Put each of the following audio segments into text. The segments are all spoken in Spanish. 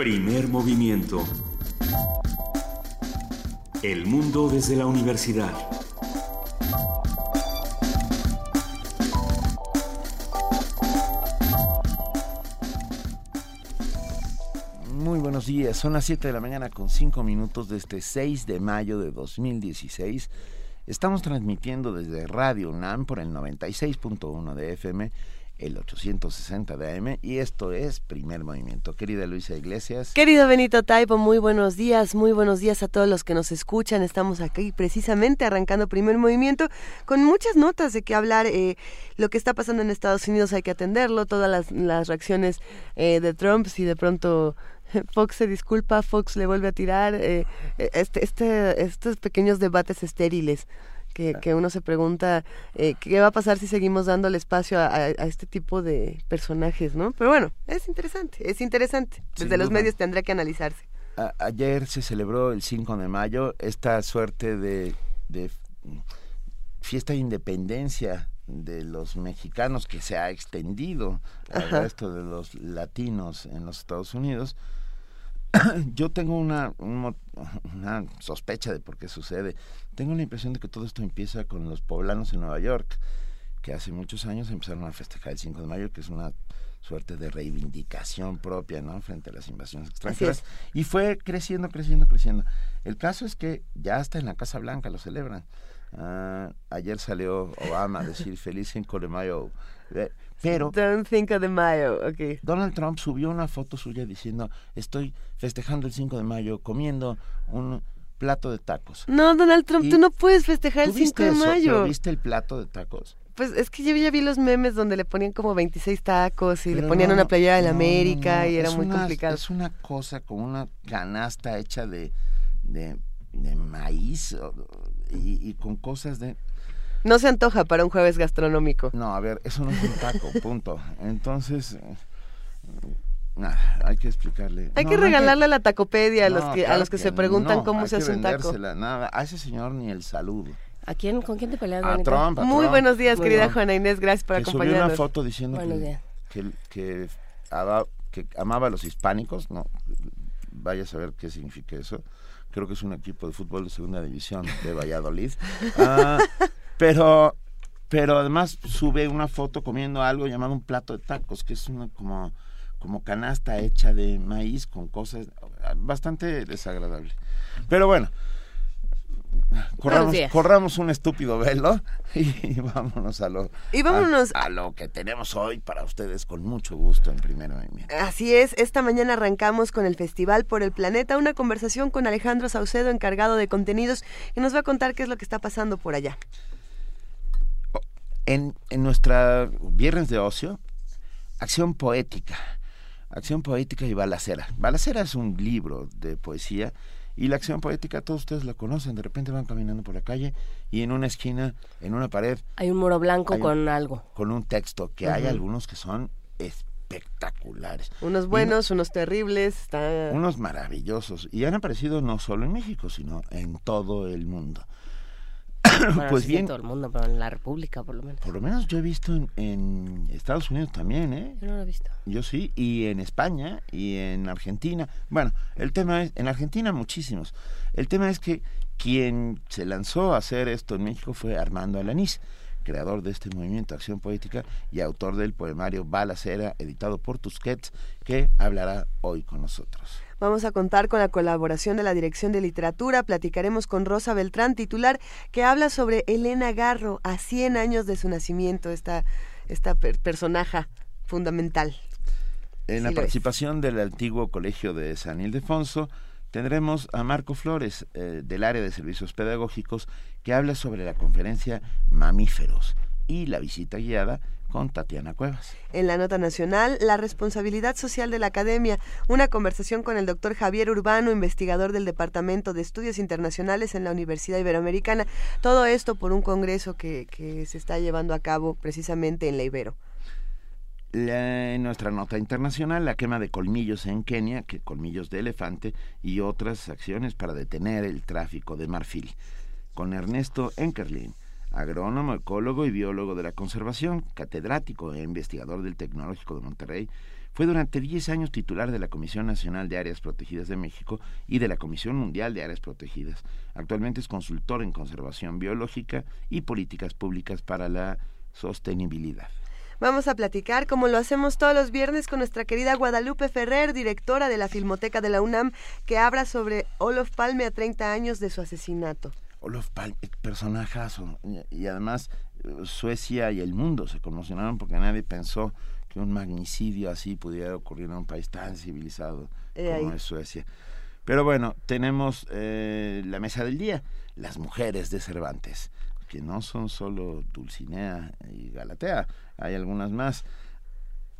Primer movimiento. El mundo desde la universidad. Muy buenos días, son las 7 de la mañana con 5 minutos de este 6 de mayo de 2016. Estamos transmitiendo desde Radio UNAM por el 96.1 de FM el 860 de AM y esto es Primer Movimiento. Querida Luisa Iglesias. Querido Benito Taipo, muy buenos días, muy buenos días a todos los que nos escuchan. Estamos aquí precisamente arrancando Primer Movimiento con muchas notas de qué hablar. Eh, lo que está pasando en Estados Unidos hay que atenderlo, todas las, reacciones eh, de Trump, si de pronto Fox se disculpa, Fox le vuelve a tirar, eh, este, este, estos pequeños debates estériles que, uno se pregunta eh, qué va a pasar si seguimos dando el espacio a, este tipo de personajes, ¿no? Pero bueno, es interesante, es interesante. Desde los medios tendrá que analizarse. ayer se celebró el 5 de mayo esta suerte de, fiesta de independencia de los mexicanos que se ha extendido al resto de los latinos en los Estados Unidos. Yo tengo una, una sospecha de por qué sucede. Tengo la impresión de que todo esto empieza con los poblanos en Nueva York, que hace muchos años empezaron a festejar el 5 de mayo, que es una suerte de reivindicación propia, ¿no? Frente a las invasiones extranjeras. Y fue creciendo, creciendo, creciendo. El caso es que ya hasta en la Casa Blanca lo celebran. Ah, ayer salió Obama a decir feliz 5 de mayo. Pero Don't think of the mayo, okay. Donald Trump subió una foto suya diciendo estoy festejando el 5 de mayo comiendo un plato de tacos. No, Donald Trump, tú no puedes festejar el 5 de mayo. ¿Viste el plato de tacos? Pues es que yo ya vi los memes donde le ponían como 26 tacos y le ponían una playera de la América y era muy complicado. Es una cosa con una canasta hecha de, de, maíz y, con cosas de... No se antoja para un jueves gastronómico. No, a ver, eso no es un taco, punto. Entonces, hay que explicarle. Hay que regalarle la tacopedia a los que a los que, se preguntan cómo se hace un taco. Nada, a ese señor ni el saludo. ¿A quién? ¿Con quién te peleas? A Trump, Muy buenos días, querida Juana Inés, gracias por acompañarnos. Subió una foto diciendo que, que, que, amaba a los hispánicos, no, vaya a saber qué significa eso. Creo que es un equipo de fútbol de segunda división de Valladolid. Ah, pero pero además sube una foto comiendo algo llamado un plato de tacos, que es una como como canasta hecha de maíz con cosas bastante desagradable. Pero bueno, corramos, corramos un estúpido velo y, vámonos a lo y vámonos a, lo que tenemos hoy para ustedes con mucho gusto en primer movimiento. Así es, esta mañana arrancamos con el Festival por el Planeta, una conversación con Alejandro Saucedo, encargado de contenidos, y nos va a contar qué es lo que está pasando por allá. En, en nuestra Viernes de Ocio, acción poética Acción Poética y Balacera. Balacera es un libro de poesía y la acción poética todos ustedes la conocen. De repente van caminando por la calle y en una esquina, en una pared... Hay un muro blanco con algo. Con un texto, que hay algunos que son espectaculares. Unos buenos, unos terribles. Unos maravillosos. Y han aparecido no solo en México, sino en todo el mundo. Pues bien. En todo el mundo, pero en la República, por lo menos. Por lo menos yo he visto en, Estados Unidos también, ¿eh? Yo no lo he visto. Yo sí, y en España, y en Argentina. Bueno, el tema es, en Argentina muchísimos. El tema es que quien se lanzó a hacer esto en México fue Armando Alanís, creador de este movimiento Acción Poética y autor del poemario Balacera, editado por Tusquets, que hablará hoy con nosotros. Vamos a contar con la colaboración de la Dirección de Literatura. Platicaremos con Rosa Beltrán, titular, que habla sobre Elena Garro, a 100 años de su nacimiento, esta, esta personaje fundamental. En la participación del antiguo Colegio de San Ildefonso, tendremos a Marco Flores, eh, del área de servicios pedagógicos, que habla sobre la conferencia Mamíferos y la visita guiada con Tatiana Cuevas. En la nota nacional, la responsabilidad social de la academia, una conversación con el doctor Javier Urbano, investigador del Departamento de Estudios Internacionales en la Universidad Iberoamericana. Todo esto por un congreso que, se está llevando a cabo precisamente en la Ibero. en nuestra nota internacional, la quema de colmillos en Kenia, que colmillos de elefante y otras acciones para detener el tráfico de marfil. Con Ernesto Enkerlin agrónomo, ecólogo y biólogo de la conservación, catedrático e investigador del Tecnológico de Monterrey. Fue durante 10 años titular de la Comisión Nacional de Áreas Protegidas de México y de la Comisión Mundial de Áreas Protegidas. Actualmente es consultor en conservación biológica y políticas públicas para la sostenibilidad. Vamos a platicar, como lo hacemos todos los viernes, con nuestra querida Guadalupe Ferrer, directora de la Filmoteca de la UNAM, que habla sobre Olof Palme a 30 años de su asesinato. Olof Palme, personajazo. Y además Suecia y el mundo se conmocionaron porque nadie pensó que un magnicidio así pudiera ocurrir en un país tan civilizado como es Suecia. Pero bueno, tenemos eh, la mesa del día, las mujeres de Cervantes que no son solo Dulcinea y Galatea, hay algunas más.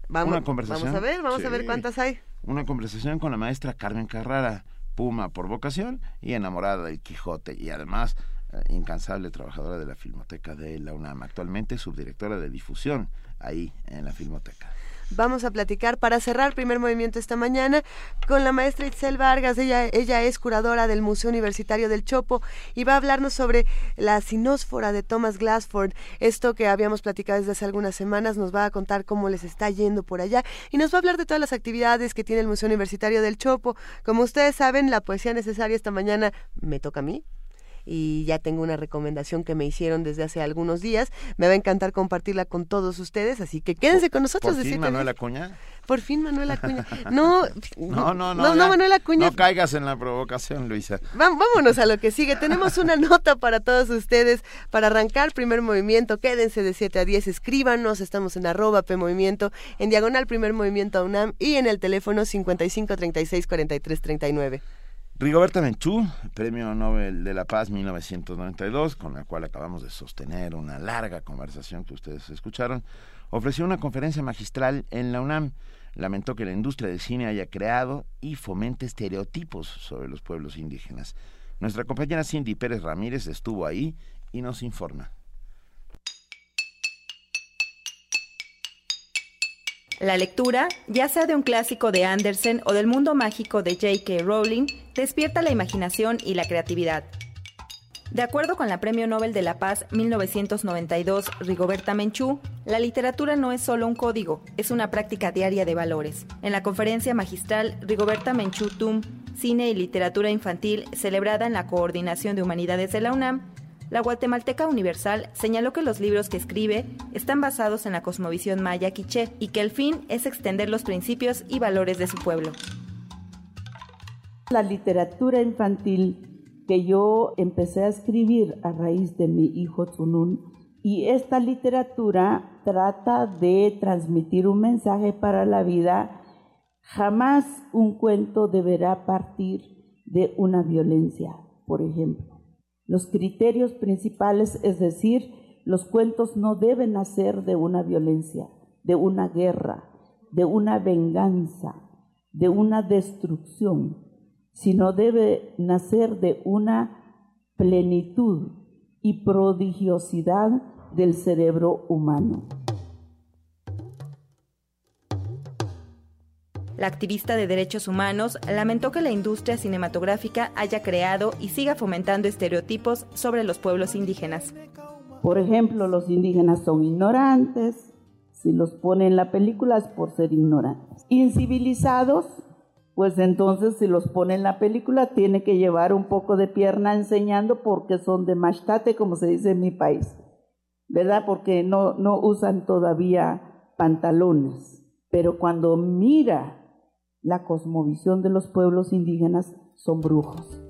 Vamos, una conversación, vamos a ver, vamos a ver cuántas hay. Una conversación con la maestra Carmen Carrara, Puma por vocación y enamorada del Quijote y además eh, incansable trabajadora de la Filmoteca de la UNAM, actualmente subdirectora de difusión ahí en la Filmoteca. Vamos a platicar para cerrar primer movimiento esta mañana con la maestra Itzel Vargas. Ella, ella es curadora del Museo Universitario del Chopo y va a hablarnos sobre la sinósfora de Thomas Glassford. Esto que habíamos platicado desde hace algunas semanas nos va a contar cómo les está yendo por allá y nos va a hablar de todas las actividades que tiene el Museo Universitario del Chopo. Como ustedes saben, la poesía necesaria esta mañana me toca a mí y ya tengo una recomendación que me hicieron desde hace algunos días. Me va a encantar compartirla con todos ustedes, así que quédense con nosotros. ¿Por fin Manuel Acuña? Por fin Manuel Acuña. No, no, no, no, no, Manuel Acuña. No caigas en la provocación, Luisa. vámonos a lo que sigue. Tenemos una nota para todos ustedes para arrancar primer movimiento. Quédense de 7 a 10, escríbanos. Estamos en arroba P Movimiento, en diagonal primer movimiento UNAM y en el teléfono 55 36 43 39. Rigoberta Menchú, Premio Nobel de la Paz 1992, con la cual acabamos de sostener una larga conversación que ustedes escucharon, ofreció una conferencia magistral en la UNAM. Lamentó que la industria del cine haya creado y fomente estereotipos sobre los pueblos indígenas. Nuestra compañera Cindy Pérez Ramírez estuvo ahí y nos informa. La lectura, ya sea de un clásico de Andersen o del mundo mágico de J.K. Rowling, despierta la imaginación y la creatividad. De acuerdo con la Premio Nobel de la Paz 1992 Rigoberta Menchú, la literatura no es solo un código, es una práctica diaria de valores. En la conferencia magistral Rigoberta Menchú TUM, Cine y Literatura Infantil, celebrada en la Coordinación de Humanidades de la UNAM, la guatemalteca universal señaló que los libros que escribe están basados en la cosmovisión maya quiché y que el fin es extender los principios y valores de su pueblo. La literatura infantil que yo empecé a escribir a raíz de mi hijo Tsunun y esta literatura trata de transmitir un mensaje para la vida. Jamás un cuento deberá partir de una violencia, por ejemplo. Los criterios principales, es decir, los cuentos no deben nacer de una violencia, de una guerra, de una venganza, de una destrucción, sino debe nacer de una plenitud y prodigiosidad del cerebro humano. La activista de derechos humanos lamentó que la industria cinematográfica haya creado y siga fomentando estereotipos sobre los pueblos indígenas. Por ejemplo, los indígenas son ignorantes, si los pone en la película es por ser ignorantes. Incivilizados, pues entonces si los pone en la película tiene que llevar un poco de pierna enseñando porque son de machtate, como se dice en mi país, ¿verdad? Porque no, no usan todavía pantalones. Pero cuando mira la cosmovisión de los pueblos indígenas son brujos.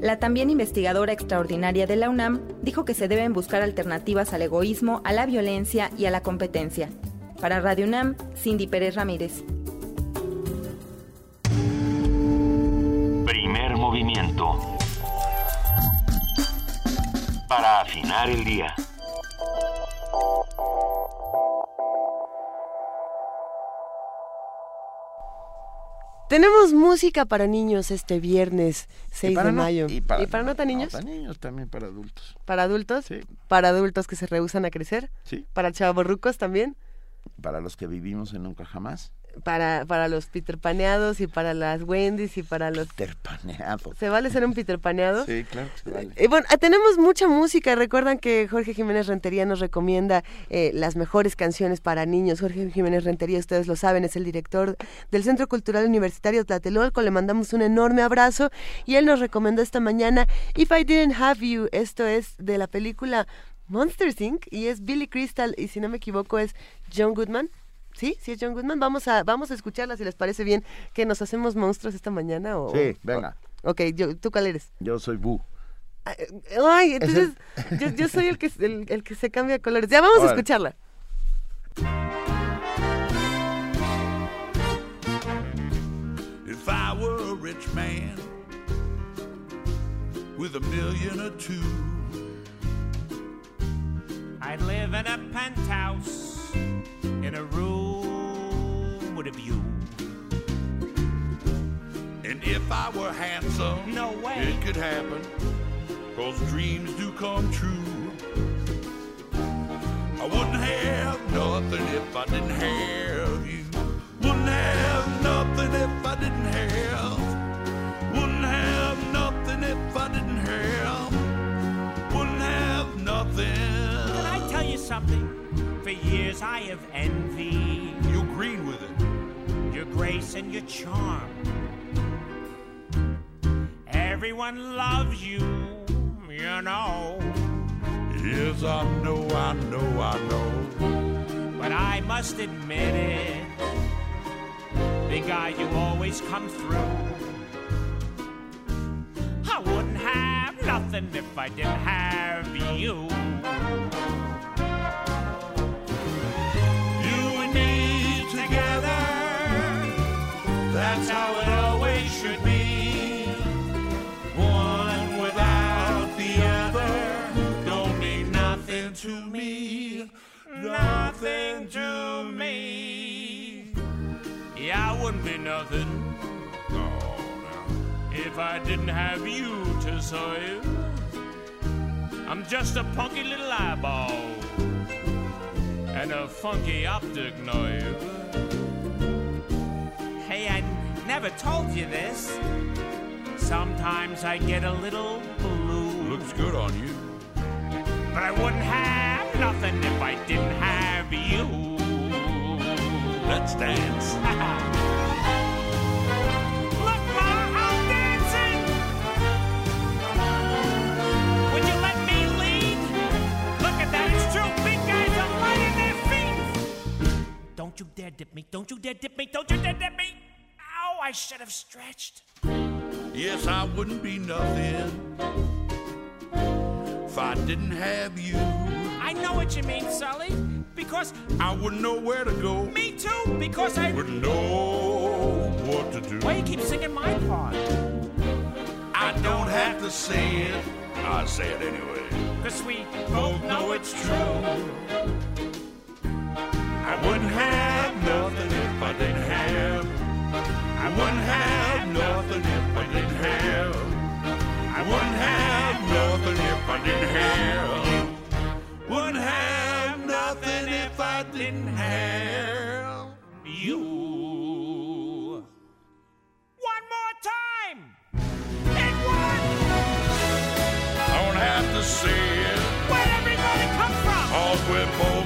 La también investigadora extraordinaria de la UNAM dijo que se deben buscar alternativas al egoísmo, a la violencia y a la competencia. Para Radio UNAM, Cindy Pérez Ramírez. Primer movimiento. Para afinar el día. Tenemos música para niños este viernes 6 de mayo. y, para, no tan niños? para niños, también para adultos. ¿Para adultos? Sí. ¿Para adultos que se rehusan a crecer? Sí. ¿Para chavorrucos también? Para los que vivimos en Nunca Jamás. Para, para los Peter Paneados y para las Wendy's y para los... Peter Paneados. ¿Se vale ser un Peter Paneado? Sí, claro que se vale. Eh, bueno, ah, tenemos mucha música. Recuerdan que Jorge Jiménez Rentería nos recomienda eh, las mejores canciones para niños. Jorge Jiménez Rentería, ustedes lo saben, es el director del Centro Cultural Universitario Tlatelolco. Le mandamos un enorme abrazo y él nos recomendó esta mañana If I Didn't Have You. Esto es de la película Monsters Inc. y es Billy Crystal y si no me equivoco es John Goodman. ¿Sí? ¿Sí es John Goodman? Vamos a, vamos a escucharla si les parece bien que nos hacemos monstruos esta mañana. O, Sí, venga. Ok, yo, ¿tú cuál eres? Yo soy Bu. Ay, entonces yo, yo soy el que, el, el que se cambia de colores. Ya vamos a Órale. escucharla. If I were a rich man with a million or two, I'd live in a penthouse Mm. in a room with a view. and if I were handsome, No way. it could happen, cause dreams do come true. I wouldn't have nothing if I didn't have you. Wouldn't have nothing if I didn't have. Wouldn't have nothing if I didn't have. Wouldn't have nothing. Can I tell you something? Years I have envied You green with it. your grace and your charm. Everyone loves you, you know. Yes, I know, I know, I know. But I must admit it, big guy, you always come through. I wouldn't have nothing if I didn't have. You that's how it always should be. One without the other don't mean nothing to me, nothing to me. Yeah, I wouldn't be nothing. No. If I didn't have you to serve, I'm just a punky little eyeball and a funky optic nerve. Hey, I never told you this. Sometimes I get a little blue. Looks good on you. But I wouldn't have nothing if I didn't have you. Let's dance. Look, Ma, I'm dancing. Would you let me lead? Look at that, it's true. Big guys are lighting their feet. Don't you dare dip me. Don't you dare dip me. Don't you dare dip me. I should have stretched. Yes, I wouldn't be nothing if I didn't have you. I know what you mean, Sully. Because I wouldn't know where to go. me too. Because I. Wouldn't know what to do. Why you keep singing my part? I don't have to say it. I say it anyway. Cause we both know it's true. I wouldn't have nothing if I didn't have. I wouldn't have nothing if I didn't have. I wouldn't have nothing if I didn't have. Wouldn't have nothing if I didn't have you. One more time. And one. I don't have to say it. Where'd everybody come from? All we both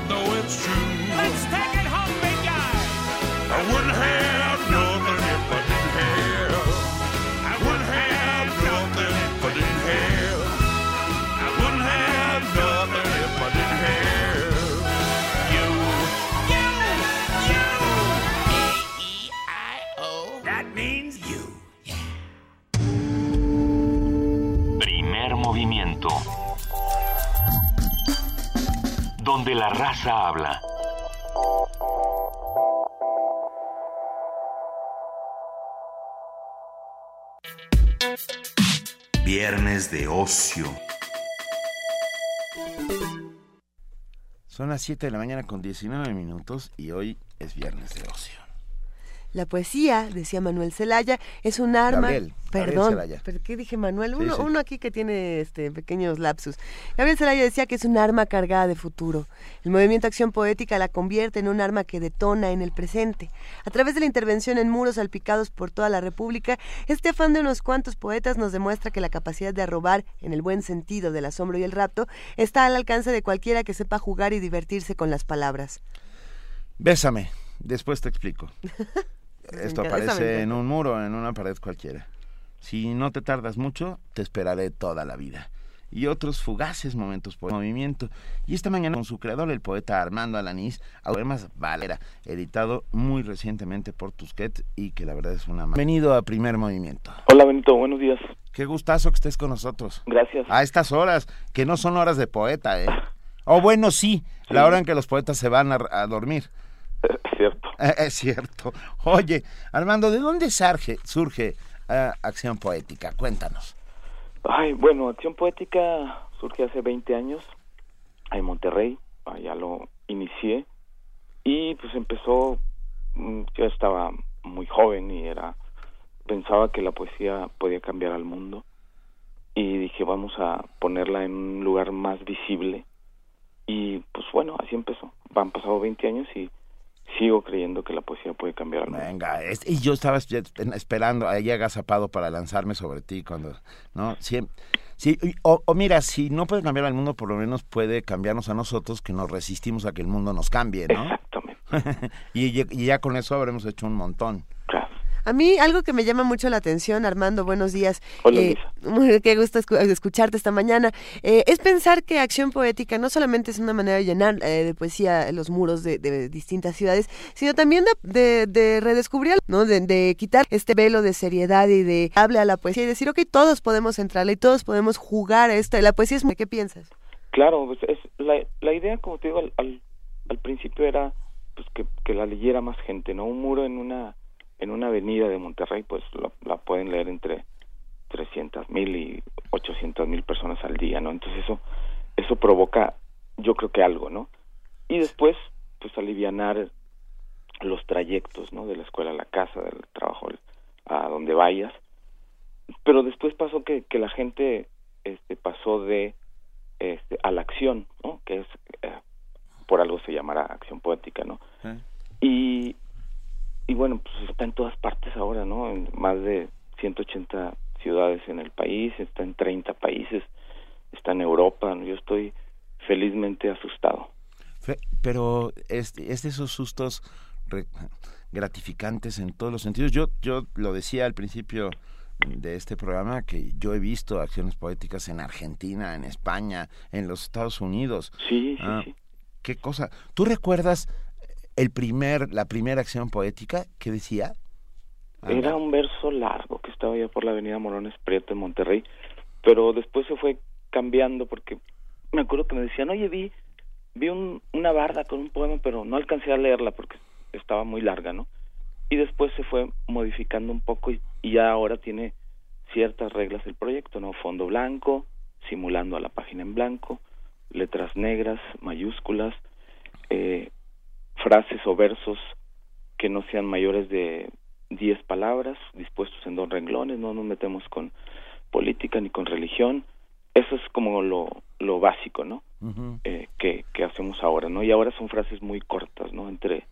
Donde la raza habla. Viernes de ocio. Son las 7 de la mañana con 19 minutos y hoy es viernes de ocio. La poesía, decía Manuel Zelaya, es un arma. Perdón, ¿pero qué dije Manuel? Uno, uno aquí que tiene este pequeños lapsus. Gabriel Zelaya decía que es un arma cargada de futuro. El movimiento Acción Poética la convierte en un arma que detona en el presente. A través de la intervención en muros salpicados por toda la República, este afán de unos cuantos poetas nos demuestra que la capacidad de arrobar, en el buen sentido del asombro y el rapto, está al alcance de cualquiera que sepa jugar y divertirse con las palabras. Bésame, después te explico. Esto aparece en un muro, en una pared cualquiera. Si no te tardas mucho, te esperaré toda la vida. Y otros fugaces momentos por movimiento. Y esta mañana con su creador, el poeta Armando Alanís, poemas Valera, editado muy recientemente por Tusquets y que la verdad es una... Bienvenido a Primer Movimiento. Hola Benito, buenos días. Qué gustazo que estés con nosotros. Gracias. A estas horas, que no son horas de poeta, ¿eh? O bueno, sí, la hora en que los poetas se van a dormir. Es cierto. Es cierto. Oye, Armando, ¿de dónde surge, surge eh, Acción Poética? Cuéntanos. Ay, bueno, Acción Poética surge hace 20 años en Monterrey, allá lo inicié y pues empezó, mm, yo estaba muy joven y era, pensaba que la poesía podía cambiar al mundo y dije vamos a ponerla en un lugar más visible y pues bueno, así empezó. Han pasado 20 años y sigo creyendo que la poesía puede cambiar al mundo. Venga, y yo estaba esperando, ahí agazapado para lanzarme sobre ti cuando, ¿no? Sí, sí o, mira, si no puede cambiar al mundo, por lo menos puede cambiarnos a nosotros que nos resistimos a que el mundo nos cambie, ¿no? Exactamente. y, y, ya con eso habremos hecho un montón. A mí algo que me llama mucho la atención, Armando, buenos días. Hola, eh, Qué gusto escucharte esta mañana. Eh, es pensar que acción poética no solamente es una manera de llenar eh, de poesía los muros de, distintas ciudades, sino también de, redescubrir, ¿no? De, quitar este velo de seriedad y de hable a la poesía y decir, ok, todos podemos entrarle y todos podemos jugar a esta. La poesía es... ¿Qué piensas? Claro, pues es la, la idea, como te digo, al, al, principio era pues que, que la leyera más gente, ¿no? Un muro en una en una avenida de Monterrey, pues la pueden leer entre 300 mil y 800 mil personas al día, ¿no? Entonces eso, eso provoca, yo creo que algo, ¿no? Y después, pues alivianar los trayectos, ¿no? De la escuela a la casa, del trabajo a donde vayas. Pero después pasó que, que la gente este, pasó de este, a la acción, ¿no? Que es, eh, por algo se llamará acción poética, ¿no? Y, y bueno, pues está en todas partes ahora, ¿no? En más de 180 ciudades en el país, está en 30 países, está en Europa, yo estoy felizmente asustado. Pero es, es de esos sustos gratificantes en todos los sentidos. Yo, yo lo decía al principio de este programa que yo he visto acciones poéticas en Argentina, en España, en los Estados Unidos. Sí, sí, ah, sí. ¿Qué cosa? ¿Tú recuerdas el primer, la primera acción poética que decía? Era un verso largo que estaba ya por la avenida Morones Prieto en Monterrey, pero después se fue cambiando porque me acuerdo que me decían, oye, vi, vi un, una barda con un poema, pero no alcancé a leerla porque estaba muy larga, ¿no? Y después se fue modificando un poco y, ya ahora tiene ciertas reglas el proyecto, ¿no? Fondo blanco, simulando a la página en blanco, letras negras, mayúsculas, eh, frases o versos que no sean mayores de diez palabras dispuestos en dos renglones, no nos metemos con política ni con religión. Eso es como lo, lo básico, ¿no? eh, que, que hacemos ahora, ¿no? Y ahora son frases muy cortas, ¿no? Entre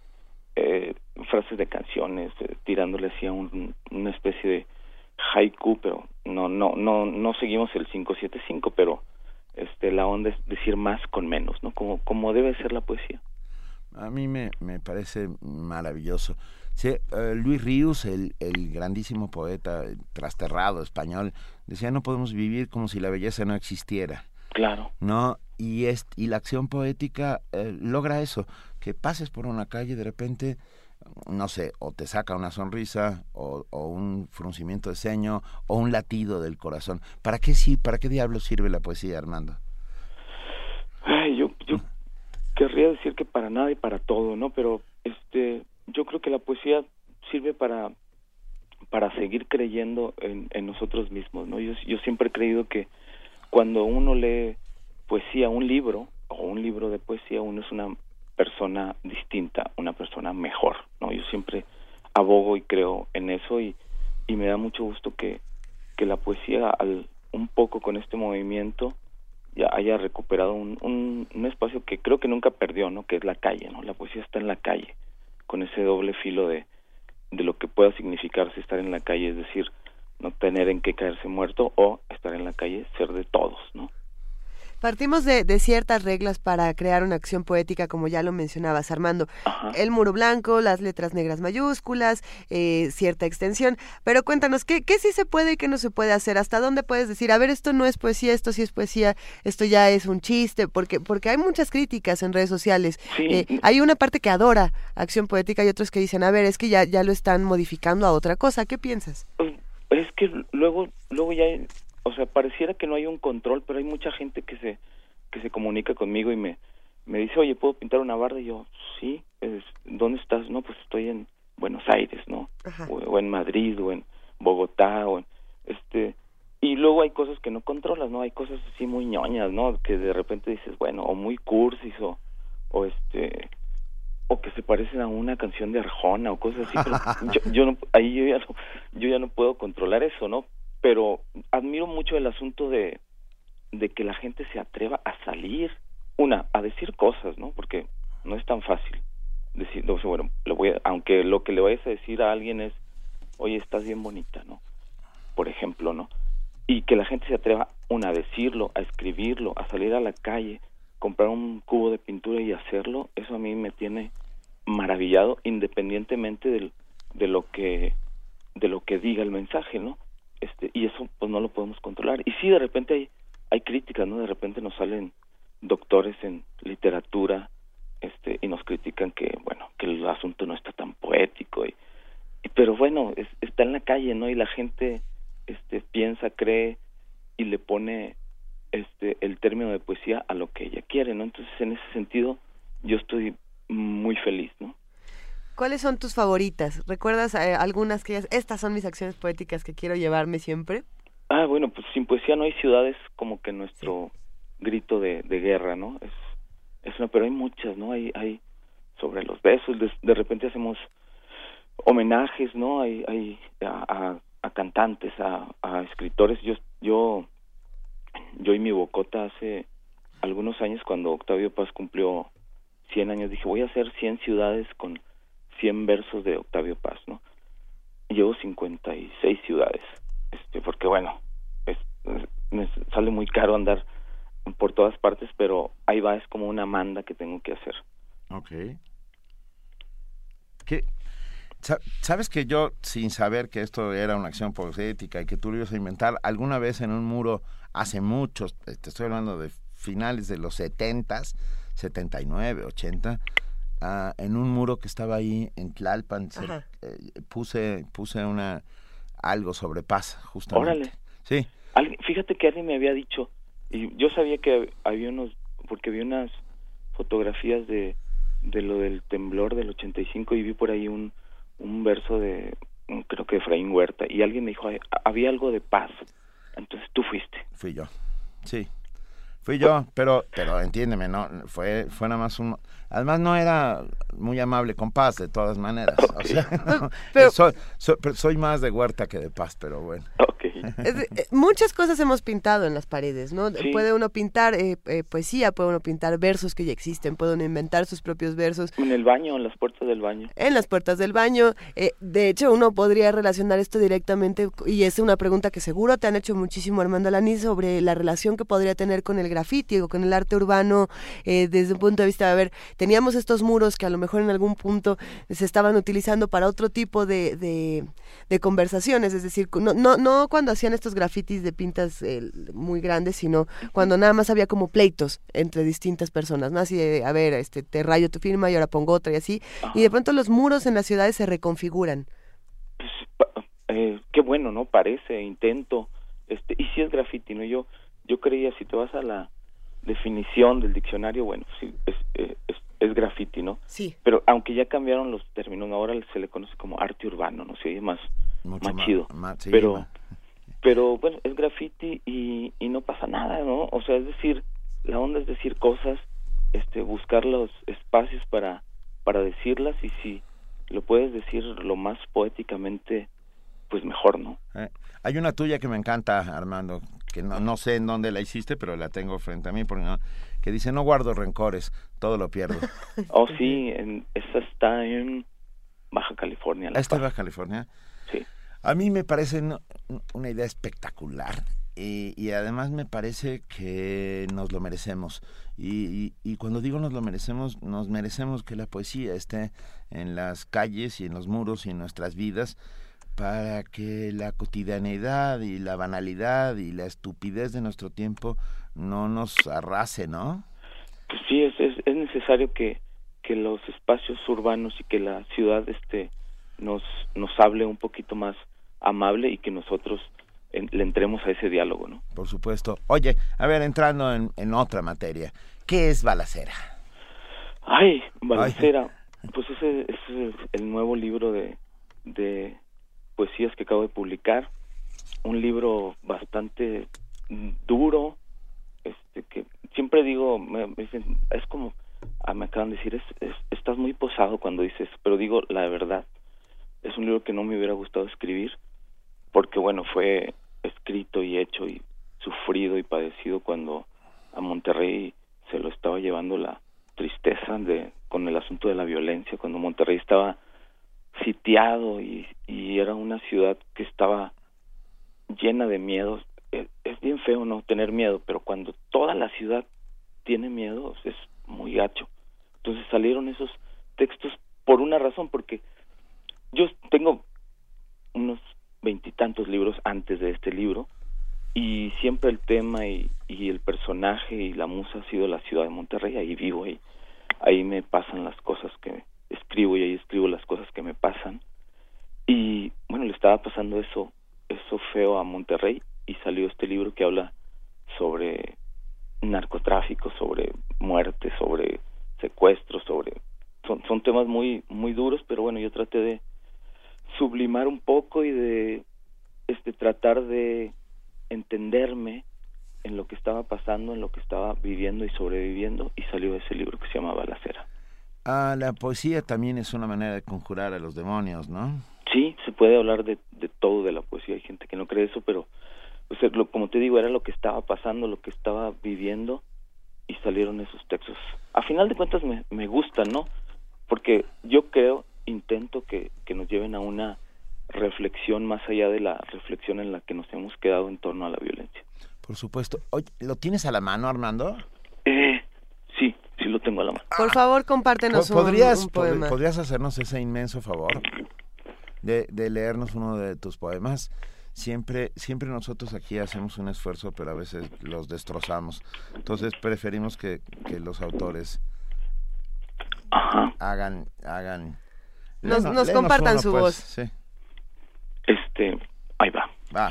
eh, frases de canciones, eh, tirándole así a un, una especie de haiku, pero no, no, no, no seguimos el 575, pero este, la onda es decir más con menos, ¿no? Como, como debe ser la poesía. A mí me, me parece maravilloso. Sí, eh, Luis Ríos, el, el, grandísimo poeta trasterrado español, decía no podemos vivir como si la belleza no existiera. Claro. No, y es, y la acción poética eh, logra eso, que pases por una calle y de repente no sé, o te saca una sonrisa, o, o, un fruncimiento de ceño, o un latido del corazón. ¿Para qué sí, para qué diablos sirve la poesía, Armando? Ay, yo, yo querría decir que para nada y para todo, ¿no? Pero este yo creo que la poesía sirve para para seguir creyendo en, en nosotros mismos, ¿no? Yo, yo siempre he creído que cuando uno lee poesía, un libro o un libro de poesía, uno es una persona distinta, una persona mejor, ¿no? Yo siempre abogo y creo en eso y, y me da mucho gusto que, que la poesía al, un poco con este movimiento ya haya recuperado un, un, espacio que creo que nunca perdió, ¿no? Que es la calle, ¿no? La poesía está en la calle, con ese doble filo de, de lo que pueda significarse estar en la calle, es decir, no tener en qué caerse muerto o estar en la calle, ser de todos, ¿no? Partimos de, ciertas reglas para crear una acción poética, como ya lo mencionabas, Armando. El muro blanco, las letras negras mayúsculas, eh, cierta extensión. Pero cuéntanos, ¿qué, ¿qué sí se puede y qué no se puede hacer? ¿Hasta dónde puedes decir, a ver, esto no es poesía, esto sí es poesía, esto ya es un chiste? Porque, porque hay muchas críticas en redes sociales. Eh, hay una parte que adora acción poética y otros que dicen, a ver, es que ya, ya lo están modificando a otra cosa. ¿Qué piensas? Es que luego, luego ya o sea, pareciera que no hay un control, pero hay mucha gente que se que se comunica conmigo y me me dice, "Oye, ¿puedo pintar una barda?" Y yo, "Sí, ¿dónde estás?" "No, pues estoy en Buenos Aires, ¿no? O, en Madrid o en Bogotá o en este y luego hay cosas que no controlas, ¿no? Hay cosas así muy ñoñas, ¿no? Que de repente dices, bueno, o muy cursis o o este o que se parecen a una canción de Arjona o cosas así, pero yo, yo no, ahí yo ya no, yo ya no puedo controlar eso, ¿no? Pero admiro mucho el asunto de, que la gente se atreva a salir, una, a decir cosas, ¿no? Porque no es tan fácil decir, bueno, voy aunque lo que le vayas a decir a alguien es, oye, estás bien bonita, ¿no? Por ejemplo, ¿no? Y que la gente se atreva, una, a decirlo, a escribirlo, a salir a la calle, comprar un cubo de pintura y hacerlo, eso a mí me tiene maravillado, independientemente del, de lo que de lo que diga el mensaje, ¿no? Este, y eso pues no lo podemos controlar. Y sí, de repente hay, hay críticas, ¿no? De repente nos salen doctores en literatura este, y nos critican que, bueno, que el asunto no está tan poético. Y, pero bueno, está en la calle, ¿no? Y la gente este, piensa, cree y le pone este, el término de poesía a lo que ella quiere, ¿no? Entonces, en ese sentido, yo estoy muy feliz. ¿Cuáles son tus favoritas? ¿Recuerdas eh, algunas que estas son mis acciones poéticas que quiero llevarme siempre? Ah, bueno, pues sin poesía no hay ciudades como que nuestro grito de, guerra, ¿no? Es, es una, pero hay muchas, ¿no? Hay, hay sobre los besos, de, repente hacemos homenajes, ¿no? Hay, hay a, a, cantantes, a, a, escritores. Yo, yo, yo y mi bocota hace algunos años cuando Octavio Paz cumplió 100 años dije voy a hacer 100 ciudades con 100 versos de Octavio Paz, ¿no? Llevo 56 ciudades, este, porque bueno, me sale muy caro andar por todas partes, pero ahí va, es como una manda que tengo que hacer. Ok. ¿Qué? Sabes que yo, sin saber que esto era una acción poética y que tú lo ibas a inventar, alguna vez en un muro, hace muchos, te estoy hablando de finales de los 70s, 79, 80, en un muro que estaba ahí en Tlalpan, eh, puse puse una algo sobre paz, justamente. Órale. Sí. fíjate que alguien me había dicho, y yo sabía que había unos, porque vi unas fotografías de, de lo del temblor del 85 y vi por ahí un, un verso de, creo que Efraín Huerta, y alguien me dijo, había algo de paz. Entonces tú fuiste. Fui yo, sí. Fui yo, pero, pero entiéndeme, no, fue, fue nada más un, además no era muy amable con Paz de todas maneras, o sea, pero, soy, soy, más de Huerta que de Paz, pero bueno. Eh, muchas cosas hemos pintado en las paredes, ¿no? Puede uno pintar eh, eh, poesía, puede uno pintar versos que ya existen, puede uno inventar sus propios versos. En el baño, en las puertas del baño. En las puertas del baño. de hecho, uno podría relacionar esto directamente, y es una pregunta que seguro te han hecho muchísimo, Armando Alani, sobre la relación que podría tener con el grafiti o con el arte urbano desde un punto de vista, de, a ver, teníamos estos muros que a lo mejor en algún punto se estaban utilizando para otro tipo de, de, de conversaciones, es decir, no, no, no cuando hacían estos grafitis de pintas eh, muy grandes, sino cuando nada más había como pleitos entre distintas personas, ¿no? Así de, a ver, este, te rayo tu firma y ahora pongo otra y así. Y de pronto los muros en las ciudades se reconfiguran. Pues, eh, qué bueno, ¿no? Parece, intento. Este, y si es grafiti, ¿no? Yo, yo creía, si te vas a la definición del diccionario, bueno, sí, es, eh, es, es graffiti, ¿no? Sí. Pero aunque ya cambiaron los términos, ahora se le conoce como arte urbano, ¿no? Se oye más, más chido. pero, pero bueno, es graffiti y, y no pasa nada, ¿no? O sea, es decir, la onda es decir cosas, este, buscar los espacios para, para decirlas y si, lo puedes decir lo más poéticamente, pues mejor, ¿no? Eh, hay una tuya que me encanta, Armando, que no, no sé en dónde la hiciste, pero la tengo frente a mí, porque no, que dice, no guardo rencores, todo lo pierdo. oh, sí, en, esa está en Baja California. ¿Esta es Baja California? Sí. A mí me parece una idea espectacular y, además me parece que nos lo merecemos. Y, cuando digo nos lo merecemos, nos merecemos que la poesía esté en las calles y en los muros y en nuestras vidas para que la cotidianidad y la banalidad y la estupidez de nuestro tiempo no nos arrase, ¿no? Pues sí, es, es, es necesario que, que los espacios urbanos y que la ciudad este nos nos hable un poquito más amable y que nosotros le entremos a ese diálogo, ¿no? Por supuesto. Oye, a ver, entrando en, en otra materia, ¿qué es Balacera? Ay, Balacera, pues ese es el nuevo libro de, de poesías que acabo de publicar, un libro bastante duro, este que siempre digo, me, dicen, es como, ah, me acaban de decir, es, estás muy posado cuando dices, pero digo la verdad, es un libro que no me hubiera gustado escribir, porque bueno, fue escrito y hecho y sufrido y padecido cuando a Monterrey se lo estaba llevando la tristeza de con el asunto de la violencia cuando Monterrey estaba sitiado y, era una ciudad que estaba llena de miedos. Es, es, bien feo no tener miedo, pero cuando toda la ciudad tiene miedo es muy gacho. Entonces salieron esos textos por una razón, porque yo tengo unos veintitantos libros antes de este libro y siempre el tema y, el personaje y la musa ha sido la ciudad de Monterrey, ahí vivo, ahí, ahí me pasan las cosas que escribo y ahí escribo las cosas que me pasan. Y bueno, le estaba pasando eso, eso feo a Monterrey y salió este libro que habla sobre narcotráfico, sobre muerte, sobre secuestros, sobre son, son temas muy muy duros, pero bueno, yo traté de sublimar un poco y de este tratar de entenderme en lo que estaba pasando, en lo que estaba viviendo y sobreviviendo y salió ese libro que se llama Balacera. Ah, la poesía también es una manera de conjurar a los demonios, ¿no? Sí, se puede hablar de, de todo de la poesía. Hay gente que no cree eso, pero pues, lo, como te digo, era lo que estaba pasando, lo que estaba viviendo y salieron esos textos. A final de cuentas me, me gustan, ¿no? Porque yo creo, intento que, que nos lleven a una reflexión más allá de la reflexión en la que nos hemos quedado en torno a la violencia. Por supuesto. Oye, ¿lo tienes a la mano, Armando? Eh, sí, sí lo tengo a la mano. Por favor, compártenos ¿Podrías, un, poema. ¿Podrías hacernos ese inmenso favor de, de leernos uno de tus poemas? Siempre, siempre nosotros aquí hacemos un esfuerzo, pero a veces los destrozamos. Entonces preferimos que, que los autores hagan, hagan nos, nos compartan su pues, voz. Sí. Este, ahí va. Va.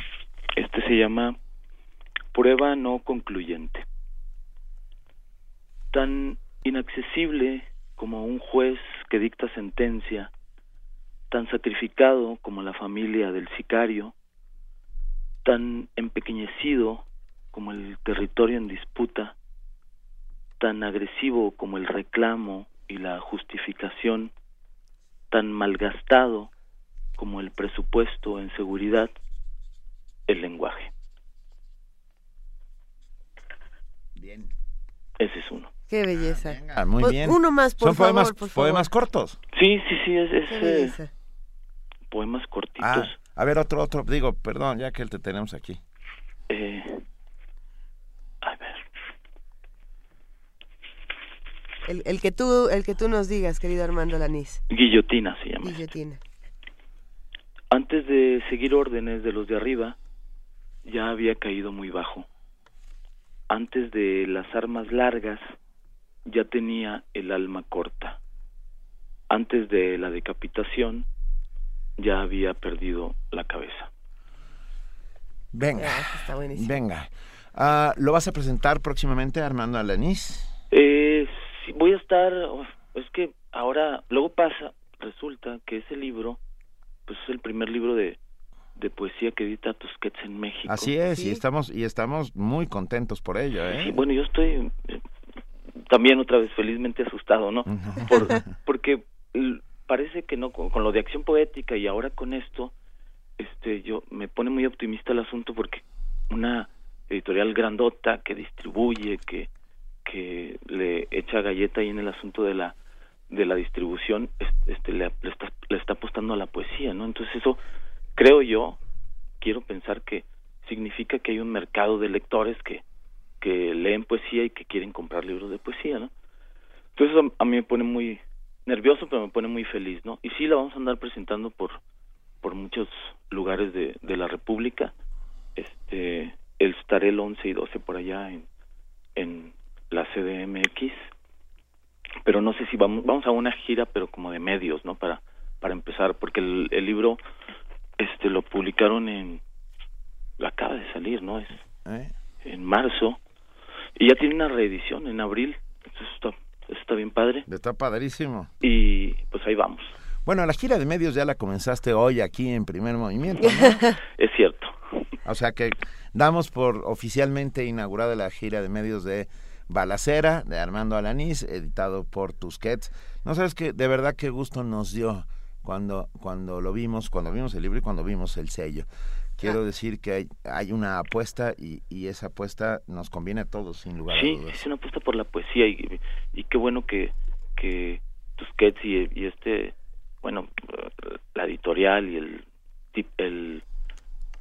Este se llama Prueba no concluyente. Tan inaccesible como un juez que dicta sentencia, tan sacrificado como la familia del sicario, tan empequeñecido como el territorio en disputa, tan agresivo como el reclamo y la justificación, tan malgastado como el presupuesto en seguridad, el lenguaje. Bien. Ese es uno. Qué belleza. Ah, muy bien. Uno más, por ¿Son favor. poemas, por favor. poemas cortos? Sí, sí, sí, es, es Qué eh, poemas cortitos. Ah, a ver, otro, otro. Digo, perdón, ya que te tenemos aquí. Eh, a ver, El, el que tú, el que tú nos digas, querido Armando Lanís. guillotina se llama. Guillotina. Antes de seguir órdenes de los de arriba, ya había caído muy bajo. Antes de las armas largas, ya tenía el alma corta. Antes de la decapitación, ya había perdido la cabeza. Venga, Ah, está buenísimo. venga. Ah, ¿Lo vas a presentar próximamente, Armando Alanís? Eh, sí, voy a estar, oh, es que ahora, luego pasa, resulta que ese libro, pues es el primer libro de, de poesía que edita Tusquets en México. Así es, Sí. y estamos y estamos muy contentos por ello, ¿eh? Sí, bueno, yo estoy eh, también otra vez felizmente asustado, ¿no? Por- porque parece que no con, con, lo de acción poética y ahora con esto este yo me pone muy optimista el asunto porque una editorial grandota que distribuye que que le echa galleta ahí en el asunto de la de la distribución este le, está le está apostando a la poesía no entonces eso creo yo quiero pensar que significa que hay un mercado de lectores que que leen poesía y que quieren comprar libros de poesía no entonces a, a mí me pone muy nervioso pero me pone muy feliz no y sí la vamos a andar presentando por por muchos lugares de, de la república. Este el estaré el 11 y 12 por allá en en la CDMX pero no sé si vamos vamos a una gira pero como de medios no para para empezar porque el, el libro este lo publicaron en acaba de salir no es ¿Eh? en marzo y ya tiene una reedición en abril eso está eso está bien padre. Está padrísimo. Y pues ahí vamos. Bueno la gira de medios ya la comenzaste hoy aquí en primer movimiento ¿no? es cierto. O sea que damos por oficialmente inaugurada la gira de medios de Balacera de Armando Alanís, editado por Tusquets. No sabes que de verdad qué gusto nos dio cuando cuando lo vimos, cuando vimos el libro y cuando vimos el sello. Quiero ah. decir que hay, hay una apuesta y, y, esa apuesta nos conviene a todos, sin lugar sí, a dudas. Sí, es una apuesta por la poesía y, y qué bueno que, que Tusquets y, y este, bueno, la editorial y el, el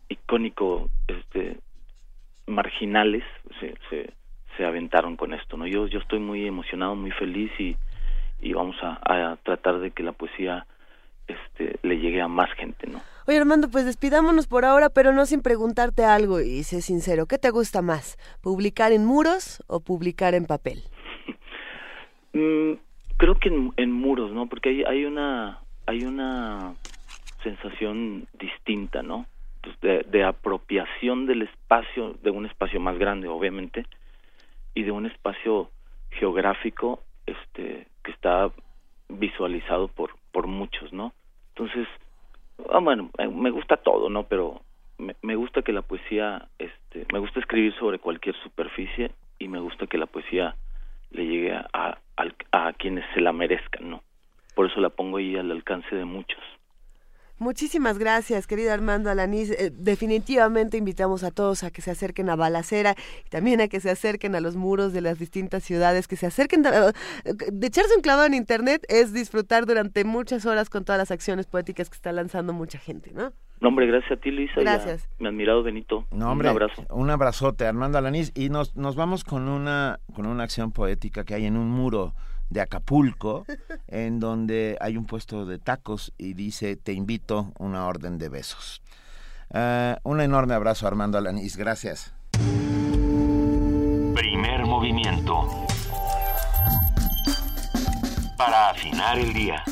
icónico este marginales se, se se aventaron con esto, ¿no? Yo, yo estoy muy emocionado, muy feliz y, y vamos a, a tratar de que la poesía este, le llegue a más gente, ¿no? Oye Armando, pues despidámonos por ahora, pero no sin preguntarte algo y sé sincero, ¿qué te gusta más? ¿Publicar en muros o publicar en papel? mm, creo que en, en, muros, ¿no? Porque hay, hay una hay una sensación distinta, ¿no? Pues de, de apropiación del espacio, de un espacio más grande, obviamente, y de un espacio geográfico este que está visualizado por por muchos no entonces ah, bueno me gusta todo no pero me, gusta que la poesía este me gusta escribir sobre cualquier superficie y me gusta que la poesía le llegue a, a, a quienes se la merezcan no por eso la pongo ahí al alcance de muchos Muchísimas gracias, querido Armando Alanís. Eh, definitivamente invitamos a todos a que se acerquen a Balacera y también a que se acerquen a los muros de las distintas ciudades, que se acerquen. De, de echarse un clavado en Internet es disfrutar durante muchas horas con todas las acciones poéticas que está lanzando mucha gente, ¿no? No, hombre, gracias a ti, Luisa. Gracias. Mi admirado Benito. No, hombre, un abrazo. Un abrazote, Armando Alanís. Y nos, nos vamos con una, con una acción poética que hay en un muro de Acapulco, en donde hay un puesto de tacos y dice, te invito una orden de besos. Uh, un enorme abrazo Armando Alanís, gracias. Primer movimiento. Para afinar el día.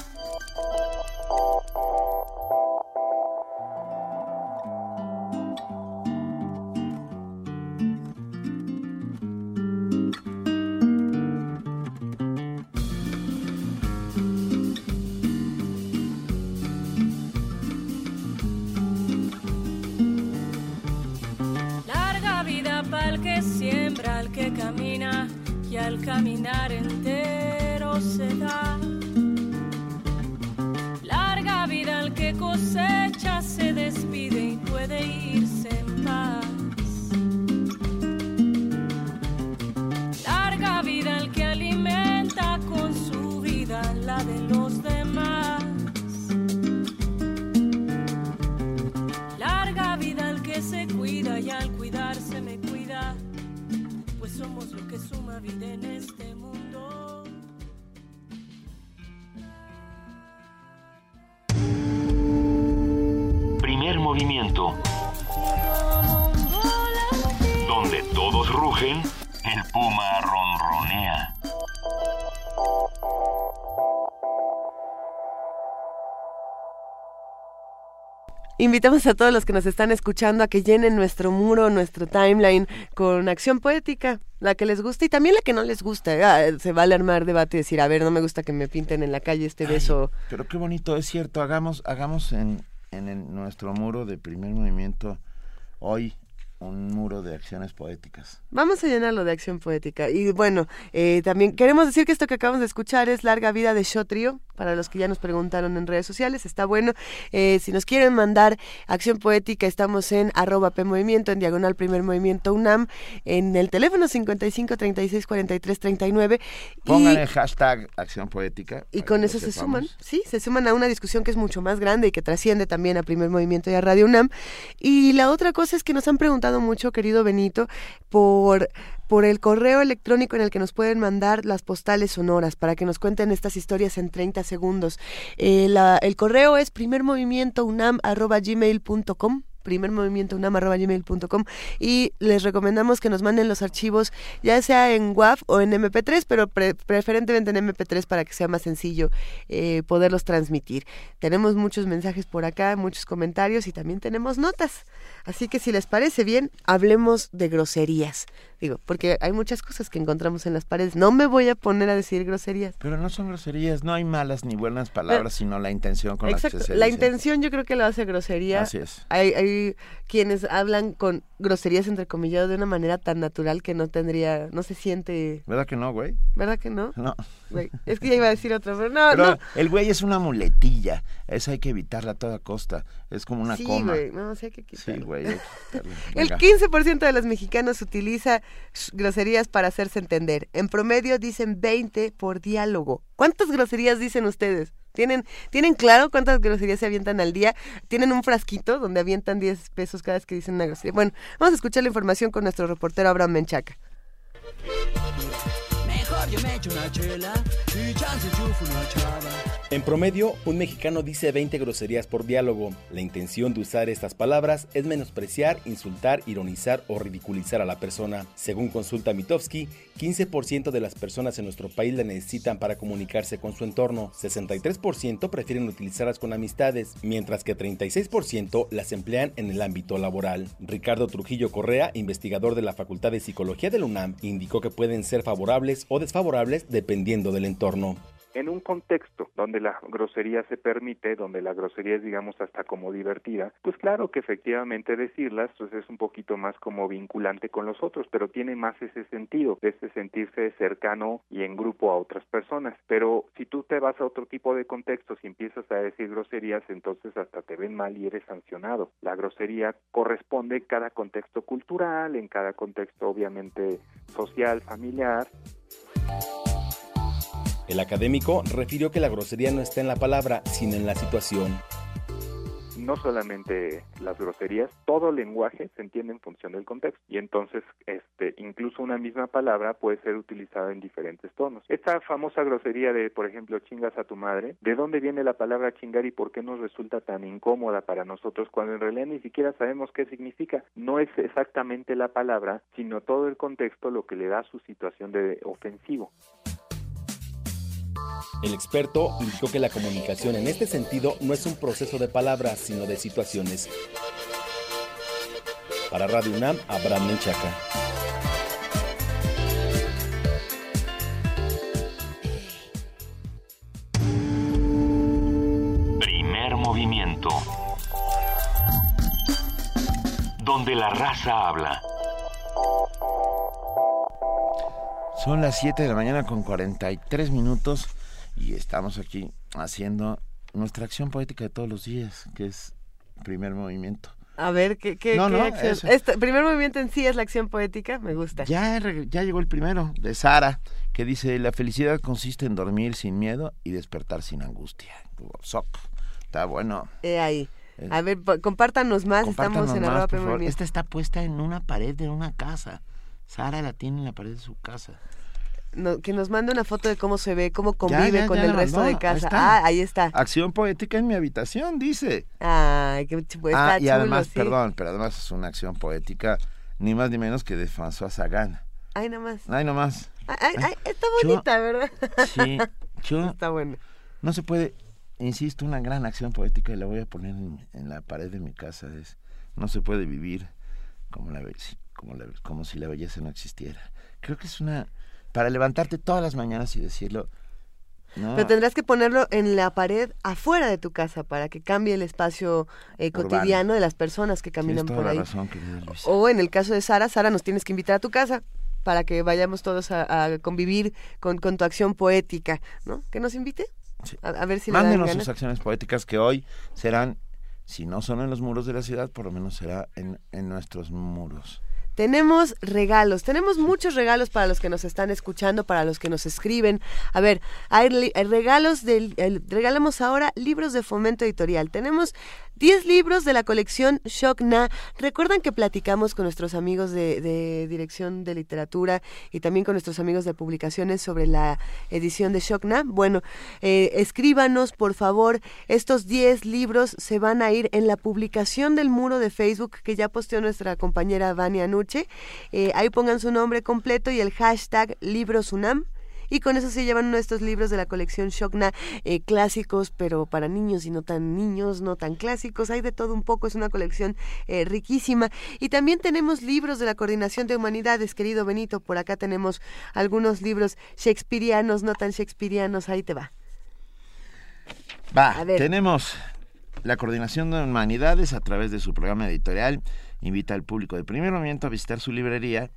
Invitamos a todos los que nos están escuchando a que llenen nuestro muro, nuestro timeline con acción poética, la que les gusta y también la que no les gusta. Ah, se va a armar debate y decir, a ver, no me gusta que me pinten en la calle este beso. Pero qué bonito, es cierto, hagamos, hagamos en, en el, nuestro muro de primer movimiento hoy un muro de acciones poéticas. Vamos a llenarlo de acción poética. Y bueno, eh, también queremos decir que esto que acabamos de escuchar es Larga Vida de Shotrio, para los que ya nos preguntaron en redes sociales, está bueno. Eh, si nos quieren mandar acción poética, estamos en arroba P Movimiento, en diagonal primer movimiento UNAM, en el teléfono 55 36 43 39. Pongan el hashtag acción poética. Y con eso se suman, sí, se suman a una discusión que es mucho más grande y que trasciende también a primer movimiento y a Radio UNAM. Y la otra cosa es que nos han preguntado mucho, querido Benito, por por el correo electrónico en el que nos pueden mandar las postales sonoras para que nos cuenten estas historias en 30 segundos. Eh, el correo es primermovimientounam.gmail.com primer movimiento unam.gmail.com y les recomendamos que nos manden los archivos ya sea en WAV o en MP3, pero preferentemente en MP3 para que sea más sencillo eh, poderlos transmitir. Tenemos muchos mensajes por acá, muchos comentarios y también tenemos notas. Así que si les parece bien, hablemos de groserías. Digo, porque hay muchas cosas que encontramos en las paredes. No me voy a poner a decir groserías. Pero no son groserías, no hay malas ni buenas palabras, sino la intención con la que se La intención yo creo que lo hace grosería. Así es. Hay, hay quienes hablan con groserías entre comillas de una manera tan natural que no tendría, no se siente. ¿Verdad que no, güey? ¿Verdad que no? No. es que ya iba a decir otro, pero no, no. El güey es una muletilla, esa hay que evitarla a toda costa. Es como una sí, coma. Güey. No, sí hay que quitarla. Sí, güey. El 15% de los mexicanos utiliza groserías para hacerse entender. En promedio dicen 20 por diálogo. ¿Cuántas groserías dicen ustedes? ¿Tienen, ¿Tienen claro cuántas groserías se avientan al día? ¿Tienen un frasquito donde avientan 10 pesos cada vez que dicen una grosería? Bueno, vamos a escuchar la información con nuestro reportero Abraham Menchaca. En promedio, un mexicano dice 20 groserías por diálogo. La intención de usar estas palabras es menospreciar, insultar, ironizar o ridiculizar a la persona. Según consulta Mitofsky, 15% de las personas en nuestro país la necesitan para comunicarse con su entorno, 63% prefieren utilizarlas con amistades, mientras que 36% las emplean en el ámbito laboral. Ricardo Trujillo Correa, investigador de la Facultad de Psicología de la UNAM, indicó que pueden ser favorables o desfavorables dependiendo del entorno en un contexto donde la grosería se permite, donde la grosería es digamos hasta como divertida, pues claro que efectivamente decirlas pues es un poquito más como vinculante con los otros, pero tiene más ese sentido, de ese sentirse cercano y en grupo a otras personas. Pero si tú te vas a otro tipo de contextos y empiezas a decir groserías, entonces hasta te ven mal y eres sancionado. La grosería corresponde en cada contexto cultural, en cada contexto obviamente social, familiar. El académico refirió que la grosería no está en la palabra, sino en la situación. No solamente las groserías, todo lenguaje se entiende en función del contexto y entonces este incluso una misma palabra puede ser utilizada en diferentes tonos. Esta famosa grosería de, por ejemplo, chingas a tu madre, ¿de dónde viene la palabra chingar y por qué nos resulta tan incómoda para nosotros cuando en realidad ni siquiera sabemos qué significa? No es exactamente la palabra, sino todo el contexto lo que le da su situación de ofensivo. El experto indicó que la comunicación en este sentido no es un proceso de palabras, sino de situaciones. Para Radio UNAM, Abraham Menchaca. Primer movimiento. Donde la raza habla. Son las 7 de la mañana con 43 minutos y estamos aquí haciendo nuestra acción poética de todos los días, que es primer movimiento. A ver, ¿qué, qué, no, no, Este primer movimiento en sí es la acción poética, me gusta. Ya, ya llegó el primero, de Sara, que dice, la felicidad consiste en dormir sin miedo y despertar sin angustia. Está bueno. Eh, ahí. A ver, compártanos más, estamos en la movimiento. Esta está puesta en una pared de una casa. Sara la tiene en la pared de su casa que nos mande una foto de cómo se ve, cómo convive con el resto de casa. ah, ahí está. Acción poética en mi habitación, dice. Ay, qué pues, ah, y además, perdón, pero además es una acción poética ni más ni menos que de François Sagan. Ay, nomás. Ay, nomás. Ay, ay, está bonita, ¿verdad? Sí, yo... Está bueno. No se puede, insisto, una gran acción poética y la voy a poner en, la pared de mi casa. Es, no se puede vivir como, la, como, la, como si la belleza no existiera. Creo que es una para levantarte todas las mañanas y decirlo. Pero tendrás que ponerlo en la pared afuera de tu casa para que cambie el espacio eh, cotidiano de las personas que caminan por ahí. o en el caso de Sara, Sara nos tienes que invitar a tu casa para que vayamos todos a, convivir con, con, tu acción poética, ¿no? ¿Que nos invite? A, ver si Mándenos sus acciones poéticas que hoy serán, si no son en los muros de la ciudad, por lo menos será en, en nuestros muros. Tenemos regalos, tenemos muchos regalos para los que nos están escuchando, para los que nos escriben. A ver, hay regalos del, regalamos ahora libros de fomento editorial. Tenemos 10 libros de la colección Shokna. Recuerdan que platicamos con nuestros amigos de, Dirección de Literatura y también con nuestros amigos de publicaciones sobre la edición de Shokna. Bueno, eh, escríbanos, por favor. Estos 10 libros se van a ir en la publicación del muro de Facebook que ya posteó nuestra compañera Vania Eh, ahí pongan su nombre completo y el hashtag LibroSunam y con eso se llevan uno de estos libros de la colección Shokna, eh, clásicos, pero para niños y no tan niños, no tan clásicos. Hay de todo un poco, es una colección eh, riquísima. Y también tenemos libros de la Coordinación de Humanidades, querido Benito. Por acá tenemos algunos libros shakespearianos, no tan shakespearianos. Ahí te va. Va, tenemos la Coordinación de Humanidades a través de su programa editorial. Invita al público de primer momento a visitar su librería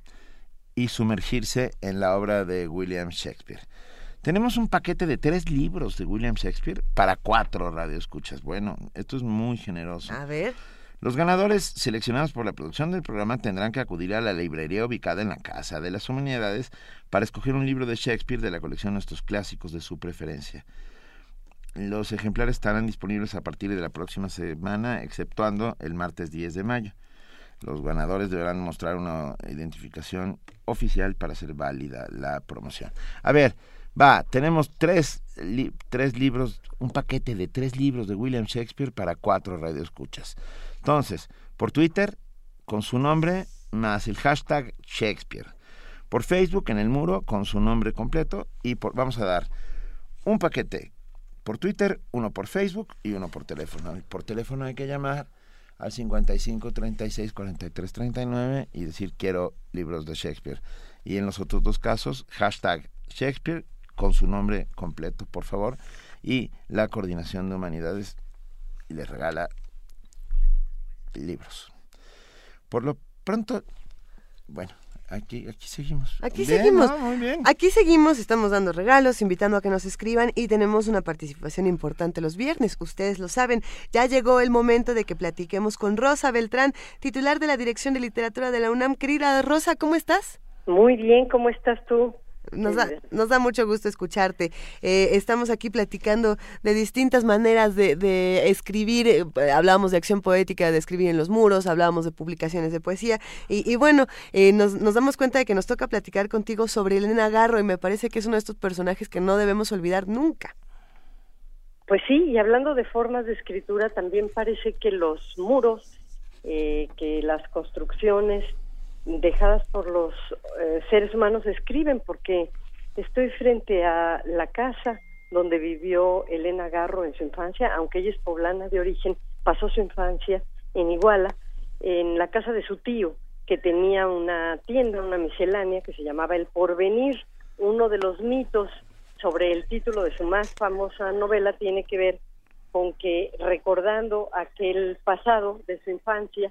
y sumergirse en la obra de William Shakespeare. Tenemos un paquete de tres libros de William Shakespeare para cuatro radioescuchas. Bueno, esto es muy generoso. A ver. Los ganadores seleccionados por la producción del programa tendrán que acudir a la librería ubicada en la Casa de las Humanidades para escoger un libro de Shakespeare de la colección de estos clásicos de su preferencia. Los ejemplares estarán disponibles a partir de la próxima semana, exceptuando el martes 10 de mayo. Los ganadores deberán mostrar una identificación oficial para ser válida la promoción. A ver, va, tenemos tres, tres libros, un paquete de tres libros de William Shakespeare para cuatro radioescuchas. Entonces, por Twitter, con su nombre, más el hashtag Shakespeare. Por Facebook, en el muro, con su nombre completo. Y por, vamos a dar un paquete por Twitter, uno por Facebook y uno por teléfono. Por teléfono hay que llamar al 55 36 43 39 y decir quiero libros de Shakespeare. Y en los otros dos casos, hashtag Shakespeare con su nombre completo, por favor. Y la Coordinación de Humanidades les regala libros. Por lo pronto, bueno, Aquí, aquí seguimos. Aquí seguimos. Aquí seguimos, estamos dando regalos, invitando a que nos escriban y tenemos una participación importante los viernes. Ustedes lo saben, ya llegó el momento de que platiquemos con Rosa Beltrán, titular de la Dirección de Literatura de la UNAM. Querida Rosa, ¿cómo estás? Muy bien, ¿cómo estás tú? Nos da, nos da mucho gusto escucharte. Eh, estamos aquí platicando de distintas maneras de, escribir. Eh, hablábamos de acción poética, de escribir en los muros, hablábamos de publicaciones de poesía. Y, bueno, eh, nos, nos, damos cuenta de que nos toca platicar contigo sobre Elena Garro y me parece que es uno de estos personajes que no debemos olvidar nunca. Pues sí, y hablando de formas de escritura, también parece que los muros, que las construcciones dejadas por los eh, seres humanos escriben, porque estoy frente a la casa donde vivió Elena Garro en su infancia, aunque ella es poblana de origen, pasó su infancia en Iguala, en la casa de su tío, que tenía una tienda, una miscelánea que se llamaba El Porvenir. Uno de los mitos sobre el título de su más famosa novela tiene que ver con que recordando aquel pasado de su infancia,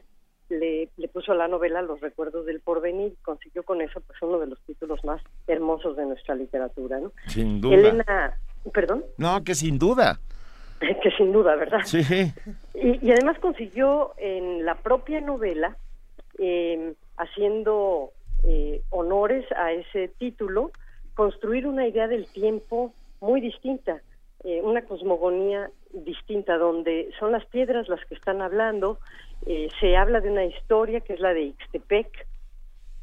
le, puso a la novela Los recuerdos del porvenir y consiguió con eso pues uno de los títulos más hermosos de nuestra literatura, ¿no? Sin duda. Elena, perdón. No, que sin duda. que sin duda, ¿verdad? Sí. Y, además consiguió en la propia novela, em, haciendo eh, honores a ese título, construir una idea del tiempo muy distinta, eh, una cosmogonía distinta, donde son las piedras las que están hablando, eh, se habla de una historia que es la de Ixtepec,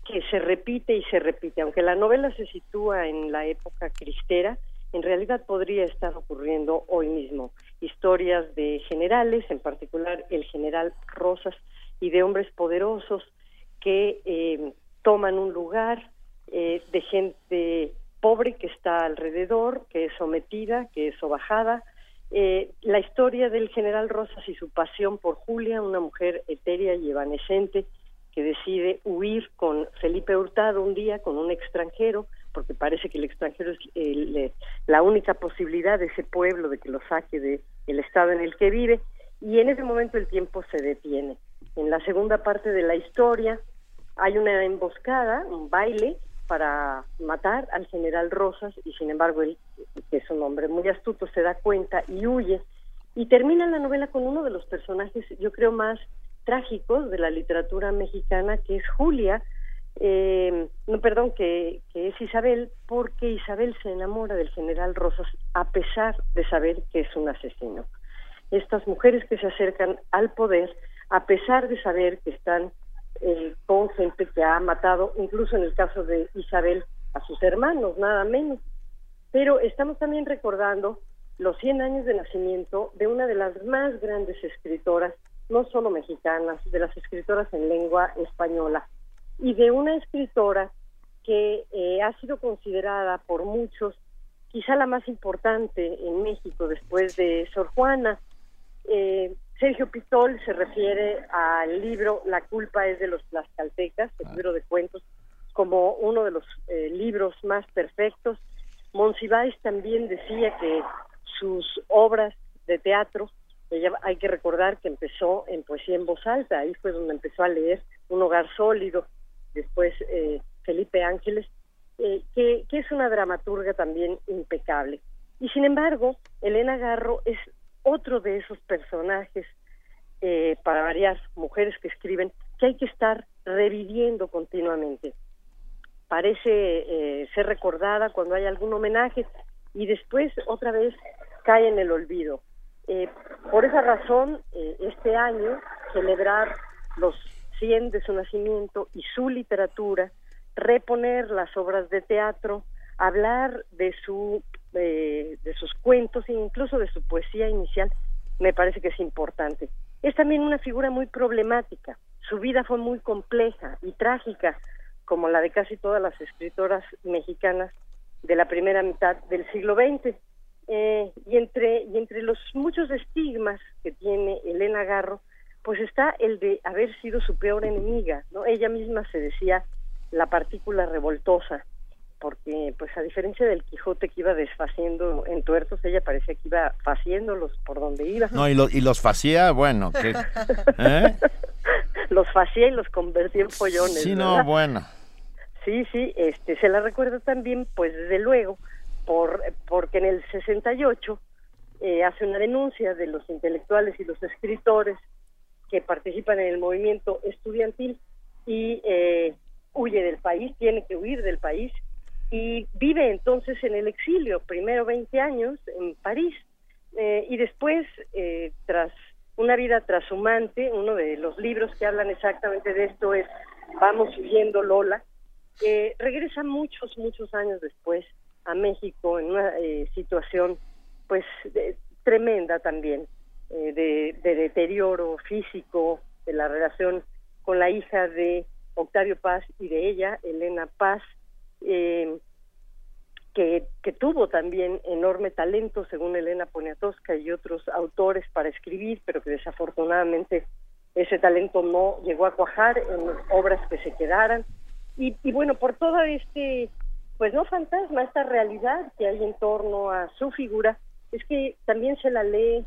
que se repite y se repite. Aunque la novela se sitúa en la época cristera, en realidad podría estar ocurriendo hoy mismo. Historias de generales, en particular el general Rosas, y de hombres poderosos que eh, toman un lugar eh, de gente pobre que está alrededor, que es sometida, que es sobajada, eh, la historia del general Rosas y su pasión por Julia, una mujer etérea y evanescente que decide huir con Felipe Hurtado un día con un extranjero, porque parece que el extranjero es la única posibilidad de ese pueblo de que lo saque del el estado en el que vive, y en ese momento el tiempo se detiene. En la segunda parte de la historia hay una emboscada, un baile, para matar al general Rosas y sin embargo él, que es un hombre muy astuto, se da cuenta y huye. Y termina la novela con uno de los personajes, yo creo, más trágicos de la literatura mexicana, que es Julia, eh, no, perdón, que, que es Isabel, porque Isabel se enamora del general Rosas a pesar de saber que es un asesino. Estas mujeres que se acercan al poder, a pesar de saber que están eh, con gente que ha matado, incluso en el caso de Isabel, a sus hermanos, nada menos. Pero estamos también recordando los 100 años de nacimiento de una de las más grandes escritoras, no solo mexicanas, de las escritoras en lengua española, y de una escritora que eh, ha sido considerada por muchos quizá la más importante en México después de Sor Juana. Eh, Sergio Pitol se refiere al libro La culpa es de los tlaxcaltecas, el libro de cuentos, como uno de los eh, libros más perfectos. Monsiváis también decía que sus obras de teatro, ella, hay que recordar que empezó en poesía en voz alta, ahí fue donde empezó a leer Un hogar sólido, después eh, Felipe Ángeles, eh, que, que es una dramaturga también impecable. Y sin embargo, Elena Garro es otro de esos personajes, eh, para variar, mujeres que escriben, que hay que estar reviviendo continuamente. Parece eh, ser recordada cuando hay algún homenaje y después otra vez cae en el olvido. Eh, por esa razón, este año, celebrar los 100 de su nacimiento y su literatura, reponer las obras de teatro, hablar de su de, sus cuentos e incluso de su poesía inicial me parece que es importante. Es también una figura muy problemática. Su vida fue muy compleja y trágica, como la de casi todas las escritoras mexicanas de la primera mitad del siglo XX. Eh, y entre y entre los muchos estigmas que tiene Elena Garro, pues está el de haber sido su peor enemiga, ¿no? Ella misma se decía la partícula revoltosa, porque pues a diferencia del Quijote que iba desfaciendo en tuertos, ella parecía que iba faciéndolos por donde iba. No, y, y los facía, bueno, que, ¿eh? los facía y los convertía en pollones. Sí, no, bueno. Sí, sí, este, se la recuerda también, pues desde luego, por, porque en el 68 eh, hace una denuncia de los intelectuales y los escritores que participan en el movimiento estudiantil y eh, huye del país, tiene que huir del país y vive entonces en el exilio, primero 20 años en París eh, y después, eh, tras una vida trashumante, uno de los libros que hablan exactamente de esto es Vamos huyendo Lola, eh, regresa muchos, muchos años después a México en una eh, situación pues tremenda también, de, de deterioro físico, de la relación con la hija de Octavio Paz y de ella, Elena Paz, eh, que, que, tuvo también enorme talento, según Elena Poniatowska y otros autores, para escribir, pero que desafortunadamente ese talento no llegó a cuajar en obras que se quedaran. Y, y bueno, por todo este, pues no fantasma, esta realidad que hay en torno a su figura, es que también se la lee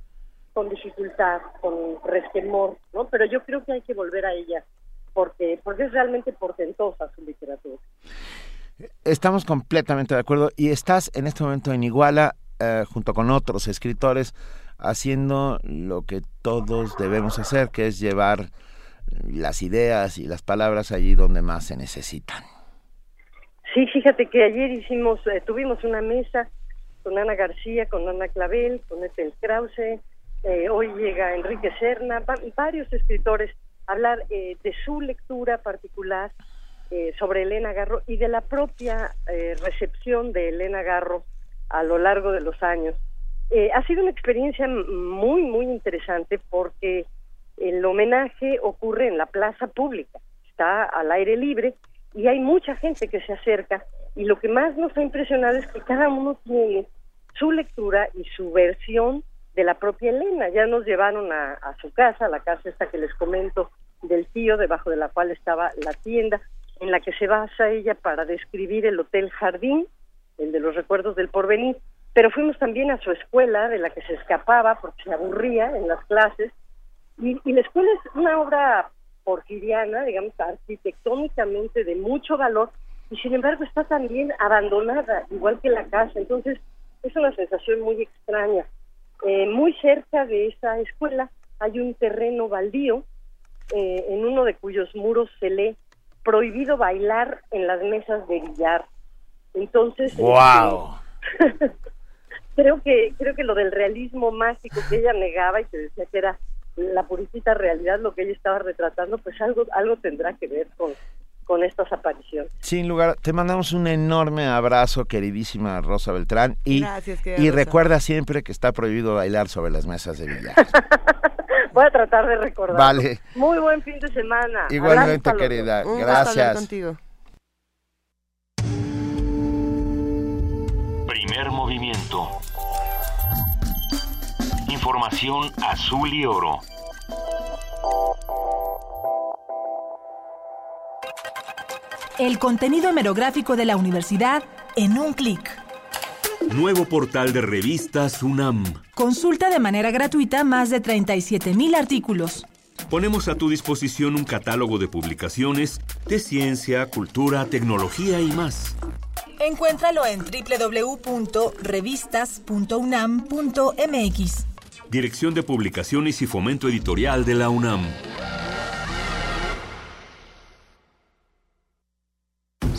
con dificultad, con resquemor, ¿no? Pero yo creo que hay que volver a ella, porque, porque es realmente portentosa su literatura. Estamos completamente de acuerdo y estás en este momento en Iguala eh, junto con otros escritores haciendo lo que todos debemos hacer, que es llevar las ideas y las palabras allí donde más se necesitan. Sí, fíjate que ayer hicimos, eh, tuvimos una mesa con Ana García, con Ana Clavel, con Ethel Krause, eh, hoy llega Enrique Serna, varios escritores hablar de su lectura particular eh, sobre Elena Garro y de la propia eh, recepción de Elena Garro a lo largo de los años. Eh, ha sido una experiencia muy, muy interesante porque el homenaje ocurre en la plaza pública, está al aire libre y hay mucha gente que se acerca y lo que más nos ha impresionado es que cada uno tiene su lectura y su versión de la propia Elena. Ya nos llevaron a, a su casa, la casa esta que les comento del tío, debajo de la cual estaba la tienda, en la que se basa ella para describir el Hotel Jardín, el de los recuerdos del porvenir, pero fuimos también a su escuela, de la que se escapaba porque se aburría en las clases, y, la escuela es una obra porfiriana, digamos, arquitectónicamente de mucho valor, y sin embargo está también abandonada, igual que la casa. Entonces es una sensación muy extraña. Eh, muy cerca de esa escuela hay un terreno baldío eh, en uno de cuyos muros se lee prohibido bailar en las mesas de billar. Entonces, wow. este, creo que creo que lo del realismo mágico que ella negaba y que decía que era la puritita realidad lo que ella estaba retratando, pues algo algo tendrá que ver con con estas apariciones. Sin lugar, te mandamos un enorme abrazo, queridísima Rosa Beltrán, y, Gracias, querida y Rosa. recuerda siempre que está prohibido bailar sobre las mesas de billar. Voy a tratar de recordar. Vale. Muy buen fin de semana. Igualmente, Abrazo querida. Un gracias. contigo. Primer movimiento. Información azul y oro. El contenido hemerográfico de la universidad en un clic. Nuevo portal de revistas UNAM. Consulta de manera gratuita más de 37 mil artículos. Ponemos a tu disposición un catálogo de publicaciones de ciencia, cultura, tecnología y más. Encuéntralo en www.revistas.unam.mx. Dirección de Publicaciones y Fomento Editorial de la UNAM.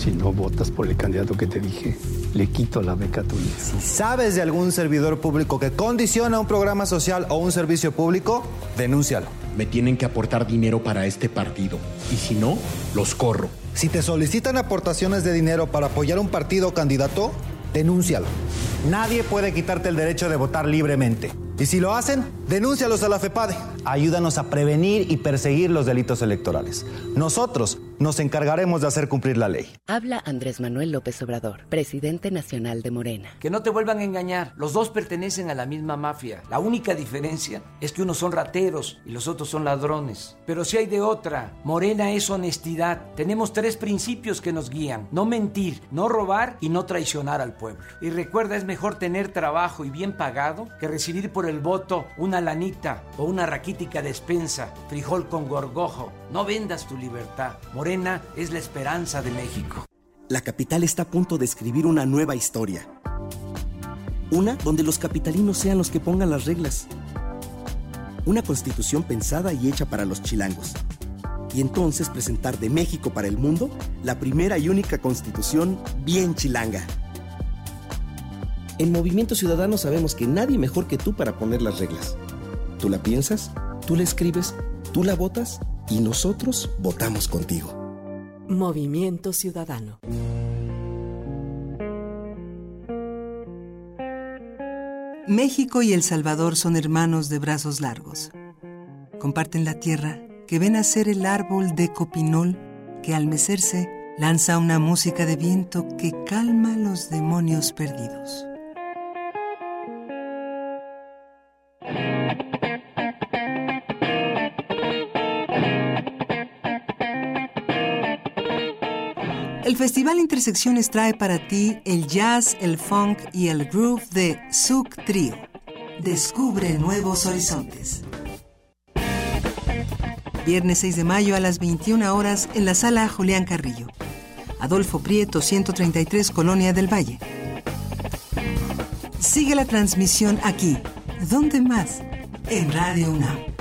Si no votas por el candidato que te dije, le quito la beca a tu hijo. Si sabes de algún servidor público que condiciona un programa social o un servicio público, denúncialo. Me tienen que aportar dinero para este partido. Y si no, los corro. Si te solicitan aportaciones de dinero para apoyar un partido o candidato, denúncialo. Nadie puede quitarte el derecho de votar libremente. Y si lo hacen, denúncialos a la FEPADE. Ayúdanos a prevenir y perseguir los delitos electorales. Nosotros nos encargaremos de hacer cumplir la ley. Habla Andrés Manuel López Obrador, presidente nacional de Morena. Que no te vuelvan a engañar. Los dos pertenecen a la misma mafia. La única diferencia es que unos son rateros y los otros son ladrones. Pero si hay de otra, Morena es honestidad. Tenemos tres principios que nos guían. No mentir, no robar y no traicionar al pueblo. Y recuerda, es mejor tener trabajo y bien pagado que recibir por el voto una lanita o una raquítica despensa, frijol con gorgojo. No vendas tu libertad. Morena es la esperanza de México. La capital está a punto de escribir una nueva historia. Una donde los capitalinos sean los que pongan las reglas. Una constitución pensada y hecha para los chilangos. Y entonces presentar de México para el mundo la primera y única constitución bien chilanga. En Movimiento Ciudadano sabemos que nadie mejor que tú para poner las reglas. Tú la piensas, tú la escribes, tú la votas y nosotros votamos contigo. Movimiento Ciudadano. México y El Salvador son hermanos de brazos largos. Comparten la tierra que ven nacer el árbol de copinol que al mecerse lanza una música de viento que calma los demonios perdidos. El Festival Intersecciones trae para ti el jazz, el funk y el groove de Suk Trio. Descubre nuevos horizontes. Viernes 6 de mayo a las 21 horas en la sala Julián Carrillo. Adolfo Prieto, 133, Colonia del Valle. Sigue la transmisión aquí. ¿Dónde más? En Radio UNAM.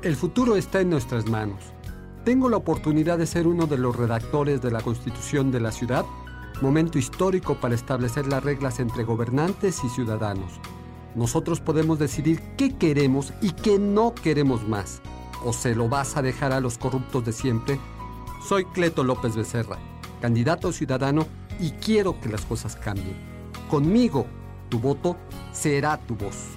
El futuro está en nuestras manos. Tengo la oportunidad de ser uno de los redactores de la Constitución de la ciudad, momento histórico para establecer las reglas entre gobernantes y ciudadanos. Nosotros podemos decidir qué queremos y qué no queremos más. ¿O se lo vas a dejar a los corruptos de siempre? Soy Cleto López Becerra, candidato ciudadano y quiero que las cosas cambien. Conmigo, tu voto será tu voz.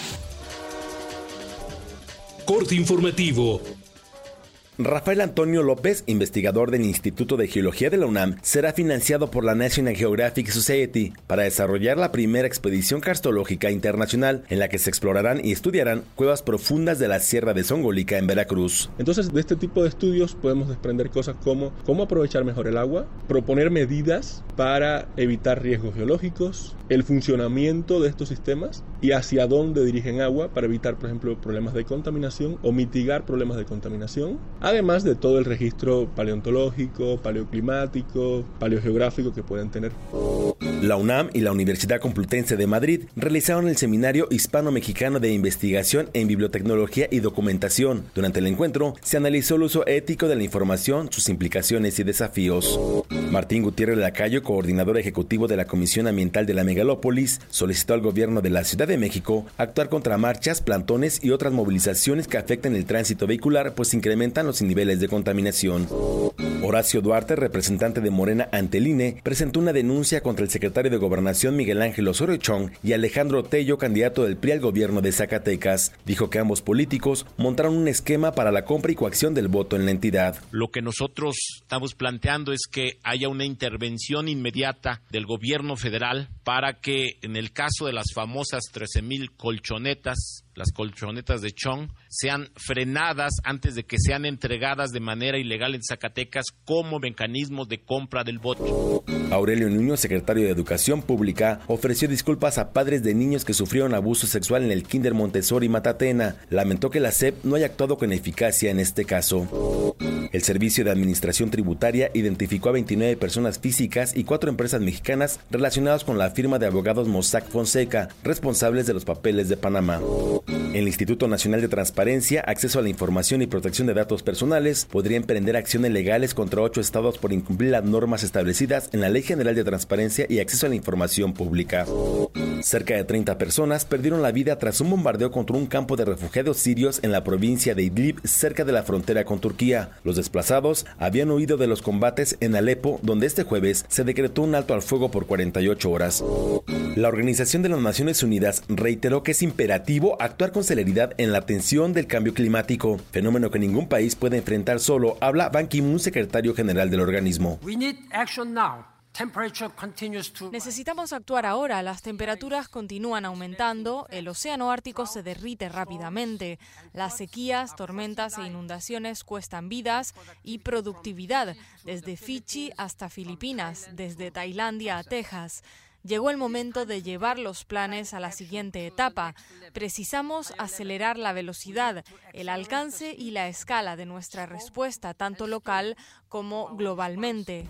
Corte informativo. Rafael Antonio López, investigador del Instituto de Geología de la UNAM, será financiado por la National Geographic Society para desarrollar la primera expedición cartológica internacional en la que se explorarán y estudiarán cuevas profundas de la Sierra de Songolica en Veracruz. Entonces, de este tipo de estudios podemos desprender cosas como cómo aprovechar mejor el agua, proponer medidas para evitar riesgos geológicos, el funcionamiento de estos sistemas y hacia dónde dirigen agua para evitar, por ejemplo, problemas de contaminación o mitigar problemas de contaminación además de todo el registro paleontológico, paleoclimático, paleogeográfico que pueden tener. La UNAM y la Universidad Complutense de Madrid realizaron el seminario hispano-mexicano de investigación en bibliotecnología y documentación. Durante el encuentro se analizó el uso ético de la información, sus implicaciones y desafíos. Martín Gutiérrez Lacayo, coordinador ejecutivo de la Comisión Ambiental de la Megalópolis, solicitó al gobierno de la Ciudad de México actuar contra marchas, plantones y otras movilizaciones que afecten el tránsito vehicular, pues incrementan los niveles de contaminación. Horacio Duarte, representante de Morena ante INE, presentó una denuncia contra el secretario de Gobernación Miguel Ángel Osorio Chong y Alejandro Tello, candidato del PRI al gobierno de Zacatecas. Dijo que ambos políticos montaron un esquema para la compra y coacción del voto en la entidad. Lo que nosotros estamos planteando es que haya una intervención inmediata del gobierno federal para que en el caso de las famosas 13 mil colchonetas las colchonetas de Chong sean frenadas antes de que sean entregadas de manera ilegal en Zacatecas como mecanismo de compra del voto. Aurelio Nuño, secretario de Educación Pública, ofreció disculpas a padres de niños que sufrieron abuso sexual en el Kinder Montessori Matatena. Lamentó que la SEP no haya actuado con eficacia en este caso. El Servicio de Administración Tributaria identificó a 29 personas físicas y cuatro empresas mexicanas relacionadas con la firma de abogados Mossack Fonseca, responsables de los papeles de Panamá. El Instituto Nacional de Transparencia, Acceso a la Información y Protección de Datos Personales podría emprender acciones legales contra ocho estados por incumplir las normas establecidas en la Ley General de Transparencia y Acceso a la Información Pública. Cerca de 30 personas perdieron la vida tras un bombardeo contra un campo de refugiados sirios en la provincia de Idlib, cerca de la frontera con Turquía. Los desplazados habían huido de los combates en Alepo, donde este jueves se decretó un alto al fuego por 48 horas. La Organización de las Naciones Unidas reiteró que es imperativo actuar con celeridad en la atención del cambio climático, fenómeno que ningún país puede enfrentar solo, habla Ban Ki-moon, secretario general del organismo. Necesitamos actuar ahora. Las temperaturas continúan aumentando, el océano Ártico se derrite rápidamente, las sequías, tormentas e inundaciones cuestan vidas y productividad, desde Fiji hasta Filipinas, desde Tailandia a Texas. Llegó el momento de llevar los planes a la siguiente etapa. Precisamos acelerar la velocidad, el alcance y la escala de nuestra respuesta, tanto local como globalmente.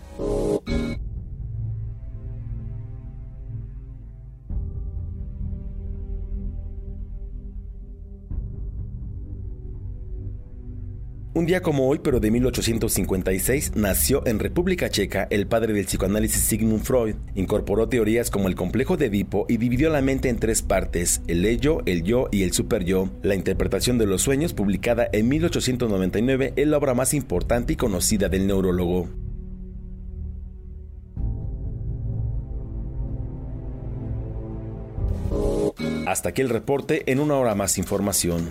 Un día como hoy, pero de 1856, nació en República Checa el padre del psicoanálisis Sigmund Freud. Incorporó teorías como el complejo de Edipo y dividió la mente en tres partes, el ello, el yo y el superyo. La interpretación de los sueños, publicada en 1899, es la obra más importante y conocida del neurólogo. Hasta aquí el reporte, en una hora más información.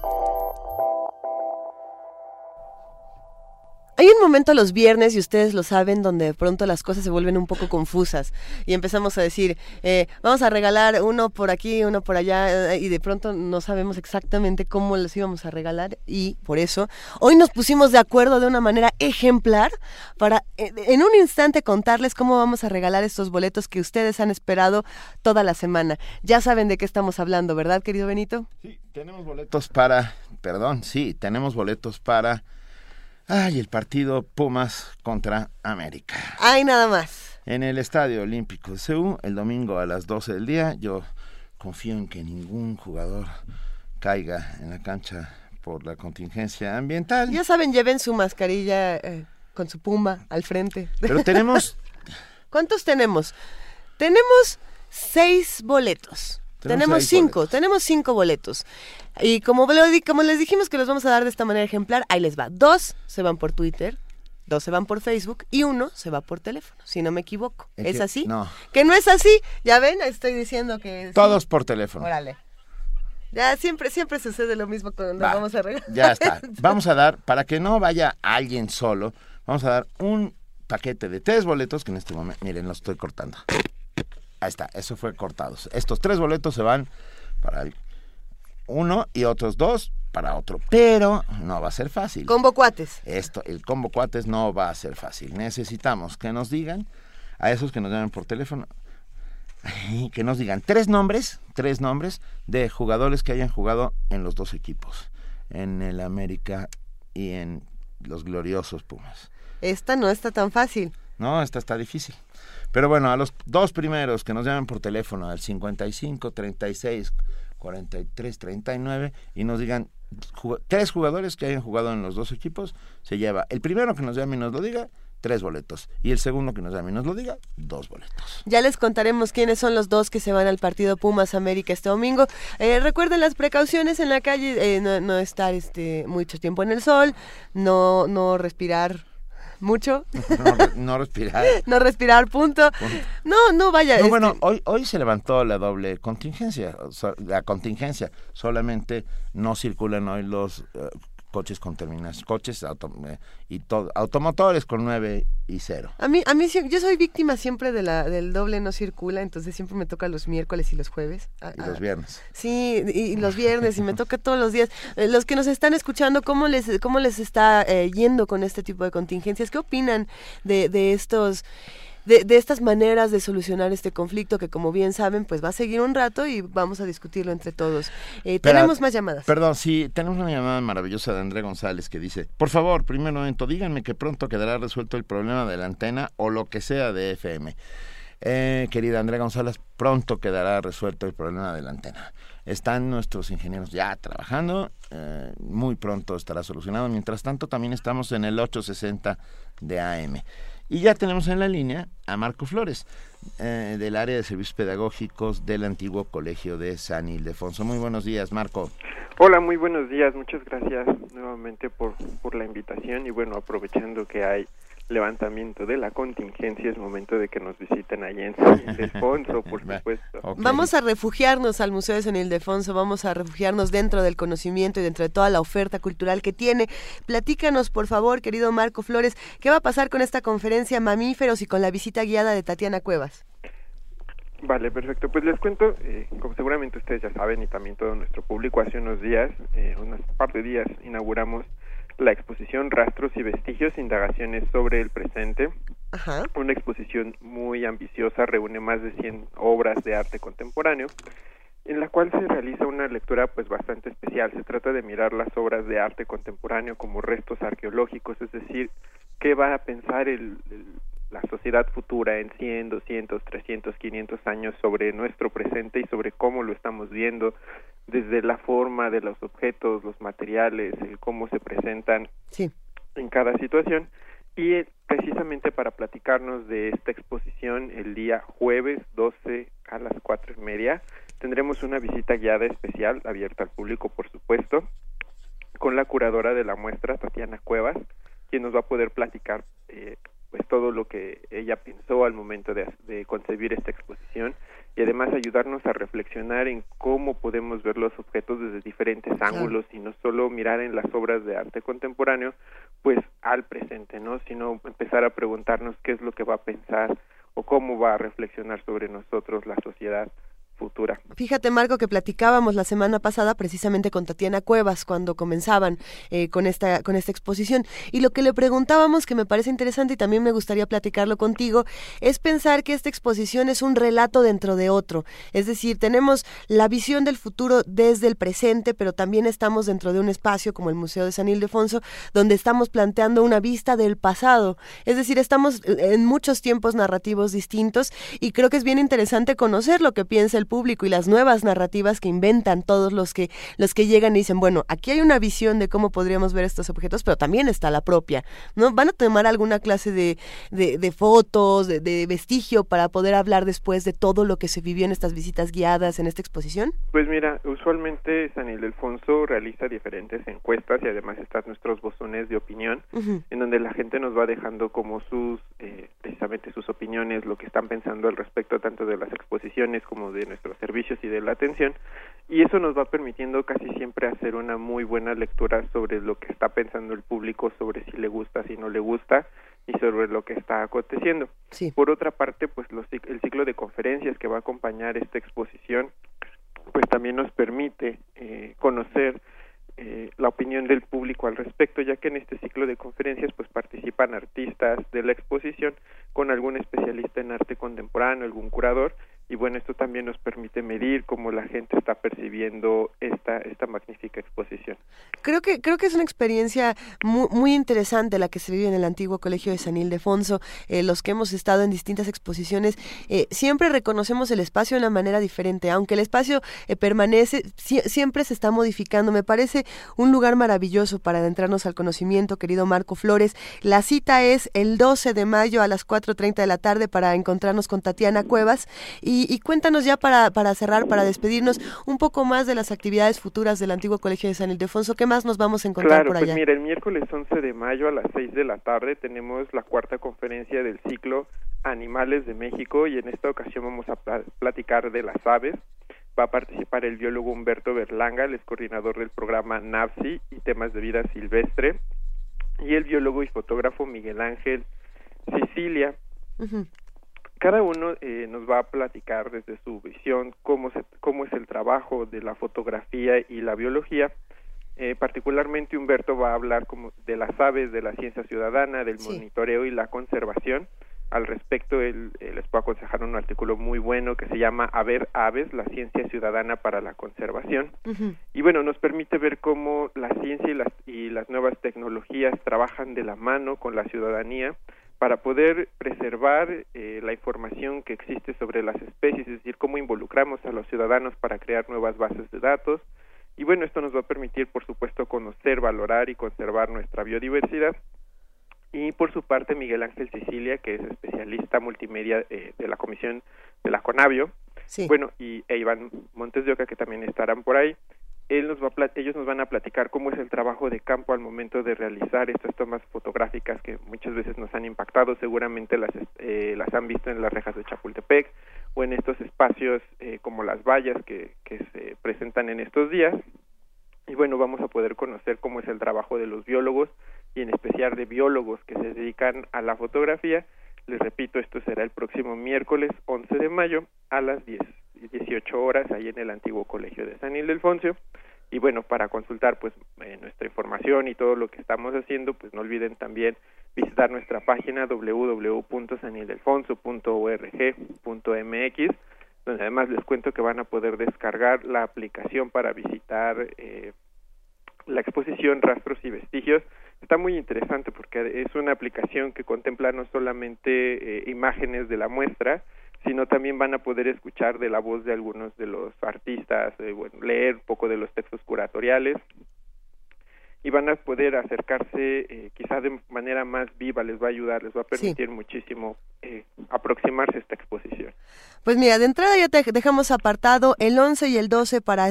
Hay un momento los viernes, y ustedes lo saben, donde de pronto las cosas se vuelven un poco confusas y empezamos a decir, eh, vamos a regalar uno por aquí, uno por allá, y de pronto no sabemos exactamente cómo los íbamos a regalar y por eso hoy nos pusimos de acuerdo de una manera ejemplar para eh, en un instante contarles cómo vamos a regalar estos boletos que ustedes han esperado toda la semana. Ya saben de qué estamos hablando, ¿verdad, querido Benito? Sí, tenemos boletos para, perdón, sí, tenemos boletos para Ay, el partido Pumas contra América. Ay, nada más. En el Estadio Olímpico de Seúl, el domingo a las 12 del día, yo confío en que ningún jugador caiga en la cancha por la contingencia ambiental. Ya saben, lleven su mascarilla eh, con su puma al frente. Pero tenemos... ¿Cuántos tenemos? Tenemos seis boletos. Tenemos, cinco, tenemos cinco boletos. Y como, como les dijimos que los vamos a dar de esta manera ejemplar, ahí les va. Dos se van por Twitter, dos se van por Facebook y uno se va por teléfono, si no me equivoco. ¿Es así? No. Que no es así. Ya ven, estoy diciendo que... Todos por teléfono. Órale. Ya siempre, siempre sucede lo mismo cuando vamos a regalar. Ya está. Vamos a dar, para que no vaya alguien solo, vamos a dar un paquete de tres boletos que en este momento, miren, los estoy cortando. Ahí está, eso fue cortados. Estos tres boletos se van para uno y otros dos para otro. Pero no va a ser fácil. Combo cuates. Esto, el combo cuates no va a ser fácil. Necesitamos que nos digan, a esos que nos llamen por teléfono, que nos digan tres nombres, tres nombres de jugadores que hayan jugado en los dos equipos, en el América y en los gloriosos Pumas. Esta no está tan fácil. No, esta está difícil. Pero bueno, a los dos primeros que nos llamen por teléfono al 55 36 43 39 y nos digan tres jugadores que hayan jugado en los dos equipos, se lleva el primero que nos llame y nos lo diga, tres boletos. Y el segundo que nos llame y nos lo diga, dos boletos. Ya les contaremos quiénes son los dos que se van al partido Pumas América este domingo. Eh, recuerden las precauciones en la calle, eh, no, no, estar este mucho tiempo en el sol, no, no respirar mucho. No, respirar. no respirar, punto. No, no vaya. No, bueno, este hoy, hoy se levantó la doble contingencia, la contingencia. Solamente no circulan hoy los eh, coches con terminación, coches eh, y todo, automotores con 9 y 0. A mí, a mí yo soy víctima siempre de la, del doble no circula, entonces siempre me toca los miércoles y los jueves. y los viernes. Sí, y, los viernes, y me toca todos los días. Eh, los que nos están escuchando, ¿cómo les, cómo les está eh, yendo con este tipo de contingencias? ¿Qué opinan de, de estos de, de, estas maneras de solucionar este conflicto que como bien saben pues va a seguir un rato y vamos a discutirlo entre todos. Eh, tenemos más llamadas. Perdón, sí, tenemos una llamada maravillosa de André González que dice, por favor, primer momento, díganme que pronto quedará resuelto el problema de la antena o lo que sea de FM. Eh, querida Andrea González, pronto quedará resuelto el problema de la antena. Están nuestros ingenieros ya trabajando, eh, muy pronto estará solucionado. Mientras tanto, también estamos en el 860 de AM. Y ya tenemos en la línea a Marco Flores, eh, del área de servicios pedagógicos del antiguo colegio de San Ildefonso. Muy buenos días, Marco. Hola, muy buenos días. Muchas gracias nuevamente por, por la invitación y bueno, aprovechando que hay levantamiento de la contingencia, es momento de que nos visiten allí en San Ildefonso, por supuesto. Vamos a refugiarnos al Museo de San Ildefonso, vamos a refugiarnos dentro del conocimiento y dentro de toda la oferta cultural que tiene. Platícanos, por favor, querido Marco Flores, ¿qué va a pasar con esta conferencia Mamíferos y con la visita guiada de Tatiana Cuevas? Vale, perfecto. Pues les cuento, eh, como seguramente ustedes ya saben y también todo nuestro público, hace unos días, eh, unos par de días, inauguramos la exposición Rastros y Vestigios, Indagaciones sobre el Presente. Una exposición muy ambiciosa, reúne más de 100 obras de arte contemporáneo, en la cual se realiza una lectura pues bastante especial. Se trata de mirar las obras de arte contemporáneo como restos arqueológicos, es decir, qué va a pensar el la sociedad futura en 100, 200, 300, 500 años sobre nuestro presente y sobre cómo lo estamos viendo desde la forma de los objetos, los materiales, el cómo se presentan en cada situación. Y eh, precisamente para platicarnos de esta exposición el día jueves 12 a las cuatro y media tendremos una visita guiada especial abierta al público por supuesto con la curadora de la muestra Tatiana Cuevas quien nos va a poder platicar eh, pues todo lo que ella pensó al momento de, de concebir esta exposición y además ayudarnos a reflexionar en cómo podemos ver los objetos desde diferentes ángulos y no solo mirar en las obras de arte contemporáneo pues al presente, ¿no? sino empezar a preguntarnos qué es lo que va a pensar o cómo va a reflexionar sobre nosotros la sociedad futura. Fíjate, Marco, que platicábamos la semana pasada precisamente con Tatiana Cuevas cuando comenzaban eh, con, esta, con esta exposición. Y lo que le preguntábamos, que me parece interesante y también me gustaría platicarlo contigo, es pensar que esta exposición es un relato dentro de otro. Es decir, tenemos la visión del futuro desde el presente, pero también estamos dentro de un espacio como el Museo de San Ildefonso, donde estamos planteando una vista del pasado. Es decir, estamos en muchos tiempos narrativos distintos y creo que es bien interesante conocer lo que piensa el público y las nuevas narrativas que inventan todos los que los que llegan y dicen, bueno, aquí hay una visión de cómo podríamos ver estos objetos, pero también está la propia, ¿no? ¿Van a tomar alguna clase de, de, fotos, de, vestigio para poder hablar después de todo lo que se vivió en estas visitas guiadas, en esta exposición? Pues mira, usualmente San Ildefonso realiza diferentes encuestas y además están nuestros bozones de opinión, en donde la gente nos va dejando como sus, eh, precisamente sus opiniones, lo que están pensando al respecto tanto de las exposiciones como de nuestros servicios y de la atención y eso nos va permitiendo casi siempre hacer una muy buena lectura sobre lo que está pensando el público, sobre si le gusta, si no le gusta y sobre lo que está aconteciendo. Por otra parte, pues los, el ciclo de conferencias que va a acompañar esta exposición, pues también nos permite eh, conocer eh, la opinión del público al respecto, ya que en este ciclo de conferencias pues participan artistas de la exposición con algún especialista en arte contemporáneo, algún curador y bueno esto también nos permite medir cómo la gente está percibiendo esta esta magnífica exposición. Creo que creo que es una experiencia muy, muy interesante la que se vive en el antiguo colegio de San Ildefonso eh, los que hemos estado en distintas exposiciones eh, siempre reconocemos el espacio de una manera diferente aunque el espacio eh, permanece siempre se está modificando. Me parece un lugar maravilloso para adentrarnos al conocimiento querido Marco Flores. La cita es el 12 de mayo a las 4.30 de la tarde para encontrarnos con Tatiana Cuevas y y, cuéntanos ya para, para cerrar, para despedirnos, un poco más de las actividades futuras del antiguo Colegio de San Ildefonso. ¿Qué más nos vamos a encontrar por pues allá? mira, el miércoles 11 de mayo a las 6 de la tarde tenemos la cuarta conferencia del ciclo Animales de México y en esta ocasión vamos a platicar de las aves. Va a participar el biólogo Humberto Berlanga, el coordinador del programa NAVSI y temas de vida silvestre, y el biólogo y fotógrafo Miguel Ángel Sicilia cada uno eh, nos va a platicar desde su visión cómo, se, cómo es el trabajo de la fotografía y la biología. Eh, particularmente Humberto va a hablar como de las aves, de la ciencia ciudadana, del monitoreo y la conservación. Al respecto, él, les puedo aconsejar un artículo muy bueno que se llama A ver aves, la ciencia ciudadana para la conservación. Y bueno, nos permite ver cómo la ciencia y las, y las nuevas tecnologías trabajan de la mano con la ciudadanía para poder preservar eh, la información que existe sobre las especies, es decir, cómo involucramos a los ciudadanos para crear nuevas bases de datos. Y bueno, esto nos va a permitir, por supuesto, conocer, valorar y conservar nuestra biodiversidad. Y por su parte, Miguel Ángel Sicilia, que es especialista multimedia eh, de la Comisión de la CONAVIO, bueno, y e Iván Montes de Oca, que también estarán por ahí, él nos va ellos nos van a platicar cómo es el trabajo de campo al momento de realizar estas tomas fotográficas que muchas veces nos han impactado, seguramente las, eh, las han visto en las rejas de Chapultepec o en estos espacios eh, como las vallas que se presentan en estos días. Y bueno, vamos a poder conocer cómo es el trabajo de los biólogos y en especial de biólogos que se dedican a la fotografía. Les repito, esto será el próximo miércoles 11 de mayo a las 10 18 horas ahí en el antiguo colegio de San Ildefonso. Y bueno para consultar pues eh, nuestra información y todo lo que estamos haciendo pues no olviden también visitar nuestra página www.sanildefonso.org.mx donde además les cuento que van a poder descargar la aplicación para visitar eh, la exposición Rastros y Vestigios. Está muy interesante porque es una aplicación que contempla no solamente eh, imágenes de la muestra sino también van a poder escuchar de la voz de algunos de los artistas, eh, bueno, leer un poco de los textos curatoriales y van a poder acercarse eh, quizás de manera más viva, les va a ayudar, les va a permitir muchísimo eh, aproximarse a esta exposición. Pues mira, de entrada ya te dejamos apartado el 11 y el 12 para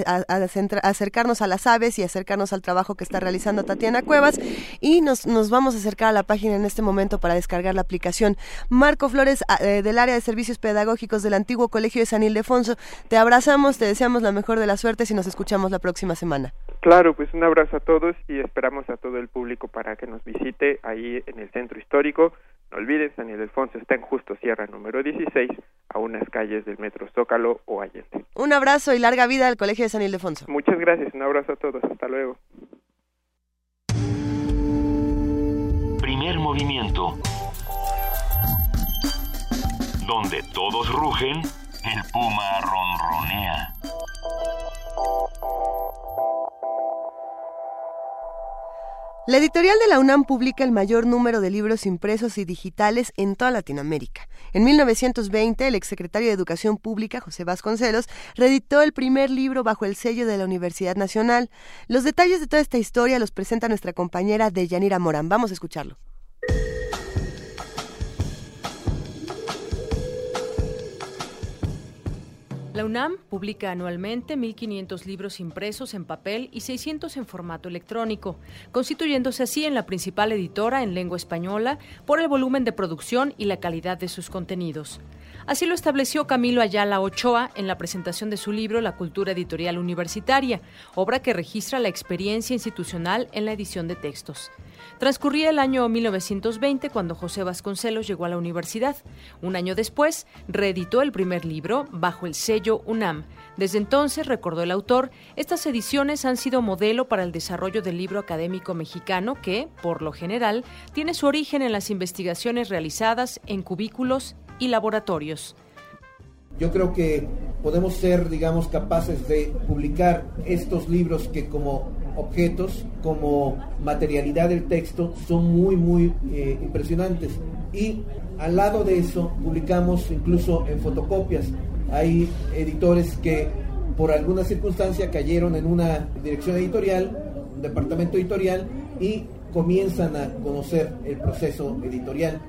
acercarnos a las aves y acercarnos al trabajo que está realizando Tatiana Cuevas y nos, nos vamos a acercar a la página en este momento para descargar la aplicación. Marco Flores eh, del área de servicios pedagógicos del antiguo Colegio de San Ildefonso, te abrazamos, te deseamos la mejor de las suertes y nos escuchamos la próxima semana. Claro, pues un abrazo a todos y esperamos a todo el público para que nos visite ahí en el centro histórico. No olviden, San Ildefonso está en Justo Sierra número 16, a unas calles del Metro Zócalo o Allende. Un abrazo y larga vida al Colegio de San Ildefonso. Muchas gracias, un abrazo a todos, hasta luego. Primer movimiento. Donde todos rugen, el puma ronronea. La editorial de la UNAM publica el mayor número de libros impresos y digitales en toda Latinoamérica. En 1920, el exsecretario de Educación Pública, José Vasconcelos, reeditó el primer libro bajo el sello de la Universidad Nacional. Los detalles de toda esta historia los presenta nuestra compañera Deyanira Morán. Vamos a escucharlo. La UNAM publica anualmente 1.500 libros impresos en papel y 600 en formato electrónico, constituyéndose así en la principal editora en lengua española por el volumen de producción y la calidad de sus contenidos. Así lo estableció Camilo Ayala Ochoa en la presentación de su libro La cultura editorial universitaria, obra que registra la experiencia institucional en la edición de textos. Transcurría el año 1920 cuando José Vasconcelos llegó a la universidad. Un año después, reeditó el primer libro bajo el sello UNAM. Desde entonces, recordó el autor, estas ediciones han sido modelo para el desarrollo del libro académico mexicano que, por lo general, tiene su origen en las investigaciones realizadas en cubículos y laboratorios. Yo creo que podemos ser, digamos, capaces de publicar estos libros que como objetos, como materialidad del texto, son muy, muy eh, impresionantes. Y al lado de eso, publicamos incluso en fotocopias. Hay editores que por alguna circunstancia cayeron en una dirección editorial, un departamento editorial, y comienzan a conocer el proceso editorial.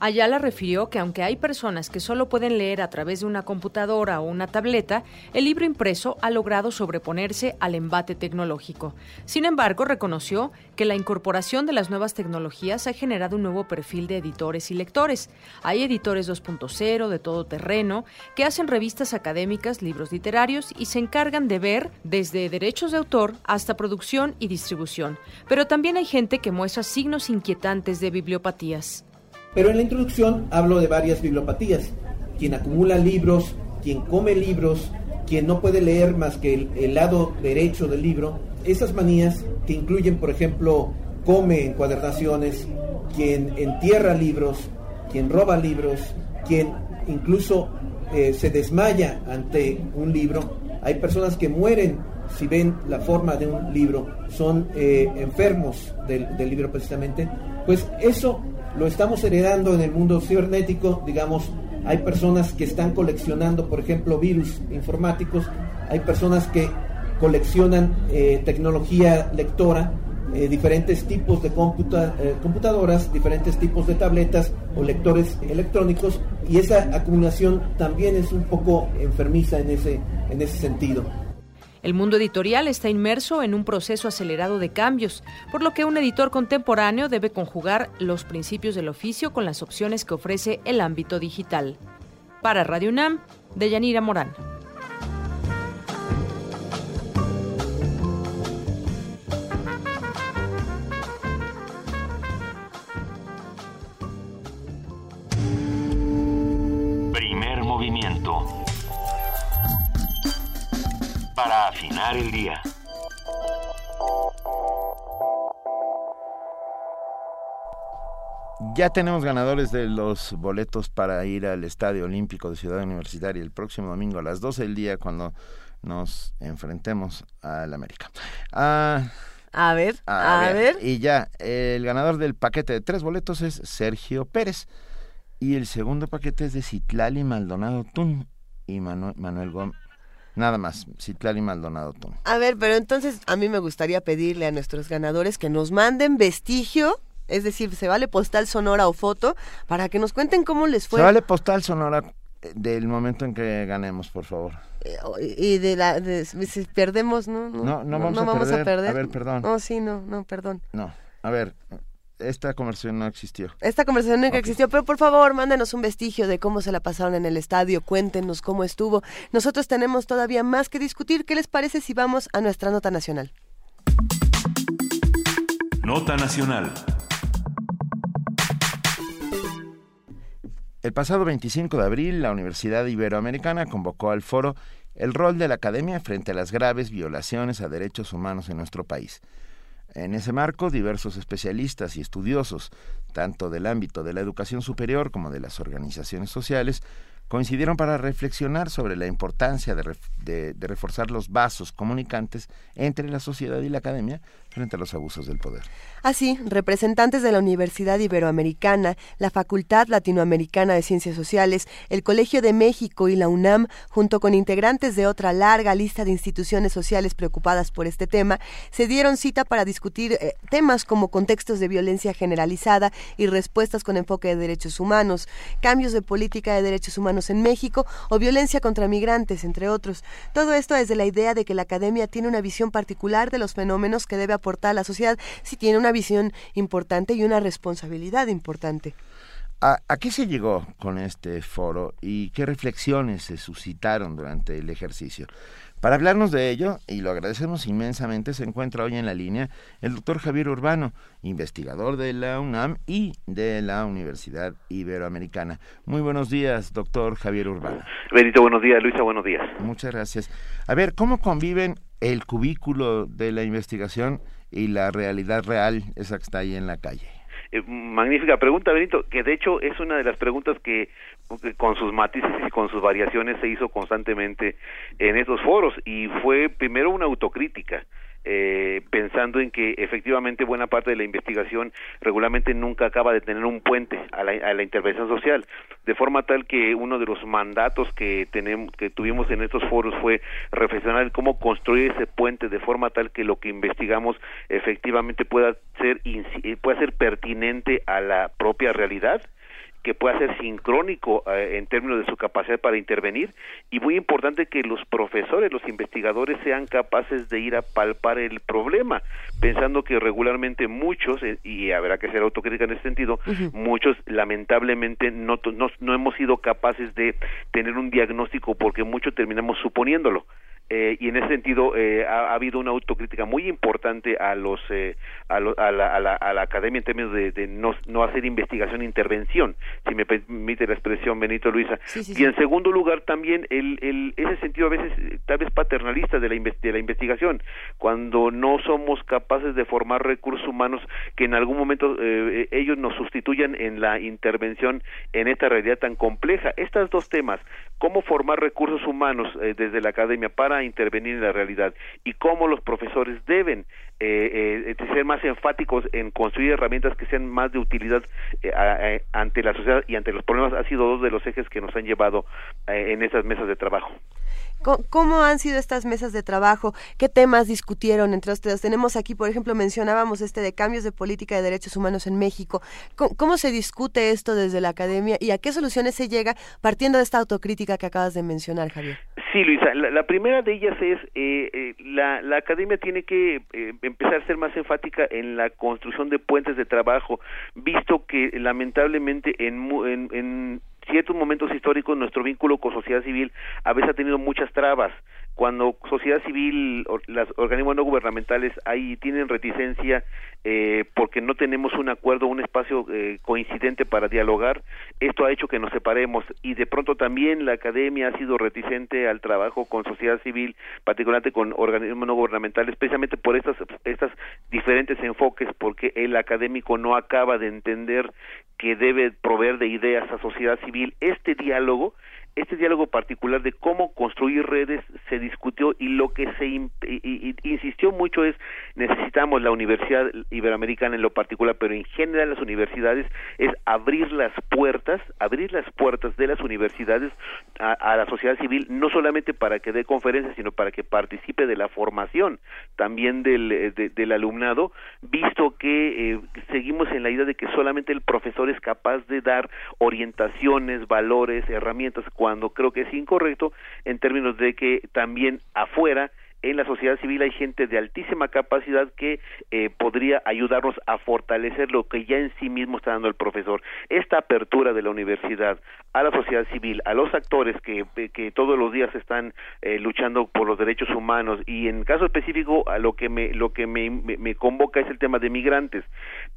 Ayala refirió que aunque hay personas que solo pueden leer a través de una computadora o una tableta, el libro impreso ha logrado sobreponerse al embate tecnológico. Sin embargo, reconoció que la incorporación de las nuevas tecnologías ha generado un nuevo perfil de editores y lectores. Hay editores 2.0 de todo terreno que hacen revistas académicas, libros literarios y se encargan de ver desde derechos de autor hasta producción y distribución. Pero también hay gente que muestra signos inquietantes de bibliopatías. Pero en la introducción hablo de varias bibliopatías. Quien acumula libros, quien come libros, quien no puede leer más que el, lado derecho del libro, esas manías que incluyen, por ejemplo, come encuadernaciones, quien entierra libros, quien roba libros, quien incluso eh, se desmaya ante un libro. Hay personas que mueren si ven la forma de un libro, son eh, enfermos del, del libro precisamente. Pues eso lo estamos heredando en el mundo cibernético, digamos, hay personas que están coleccionando, por ejemplo, virus informáticos, hay personas que coleccionan eh, tecnología lectora, eh, diferentes tipos de eh, computadoras, diferentes tipos de tabletas o lectores electrónicos, y esa acumulación también es un poco enfermiza en ese, en ese sentido. El mundo editorial está inmerso en un proceso acelerado de cambios, por lo que un editor contemporáneo debe conjugar los principios del oficio con las opciones que ofrece el ámbito digital. Para Radio UNAM, Deyanira Morán. Para afinar el día. Ya tenemos ganadores de los boletos para ir al Estadio Olímpico de Ciudad Universitaria el próximo domingo a las 12 del día cuando nos enfrentemos al América. Ah, a ver, a, ver. Y ya, el ganador del paquete de tres boletos es Sergio Pérez. Y el segundo paquete es de Citlali Maldonado Tun y Manuel Gómez Nada más, Citlali Maldonado Tom. A ver, pero entonces a mí me gustaría pedirle a nuestros ganadores que nos manden vestigio es decir, se vale postal sonora o foto para que nos cuenten cómo les fue. Se vale postal sonora del momento en que ganemos, por favor. Eh, y de la si perdemos, no, no, no, vamos, a, perder. a, ver, perdón. No, sí, no, no, perdón. No, a ver, esta conversación no existió. Esta conversación nunca existió, pero por favor, mándenos un vestigio de cómo se la pasaron en el estadio, cuéntenos cómo estuvo. Nosotros tenemos todavía más que discutir. ¿Qué les parece si vamos a nuestra nota nacional? Nota nacional. El pasado 25 de abril, la Universidad Iberoamericana convocó al foro el rol de la academia frente a las graves violaciones a derechos humanos en nuestro país. En ese marco, diversos especialistas y estudiosos, tanto del ámbito de la educación superior como de las organizaciones sociales, coincidieron para reflexionar sobre la importancia de, reforzar los vasos comunicantes entre la sociedad y la academia frente a los abusos del poder. Así, representantes de la Universidad Iberoamericana, la Facultad Latinoamericana de Ciencias Sociales, el Colegio de México y la UNAM, junto con integrantes de otra larga lista de instituciones sociales preocupadas por este tema, se dieron cita para discutir eh, temas como contextos de violencia generalizada y respuestas con enfoque de derechos humanos, cambios de política de derechos humanos en México o violencia contra migrantes, entre otros. Todo esto desde la idea de que la academia tiene una visión particular de los fenómenos que debe aportar a la sociedad si tiene una visión importante y una responsabilidad importante. ¿A, qué se llegó con este foro y qué reflexiones se suscitaron durante el ejercicio? Para hablarnos de ello, y lo agradecemos inmensamente, se encuentra hoy en la línea el doctor Javier Urbano, investigador de la UNAM y de la Universidad Iberoamericana. Muy buenos días, doctor Javier Urbano. Benito, buenos días. Luisa, buenos días. Muchas gracias. A ver, ¿cómo conviven el cubículo de la investigación y la realidad real, esa que está ahí en la calle? Eh, magnífica pregunta, Benito, que de hecho es una de las preguntas que con sus matices y con sus variaciones se hizo constantemente en estos foros y fue primero una autocrítica eh, pensando en que efectivamente buena parte de la investigación regularmente nunca acaba de tener un puente a la, a la intervención social, de forma tal que uno de los mandatos que tenemos, que tuvimos en estos foros fue reflexionar cómo construir ese puente de forma tal que lo que investigamos efectivamente pueda ser pueda ser pertinente a la propia realidad que pueda ser sincrónico eh, en términos de su capacidad para intervenir y muy importante que los profesores, los investigadores sean capaces de ir a palpar el problema, pensando que regularmente muchos, eh, y habrá que ser autocrítica en ese sentido, muchos lamentablemente no, no, no hemos sido capaces de tener un diagnóstico porque mucho terminamos suponiéndolo. Eh, y en ese sentido eh, ha, habido una autocrítica muy importante a los eh, a, a, la, a, la, a, la, academia en términos de, de no, no, hacer investigación e intervención si me permite la expresión Benito Luisa. Y en segundo lugar también el, el, ese sentido a veces tal vez paternalista de la, de la investigación cuando no somos capaces de formar recursos humanos que en algún momento ellos nos sustituyan en la intervención en esta realidad tan compleja. Estos dos temas cómo formar recursos humanos desde la academia para intervenir en la realidad y cómo los profesores deben eh, eh, ser más enfáticos en construir herramientas que sean más de utilidad eh, ante la sociedad y ante los problemas ha sido dos de los ejes que nos han llevado en esas mesas de trabajo. ¿Cómo han sido estas mesas de trabajo? ¿Qué temas discutieron entre ustedes? Tenemos aquí, por ejemplo, mencionábamos este de cambios de política de derechos humanos en México. ¿Cómo, se discute esto desde la academia y a qué soluciones se llega partiendo de esta autocrítica que acabas de mencionar, Javier? Sí, Luisa. La, primera de ellas es eh, eh, la, la, academia tiene que eh, empezar a ser más enfática en la construcción de puentes de trabajo, visto que lamentablemente en, en, en ciertos momentos históricos nuestro vínculo con sociedad civil a veces ha tenido muchas trabas cuando sociedad civil, los organismos no gubernamentales ahí tienen reticencia eh, porque no tenemos un acuerdo, un espacio eh, coincidente para dialogar, esto ha hecho que nos separemos y de pronto también la academia ha sido reticente al trabajo con sociedad civil, particularmente con organismos no gubernamentales, especialmente por estas, estas diferentes enfoques, porque el académico no acaba de entender que debe proveer de ideas a sociedad civil. Este diálogo este diálogo particular de cómo construir redes se discutió y lo que se insistió mucho es necesitamos la Universidad Iberoamericana en lo particular, pero en general las universidades es abrir las puertas, abrir las puertas de las universidades a, la sociedad civil, no solamente para que dé conferencias, sino para que participe de la formación también del, eh, alumnado, visto que eh, seguimos en la idea de que solamente el profesor es capaz de dar orientaciones, valores, herramientas, cuando creo que es incorrecto en términos de que también afuera en la sociedad civil hay gente de altísima capacidad que eh, podría ayudarnos a fortalecer lo que ya en sí mismo está dando el profesor. Esta apertura de la universidad a la sociedad civil, a los actores que, que todos los días están eh, luchando por los derechos humanos y en caso específico a lo que me lo que me, me, convoca es el tema de migrantes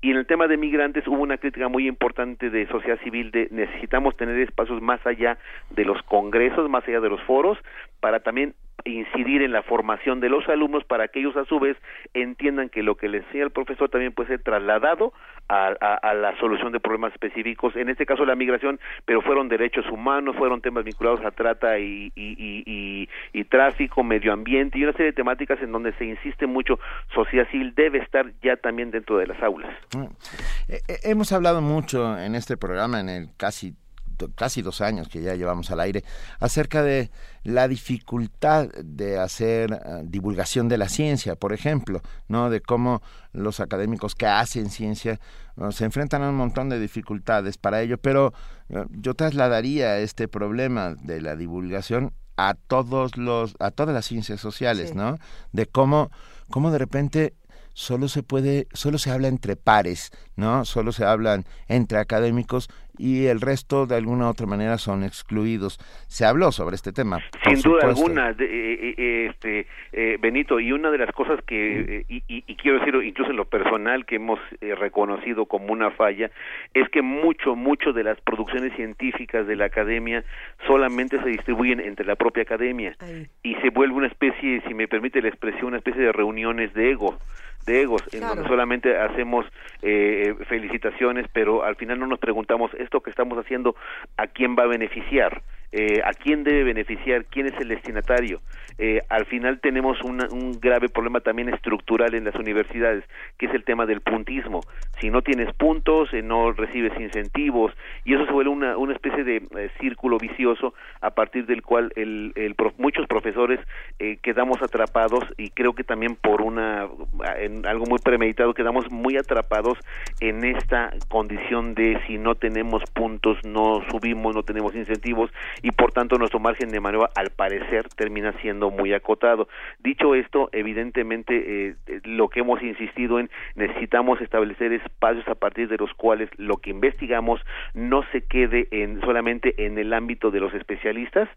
y en el tema de migrantes hubo una crítica muy importante de sociedad civil de necesitamos tener espacios más allá de los congresos, más allá de los foros para también incidir en la formación de los alumnos para que ellos a su vez entiendan que lo que le enseña el profesor también puede ser trasladado a, la solución de problemas específicos, en este caso la migración, pero fueron derechos humanos, fueron temas vinculados a trata y, y, tráfico, medio ambiente y una serie de temáticas en donde se insiste mucho, sociedad civil debe estar ya también dentro de las aulas. Mm. Eh, eh, hemos hablado mucho en este programa, en el casi casi dos años que ya llevamos al aire, acerca de la dificultad de hacer eh, divulgación de la ciencia, por ejemplo, ¿no? De cómo los académicos que hacen ciencia se enfrentan a un montón de dificultades para ello, pero eh, yo trasladaría este problema de la divulgación a todos los a todas las ciencias sociales, ¿no? De cómo cómo de repente solo se puede, solo se habla entre pares, ¿no? Solo se hablan entre académicos y el resto de alguna u otra manera son excluidos. Se habló sobre este tema. Sin duda alguna, eh, eh, eh, este, Benito, y una de las cosas que, y, y, quiero decir incluso en lo personal que hemos reconocido como una falla, es que mucho, mucho de las producciones científicas de la academia solamente se distribuyen entre la propia academia y se vuelve una especie, si me permite la expresión, una especie de reuniones de ego de egos, en donde solamente hacemos eh, felicitaciones, pero al final no nos preguntamos esto que estamos haciendo a quién va a beneficiar eh, a quién debe beneficiar, quién es el destinatario. Eh, al final tenemos un grave problema también estructural en las universidades, que es el tema del puntismo. Si no tienes puntos, eh, no recibes incentivos, y eso se vuelve una, una especie de círculo vicioso a partir del cual el, el muchos profesores quedamos atrapados, y creo que también por una en algo muy premeditado, quedamos muy atrapados en esta condición de si no tenemos puntos, no subimos, no tenemos incentivos, y por tanto nuestro margen de maniobra al parecer termina siendo muy acotado. Dicho esto, evidentemente eh, lo que hemos insistido en necesitamos establecer espacios a partir de los cuales lo que investigamos no se quede en solamente en el ámbito de los especialistas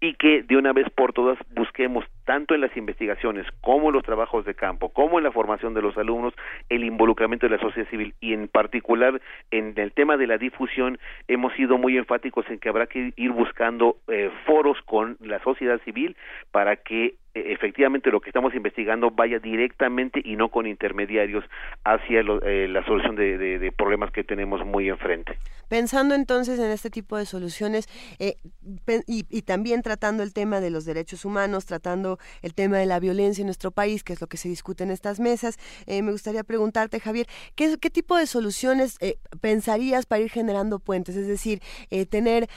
y que de una vez por todas busquemos tanto en las investigaciones como en los trabajos de campo, como en la formación de los alumnos, el involucramiento de la sociedad civil y en particular en el tema de la difusión hemos sido muy enfáticos en que habrá que ir buscando eh, foros con la sociedad civil para que efectivamente lo que estamos investigando vaya directamente y no con intermediarios hacia eh, la solución de, problemas que tenemos muy enfrente. Pensando entonces en este tipo de soluciones eh, y, también tratando el tema de los derechos humanos, tratando el tema de la violencia en nuestro país, que es lo que se discute en estas mesas, eh, me gustaría preguntarte, Javier, ¿qué, tipo de soluciones pensarías para ir generando puentes? Es decir, tener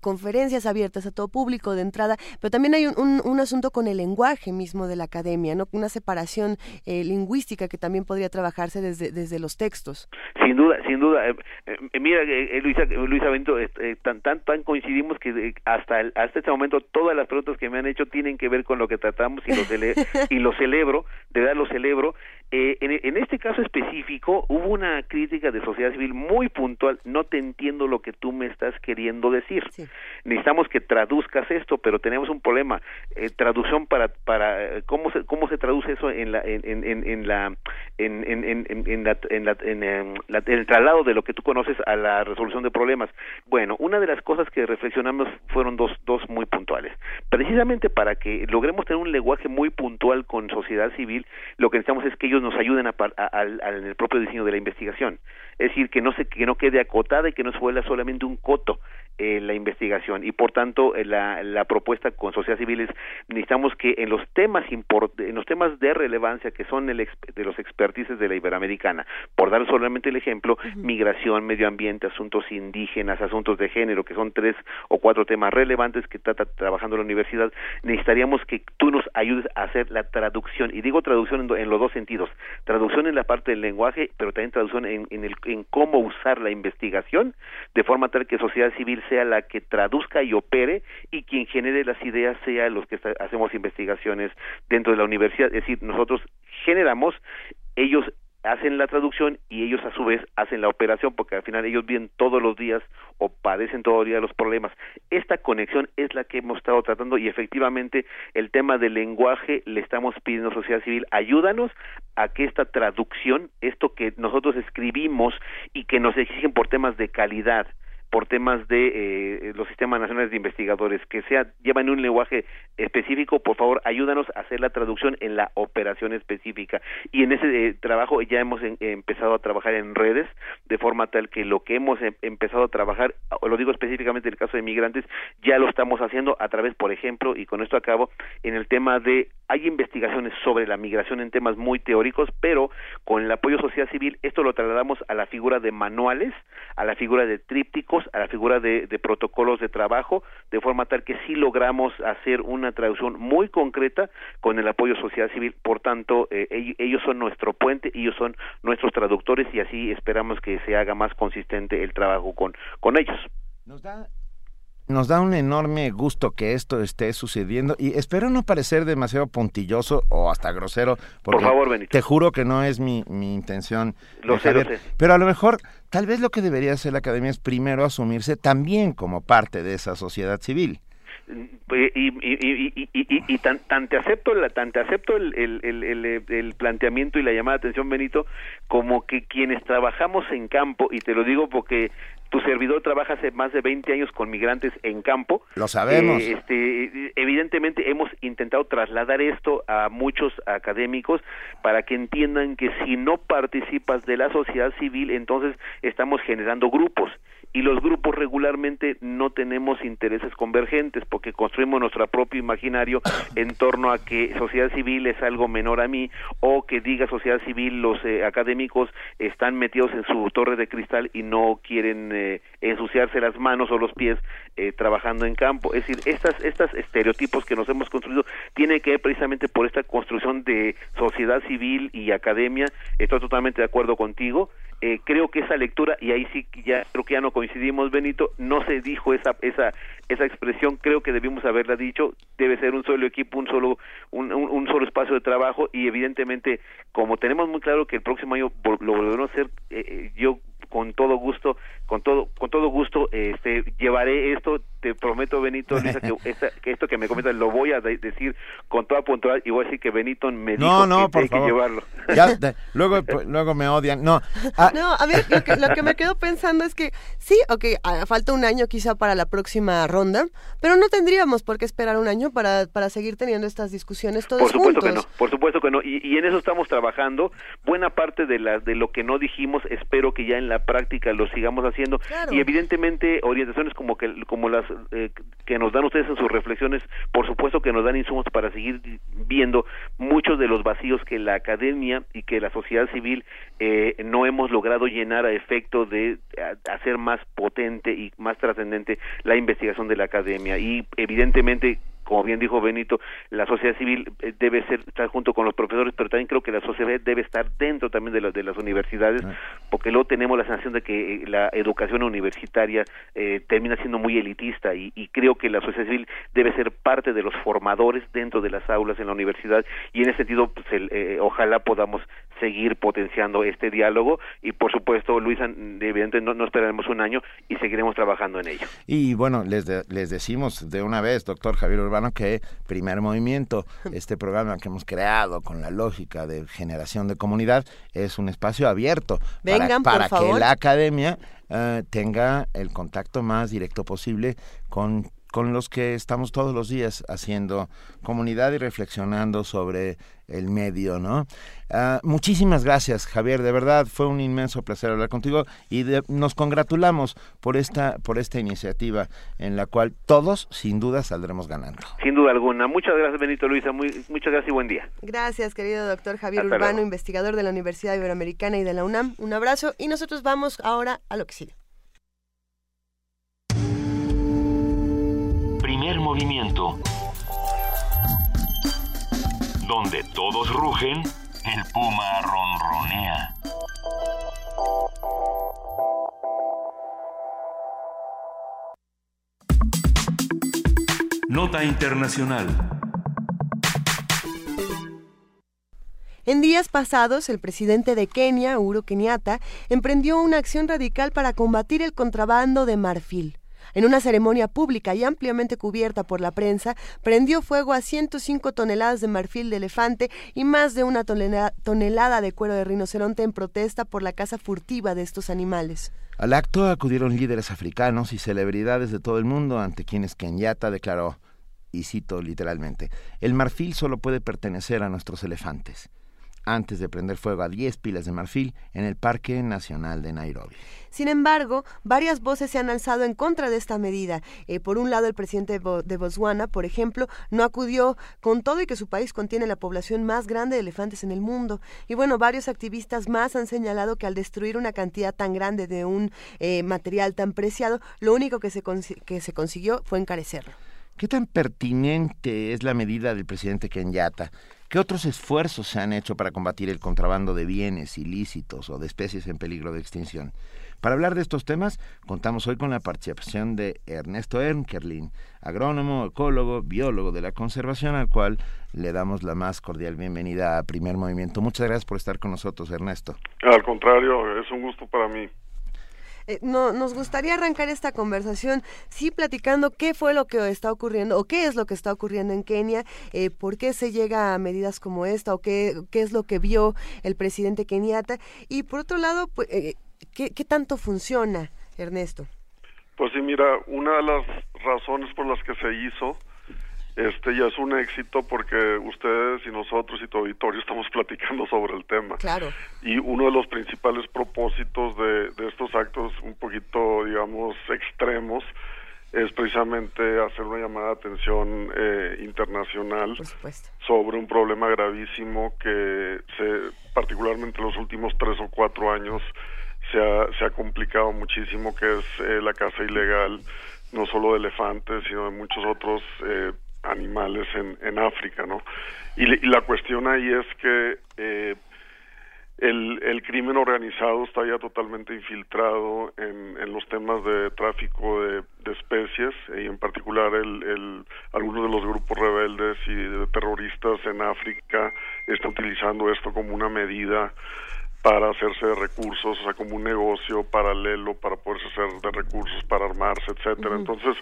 conferencias abiertas a todo público de entrada, pero también hay un, un asunto con el lenguaje lenguaje mismo de la academia, ¿no? Una separación eh, lingüística que también podría trabajarse desde, desde los textos. Sin duda, sin duda. Eh, eh, mira, Luisa, Luisa Bento, tan, tan, tan coincidimos que hasta, hasta este momento todas las preguntas que me han hecho tienen que ver con lo que tratamos y lo, y lo celebro, de verdad lo celebro. En, en, este caso específico hubo una crítica de sociedad civil muy puntual, no te entiendo lo que tú me estás queriendo decir. Necesitamos que traduzcas esto, pero tenemos un problema. traducción para para cómo se cómo se traduce eso en la en, en, en la en en en, la, en, la, en, em, la, el traslado de lo que tú conoces a la resolución de problemas bueno una de las cosas que reflexionamos fueron dos dos muy puntuales. Precisamente para que logremos tener un lenguaje muy puntual con sociedad civil lo que necesitamos es que ellos nos ayuden a, a, en el propio diseño de la investigación. Es decir que no se que no quede acotada y que no se vuelva solamente un coto eh, la investigación. Y por tanto eh, la, la propuesta con sociedad civil es necesitamos que en los temas import, en los temas de relevancia que son el de los expertices de la iberoamericana por dar solamente el ejemplo migración medio ambiente asuntos indígenas asuntos de género que son tres o cuatro temas relevantes que está trabajando la universidad necesitaríamos que tú nos ayudes a hacer la traducción. Y digo traducción en, en los dos sentidos. Traducción en la parte del lenguaje pero también traducción en, en, el, en cómo usar la investigación de forma tal que sociedad civil sea la que traduzca y opere y quien genere las ideas sea los que hacemos investigaciones dentro de la universidad. Es decir, nosotros generamos, ellos hacen la traducción y ellos a su vez hacen la operación porque al final ellos vienen todos los días o padecen todos los días los problemas. Esta conexión es la que hemos estado tratando y efectivamente el tema del lenguaje le estamos pidiendo a sociedad civil, ayúdanos a que esta traducción, esto que nosotros escribimos y que nos exigen por temas de calidad, por temas de eh, los sistemas nacionales de investigadores que sea llevan un lenguaje específico por favor ayúdanos a hacer la traducción en la operación específica. Y en ese eh, trabajo ya hemos empezado a trabajar en redes de forma tal que lo que hemos em, empezado a trabajar lo digo específicamente en el caso de migrantes ya lo estamos haciendo a través por ejemplo y con esto acabo en el tema de hay investigaciones sobre la migración en temas muy teóricos pero con el apoyo social civil esto lo trasladamos a la figura de manuales a la figura de trípticos a la figura de, protocolos de trabajo, de forma tal que sí logramos hacer una traducción muy concreta con el apoyo social civil. Por tanto, eh, ellos son nuestro puente, ellos son nuestros traductores y así esperamos que se haga más consistente el trabajo con, con ellos. Nos da nos da un enorme gusto que esto esté sucediendo y espero no parecer demasiado puntilloso o hasta grosero. Por favor, Benito. Te juro que no es mi, mi intención. Lo sé, lo sé. Pero a lo mejor, tal vez lo que debería hacer la academia es primero asumirse también como parte de esa sociedad civil. Y, y, y, y, tan, tan, te acepto, la, tan te acepto el, el, el, el, planteamiento y la llamada de atención, Benito, como que quienes trabajamos en campo, y te lo digo porque tu servidor trabaja hace más de 20 años con migrantes en campo. Lo sabemos. Eh, este, evidentemente hemos intentado trasladar esto a muchos académicos para que entiendan que si no participas de la sociedad civil, entonces estamos generando grupos y los grupos regularmente no tenemos intereses convergentes porque construimos nuestro propio imaginario en torno a que sociedad civil es algo menor a mí o que diga sociedad civil los eh, académicos están metidos en su torre de cristal y no quieren eh, ensuciarse las manos o los pies eh, trabajando en campo. Es decir estas estas estereotipos que nos hemos construido tienen que ver precisamente por esta construcción de sociedad civil y academia. Estoy totalmente de acuerdo contigo eh, creo que esa lectura y ahí sí ya creo que ya no coincidimos Benito no se dijo esa esa esa expresión creo que debimos haberla dicho debe ser un solo equipo un solo un, un, solo espacio de trabajo y evidentemente como tenemos muy claro que el próximo año lo volveremos a hacer eh, eh, yo con todo gusto, con todo, con todo gusto, este, llevaré esto, te prometo Benito, que, esto que me comentas lo voy a decir con toda puntualidad y voy a decir que Benito me dijo no, que hay que llevarlo. luego, pues, luego me odian, no. Ah. No, a ver, lo que, me quedo pensando es que sí, ok, ah, falta un año quizá para la próxima ronda, pero no tendríamos por qué esperar un año para, para seguir teniendo estas discusiones todos Por supuesto que no, por supuesto que no, y, y en eso estamos trabajando. Buena parte de, la, de lo que no dijimos, espero que ya en la práctica lo sigamos haciendo. Y evidentemente orientaciones como que como las eh, que nos dan ustedes en sus reflexiones por supuesto que nos dan insumos para seguir viendo muchos de los vacíos que la academia y que la sociedad civil eh, no hemos logrado llenar a efecto de hacer más potente y más trascendente la investigación de la academia. Y evidentemente como bien dijo Benito, la sociedad civil eh, debe ser estar junto con los profesores, pero también creo que la sociedad debe estar dentro también de, de las universidades, ah. porque luego tenemos la sensación de que eh, la educación universitaria eh, termina siendo muy elitista y, creo que la sociedad civil debe ser parte de los formadores dentro de las aulas en la universidad y en ese sentido pues, ojalá podamos seguir potenciando este diálogo y por supuesto Luisa evidentemente no, no esperaremos un año y seguiremos trabajando en ello. Y bueno, les, les decimos de una vez, doctor Javier Urbán, Que Primer Movimiento, este programa que hemos creado con la lógica de generación de comunidad, es un espacio abierto Vengan, para, que favor. la academia eh, tenga el contacto más directo posible con con los que estamos todos los días haciendo comunidad y reflexionando sobre el medio, ¿no? Ah, muchísimas gracias, Javier, de verdad fue un inmenso placer hablar contigo y de- nos congratulamos por esta por esta iniciativa en la cual todos sin duda saldremos ganando. Sin duda alguna. Muchas gracias, Benito Luisa. Muy, muchas gracias y buen día. Gracias, querido doctor Javier Hasta Urbano, luego. investigador de la Universidad Iberoamericana y de la UNAM. Un abrazo y nosotros vamos ahora a lo que sigue. Primer movimiento. Donde todos rugen, el puma ronronea. Nota Internacional. En días pasados, el presidente de Kenia, Uhuru Kenyatta, emprendió una acción radical para combatir el contrabando de marfil. En una ceremonia pública y ampliamente cubierta por la prensa, prendió fuego a 105 toneladas de marfil de elefante y más de una tonela- tonelada de cuero de rinoceronte en protesta por la caza furtiva de estos animales. Al acto acudieron líderes africanos y celebridades de todo el mundo ante quienes Kenyatta declaró, y cito literalmente, el marfil solo puede pertenecer a nuestros elefantes, antes de prender fuego a 10 pilas de marfil en el Parque Nacional de Nairobi. Sin embargo, varias voces se han alzado en contra de esta medida. Eh, por un lado, el presidente de, Bo- de Botswana, por ejemplo, no acudió con todo y que su país contiene la población más grande de elefantes en el mundo. Y bueno, varios activistas más han señalado que al destruir una cantidad tan grande de un eh, material tan preciado, lo único que se, que se consiguió fue encarecerlo. ¿Qué tan pertinente es la medida del presidente Kenyatta? ¿Qué otros esfuerzos se han hecho para combatir el contrabando de bienes ilícitos o de especies en peligro de extinción? Para hablar de estos temas, contamos hoy con la participación de Ernesto Ernkerlin, agrónomo, ecólogo, biólogo de la conservación, al cual le damos la más cordial bienvenida a Primer Movimiento. Muchas gracias por estar con nosotros, Ernesto. Al contrario, es un gusto para mí. Eh, no, nos gustaría arrancar esta conversación, sí, platicando qué fue lo que está ocurriendo o qué es lo que está ocurriendo en Kenia, eh, por qué se llega a medidas como esta o qué, qué es lo que vio el presidente Kenyatta. Y por otro lado, pues, eh, ¿qué, ¿qué tanto funciona, Ernesto? Pues sí, mira, una de las razones por las que se hizo, este ya es un éxito porque ustedes y nosotros y tu auditorio estamos platicando sobre el tema. Claro. Y uno de los principales propósitos de, de estos actos un poquito, digamos, extremos es precisamente hacer una llamada de atención eh, internacional sobre un problema gravísimo que se, particularmente en los últimos tres o cuatro años se ha, se ha complicado muchísimo, que es eh, la caza ilegal no solo de elefantes, sino de muchos otros eh, animales en, en África, ¿no? Y, y la cuestión ahí es que eh, el, el crimen organizado está ya totalmente infiltrado en, en los temas de tráfico de, de especies y en particular el, el, algunos de los grupos rebeldes y de terroristas en África están utilizando esto como una medida para hacerse de recursos, o sea, como un negocio paralelo para poderse hacer de recursos, para armarse, etcétera. Entonces,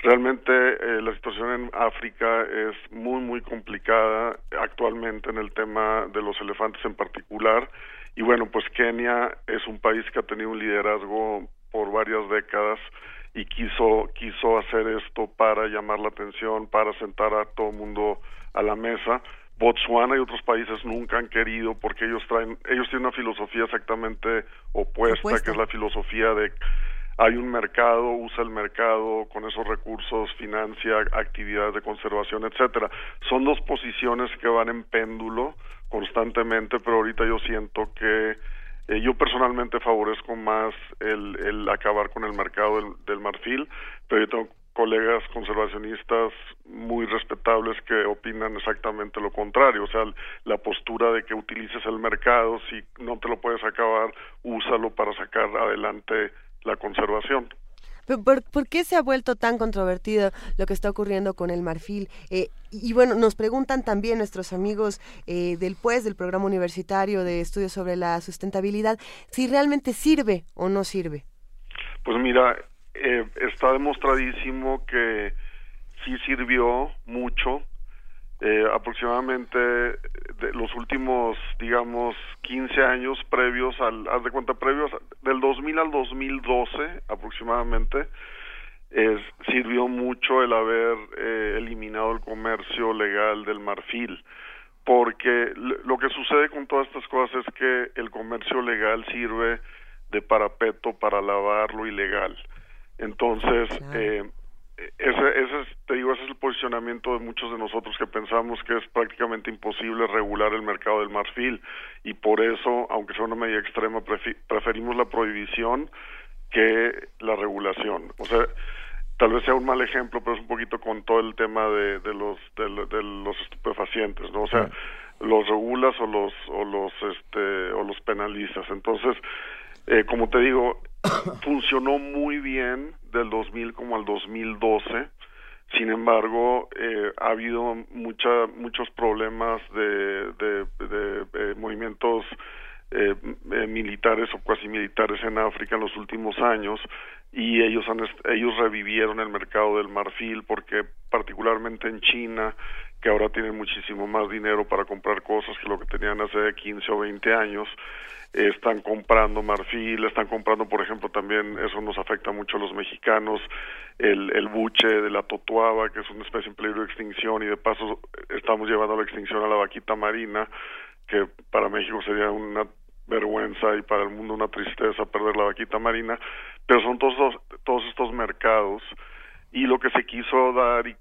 realmente eh, la situación en África es muy, muy complicada actualmente en el tema de los elefantes en particular. Y bueno, pues Kenia es un país que ha tenido un liderazgo por varias décadas y quiso quiso hacer esto para llamar la atención, para sentar a todo el mundo a la mesa. Botswana y otros países nunca han querido porque ellos traen ellos tienen una filosofía exactamente opuesta, Opuesta. que es la filosofía de hay un mercado, usa el mercado, con esos recursos financia actividades de conservación, etcétera. Son dos posiciones que van en péndulo constantemente, pero ahorita yo siento que eh, yo personalmente favorezco más el, el acabar con el mercado del, del marfil, pero yo tengo colegas conservacionistas muy respetables que opinan exactamente lo contrario, o sea, la postura de que utilices el mercado, si no te lo puedes acabar, úsalo para sacar adelante la conservación. ¿Por, por, por qué se ha vuelto tan controvertido lo que está ocurriendo con el marfil? Eh, y bueno, nos preguntan también nuestros amigos eh, del PUES, del Programa Universitario de Estudios sobre la Sustentabilidad, si realmente sirve o no sirve. Pues mira, eh, está demostradísimo que sí sirvió mucho. Eh, aproximadamente de los últimos, digamos, 15 años previos al, haz de cuenta, previos del 2000 al 2012 aproximadamente, sirvió mucho el haber eh, eliminado el comercio legal del marfil, porque lo que sucede con todas estas cosas es que el comercio legal sirve de parapeto para lavar lo ilegal. Entonces, eh, ese, ese es, te digo, ese es el posicionamiento de muchos de nosotros que pensamos que es prácticamente imposible regular el mercado del marfil y por eso, aunque sea una medida extrema, preferimos la prohibición que la regulación. O sea, tal vez sea un mal ejemplo, pero es un poquito con todo el tema de, de los de, los estupefacientes, ¿no? O sea, los regulas o los o los este o los penalizas. Entonces, eh, como te digo, funcionó muy bien del 2000 como al 2012. Sin embargo, eh, ha habido mucha, muchos problemas de, de, de, movimientos eh, militares o cuasi militares en África en los últimos años y ellos han ellos revivieron el mercado del marfil porque particularmente en China que ahora tienen muchísimo más dinero para comprar cosas que lo que tenían hace 15 o 20 años están comprando marfil, están comprando, por ejemplo, también, eso nos afecta mucho a los mexicanos, el, buche de la totuaba, que es una especie en peligro de extinción, y de paso estamos llevando a la extinción a la vaquita marina, que para México sería una vergüenza y para el mundo una tristeza perder la vaquita marina, pero son todos, todos estos mercados y lo que se quiso dar y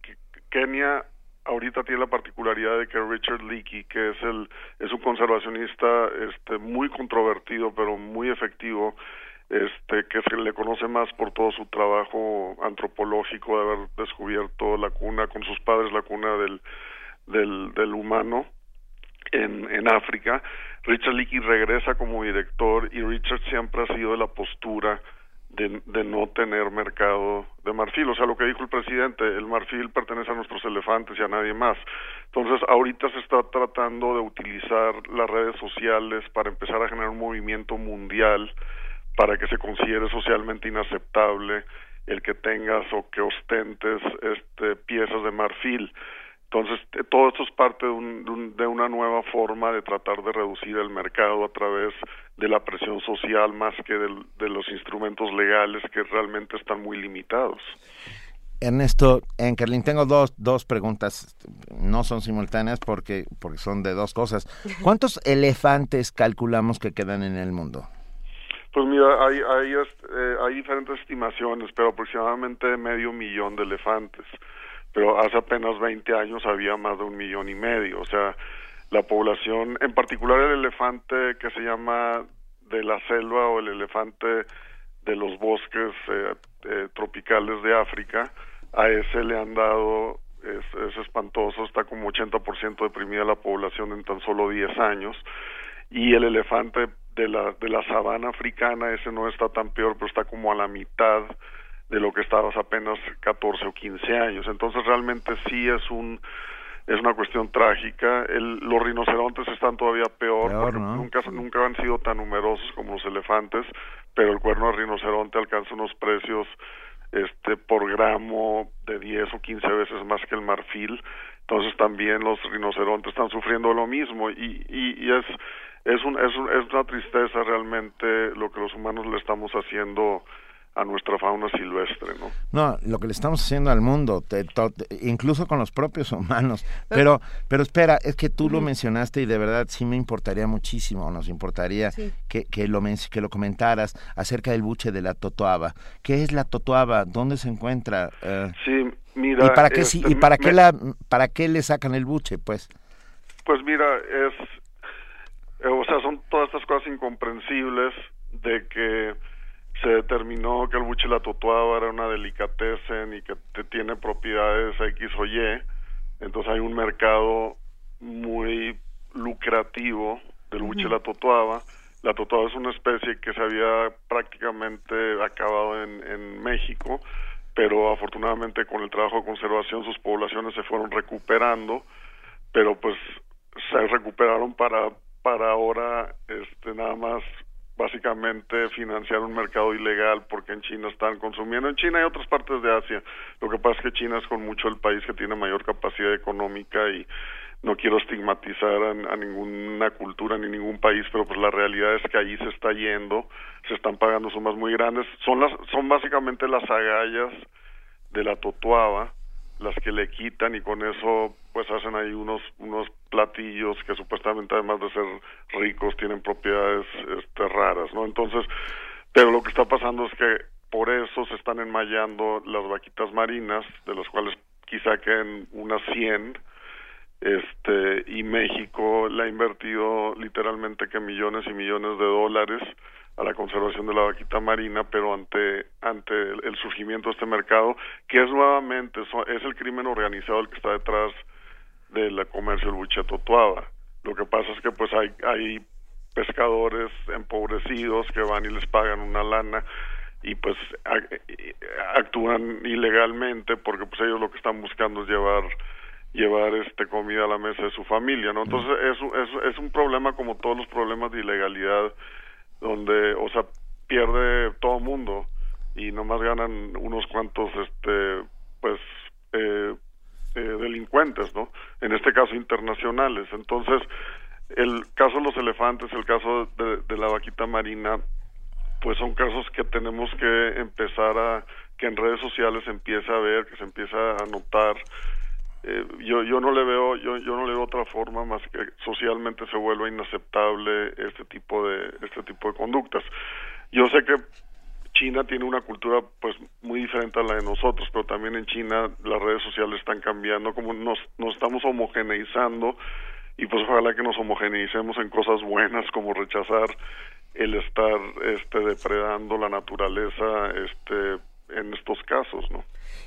Kenia ahorita tiene la particularidad de que Richard Leakey, que es el es un conservacionista este muy controvertido pero muy efectivo, este que se le conoce más por todo su trabajo antropológico de haber descubierto la cuna con sus padres la cuna del del, humano en, en África. Richard Leakey regresa como director y Richard siempre ha sido de la postura de, no tener mercado de marfil. O sea, lo que dijo el presidente, el marfil pertenece a nuestros elefantes y a nadie más. Entonces, ahorita se está tratando de utilizar las redes sociales para empezar a generar un movimiento mundial para que se considere socialmente inaceptable el que tengas o que ostentes este piezas de marfil. Entonces, todo esto es parte de, un, de, una nueva forma de tratar de reducir el mercado a través de la presión social más que de los instrumentos legales que realmente están muy limitados. Ernesto, en Kerlin tengo dos, dos preguntas, no son simultáneas porque, porque son de dos cosas. ¿Cuántos elefantes calculamos que quedan en el mundo? Pues mira, hay, hay, eh, hay diferentes estimaciones, pero aproximadamente medio millón de elefantes pero hace apenas 20 años había más de un millón y medio, o sea, la población, en particular el elefante que se llama de la selva o el elefante de los bosques eh, eh, tropicales de África, a ese le han dado, es, es espantoso, está como 80% deprimida la población en tan solo 10 años, y el elefante de la, de la sabana africana, ese no está tan peor, pero está como a la mitad de lo que estabas apenas 14 o 15 años. Entonces realmente sí es un es una cuestión trágica. El, los rinocerontes están todavía peor, porque nunca nunca han sido tan numerosos como los elefantes, pero el cuerno de rinoceronte alcanza unos precios este por gramo de 10 o 15 veces más que el marfil. Entonces también los rinocerontes están sufriendo lo mismo y, y, y es es, un, es, un, es una tristeza realmente lo que los humanos le estamos haciendo a nuestra fauna silvestre, ¿no? No, lo que le estamos haciendo al mundo, incluso con los propios humanos. Pero, pero espera, es que tú lo mencionaste y de verdad sí me importaría muchísimo, nos importaría que, que, lo, que lo comentaras acerca del buche de la totoaba. ¿Qué es la totoaba? ¿Dónde se encuentra? Eh, sí, mira. ¿Y para qué, y este, para qué la, para qué le sacan el buche, pues? Pues mira, es, eh, o sea, son todas estas cosas incomprensibles de que se determinó que el buche la totuaba era una delicatessen y que te tiene propiedades X o Y, entonces hay un mercado muy lucrativo del buche la totuaba. La totuaba es una especie que se había prácticamente acabado en, en México, pero afortunadamente con el trabajo de conservación sus poblaciones se fueron recuperando, pero pues se recuperaron para para ahora este nada más básicamente financiar un mercado ilegal porque en China están consumiendo. En China y otras partes de Asia. Lo que pasa es que China es con mucho el país que tiene mayor capacidad económica y no quiero estigmatizar a, ninguna cultura ni ningún país, pero pues la realidad es que allí se está yendo, se están pagando sumas muy grandes. Son las son básicamente las agallas de la totuaba las que le quitan y con eso pues hacen ahí unos unos platillos que supuestamente además de ser ricos tienen propiedades este, raras, ¿no? Entonces, pero lo que está pasando es que por eso se están enmayando las vaquitas marinas, de las cuales quizá queden unas 100 este y México le ha invertido literalmente que millones y millones de dólares a la conservación de la vaquita marina, pero ante ante el, surgimiento de este mercado, que es nuevamente es el crimen organizado el que está detrás del comercio del bucheto tuaba. Lo que pasa es que pues hay hay pescadores empobrecidos que van y les pagan una lana y pues actúan ilegalmente porque pues ellos lo que están buscando es llevar llevar este comida a la mesa de su familia, ¿no? Entonces es, es, es un problema como todos los problemas de ilegalidad donde, o sea, pierde todo mundo y nomás ganan unos cuantos, este, pues, eh, eh, delincuentes, ¿no? En este caso internacionales. Entonces, el caso de los elefantes, el caso de, de la vaquita marina, pues son casos que tenemos que empezar a que en redes sociales se empiece a ver, que se empieza a notar eh, yo yo no le veo yo yo no le veo otra forma más que socialmente se vuelva inaceptable este tipo de este tipo de conductas yo sé que China tiene una cultura pues muy diferente a la de nosotros pero también en China las redes sociales están cambiando como nos nos estamos homogeneizando y pues ojalá que nos homogeneicemos en cosas buenas como rechazar el estar este depredando la naturaleza este en estos casos, ¿no?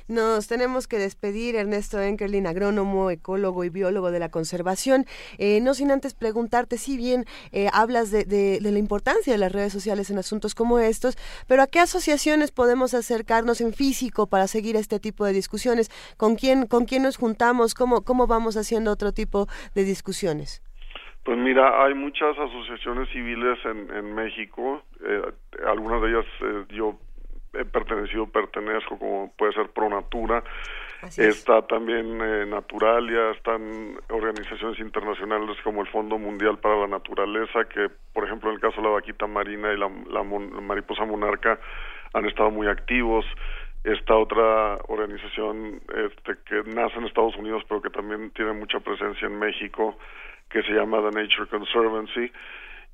Nos tenemos que despedir, Ernesto Enkerlin, agrónomo, ecólogo y biólogo de la conservación. Eh, no sin antes preguntarte, si bien eh, hablas de, la importancia de las redes sociales en asuntos como estos, pero ¿a qué asociaciones podemos acercarnos en físico para seguir este tipo de discusiones? ¿Con quién, con quién nos juntamos? ¿Cómo, cómo vamos haciendo otro tipo de discusiones? Pues mira, hay muchas asociaciones civiles en, en México, eh, algunas de ellas yo he pertenecido, pertenezco, como puede ser Pronatura, está también eh, Naturalia, están organizaciones internacionales como el Fondo Mundial para la Naturaleza, que por ejemplo en el caso de la vaquita marina y la, la, mariposa monarca han estado muy activos. Esta otra organización este, que nace en Estados Unidos, pero que también tiene mucha presencia en México, que se llama The Nature Conservancy.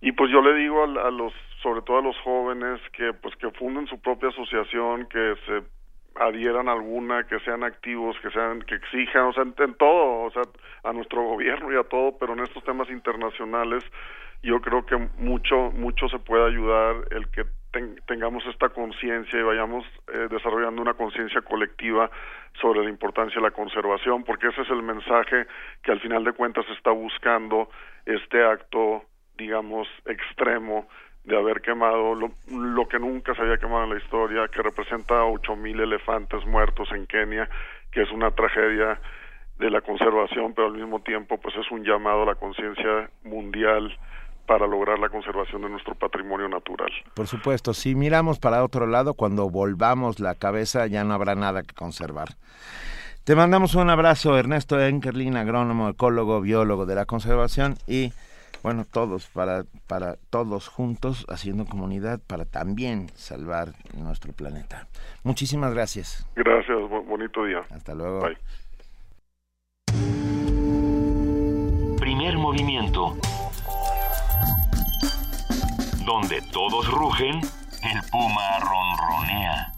Y pues yo le digo a los sobre todo a los jóvenes que pues que funden su propia asociación, que se adhieran a alguna, que sean activos, que sean que exijan, o sea, en, todo, o sea, a nuestro gobierno y a todo, pero en estos temas internacionales yo creo que mucho mucho se puede ayudar el que tengamos esta conciencia y vayamos eh, desarrollando una conciencia colectiva sobre la importancia de la conservación, porque ese es el mensaje que al final de cuentas está buscando este acto, digamos, extremo de haber quemado lo, que nunca se había quemado en la historia, que representa ocho mil elefantes muertos en Kenia, que es una tragedia de la conservación, pero al mismo tiempo pues es un llamado a la conciencia mundial para lograr la conservación de nuestro patrimonio natural. Por supuesto, si miramos para otro lado, cuando volvamos la cabeza ya no habrá nada que conservar. Te mandamos un abrazo, Ernesto Enkerlin, agrónomo, ecólogo, biólogo de la conservación y bueno, todos, para, para todos juntos, haciendo comunidad para también salvar nuestro planeta. Muchísimas gracias. Gracias, bonito día. Hasta luego. Bye. Primer movimiento. Donde todos rugen, el puma ronronea.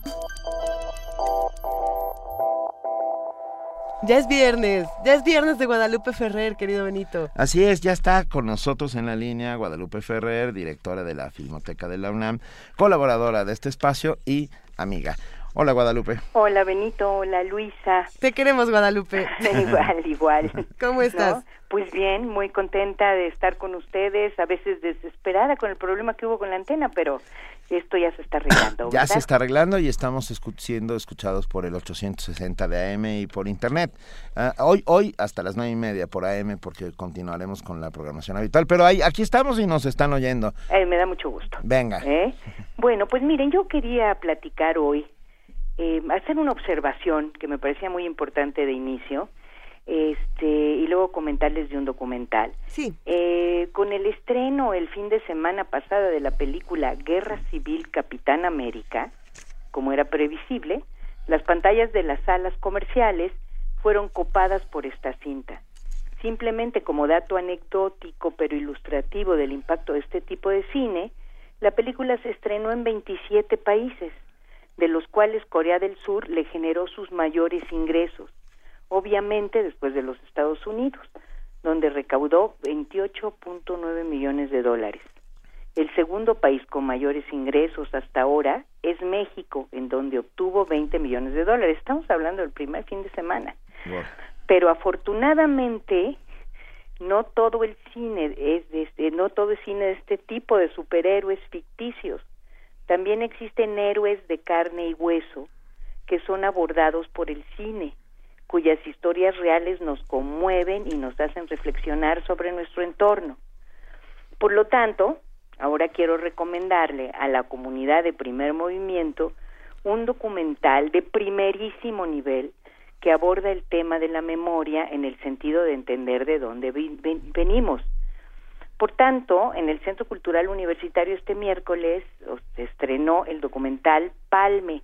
Ya es viernes, ya es viernes de Guadalupe Ferrer, querido Benito. Así es, ya está con nosotros en la línea Guadalupe Ferrer, directora de la Filmoteca de la UNAM, colaboradora de este espacio y amiga. Hola Guadalupe. Hola Benito, hola Luisa. Te queremos Guadalupe. igual, igual. ¿Cómo estás? Pues bien, muy contenta de estar con ustedes, a veces desesperada con el problema que hubo con la antena, pero esto ya se está arreglando. ya se está arreglando y estamos siendo escuchados por el 860 de AM y por internet. Ah, hoy, hoy hasta las nueve y media por AM porque continuaremos con la programación habitual, pero ahí, aquí estamos y nos están oyendo. Eh, me da mucho gusto. Venga. ¿Eh? Bueno, pues miren, yo quería platicar hoy, eh, hacer una observación que me parecía muy importante de inicio este y luego comentarles de un documental. Sí. Eh, con el estreno el fin de semana pasada de la película Guerra Civil Capitán América, como era previsible, las pantallas de las salas comerciales fueron copadas por esta cinta. Simplemente como dato anecdótico pero ilustrativo del impacto de este tipo de cine, la película se estrenó en 27 países, de los cuales Corea del Sur le generó sus mayores ingresos obviamente después de los Estados Unidos, donde recaudó 28.9 millones de dólares. El segundo país con mayores ingresos hasta ahora es México, en donde obtuvo 20 millones de dólares. Estamos hablando del primer fin de semana. Pero afortunadamente no todo el cine es de este, no todo el cine de este tipo de superhéroes ficticios. También existen héroes de carne y hueso que son abordados por el cine cuyas historias reales nos conmueven y nos hacen reflexionar sobre nuestro entorno. Por lo tanto, ahora quiero recomendarle a la comunidad de primer movimiento un documental de primerísimo nivel que aborda el tema de la memoria en el sentido de entender de dónde venimos. Por tanto, en el Centro Cultural Universitario este miércoles se estrenó el documental Palme,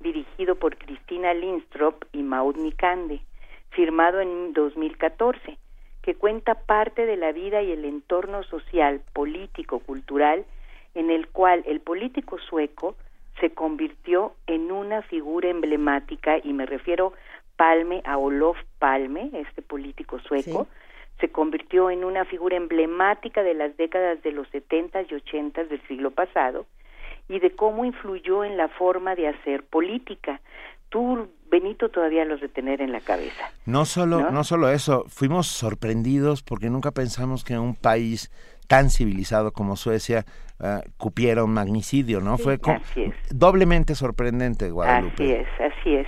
dirigido por Cristina Lindstrop y Maud Nikande, firmado en 2014, que cuenta parte de la vida y el entorno social, político, cultural, en el cual el político sueco se convirtió en una figura emblemática, y me refiero Palme a Olof Palme, este político sueco, se convirtió en una figura emblemática de las décadas de los 70 y 80 del siglo pasado, y de cómo influyó en la forma de hacer política. Tú, Benito, todavía los de tener en la cabeza. No solo, ¿no? solo eso, fuimos sorprendidos porque nunca pensamos que un país tan civilizado como Suecia uh, cupiera un magnicidio, ¿no? Fue doblemente sorprendente, Guadalupe. Así es, así es.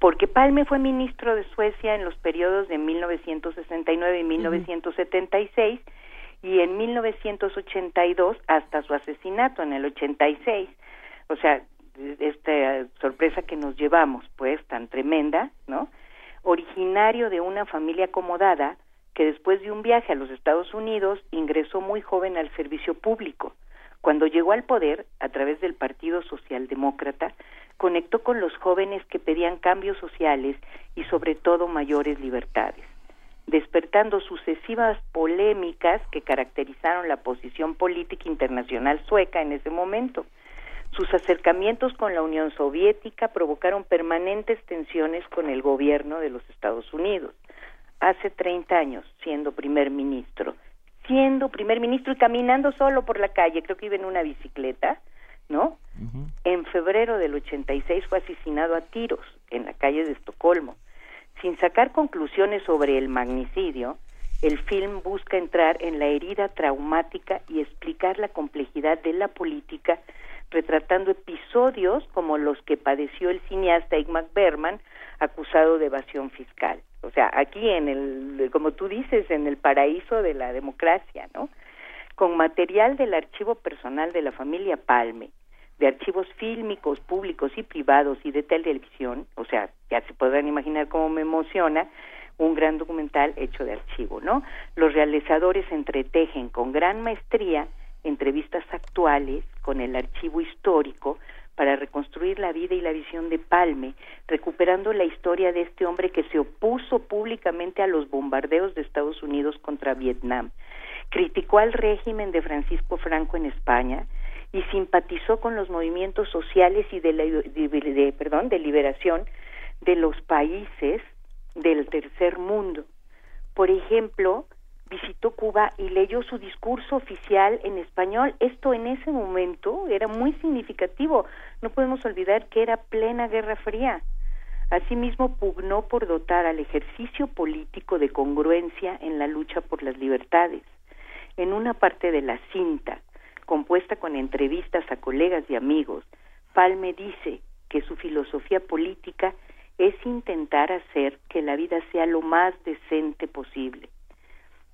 Porque Palme fue ministro de Suecia en los periodos de 1969 y 1976 y en 1982 hasta su asesinato en el 86. O sea, esta sorpresa que nos llevamos, pues, tan tremenda, ¿no? Originario de una familia acomodada que después de un viaje a los Estados Unidos ingresó muy joven al servicio público. Cuando llegó al poder, a través del Partido Socialdemócrata, conectó con los jóvenes que pedían cambios sociales y sobre todo mayores libertades despertando sucesivas polémicas que caracterizaron la posición política internacional sueca en ese momento. Sus acercamientos con la Unión Soviética provocaron permanentes tensiones con el gobierno de los Estados Unidos. Hace 30 años, siendo primer ministro, siendo primer ministro y caminando solo por la calle, creo que iba en una bicicleta, ¿no? En febrero del 86 fue asesinado a tiros en la calle de Estocolmo sin sacar conclusiones sobre el magnicidio, el film busca entrar en la herida traumática y explicar la complejidad de la política, retratando episodios como los que padeció el cineasta Igmar Berman, acusado de evasión fiscal. O sea, aquí en el, como tú dices, en el paraíso de la democracia, ¿no? Con material del archivo personal de la familia Palme, de archivos fílmicos, públicos y privados y de televisión, o sea, ya se podrán imaginar cómo me emociona un gran documental hecho de archivo, ¿no? Los realizadores entretejen con gran maestría entrevistas actuales con el archivo histórico para reconstruir la vida y la visión de Palme, recuperando la historia de este hombre que se opuso públicamente a los bombardeos de Estados Unidos contra Vietnam, criticó al régimen de Francisco Franco en España, y simpatizó con los movimientos sociales y de, la, de, liberación de los países del tercer mundo. Por ejemplo, visitó Cuba y leyó su discurso oficial en español. Esto en ese momento era muy significativo. No podemos olvidar que era plena Guerra Fría. Asimismo, pugnó por dotar al ejercicio político de congruencia en la lucha por las libertades. En una parte de la cinta, compuesta con entrevistas a colegas y amigos, Palme dice que su filosofía política es intentar hacer que la vida sea lo más decente posible.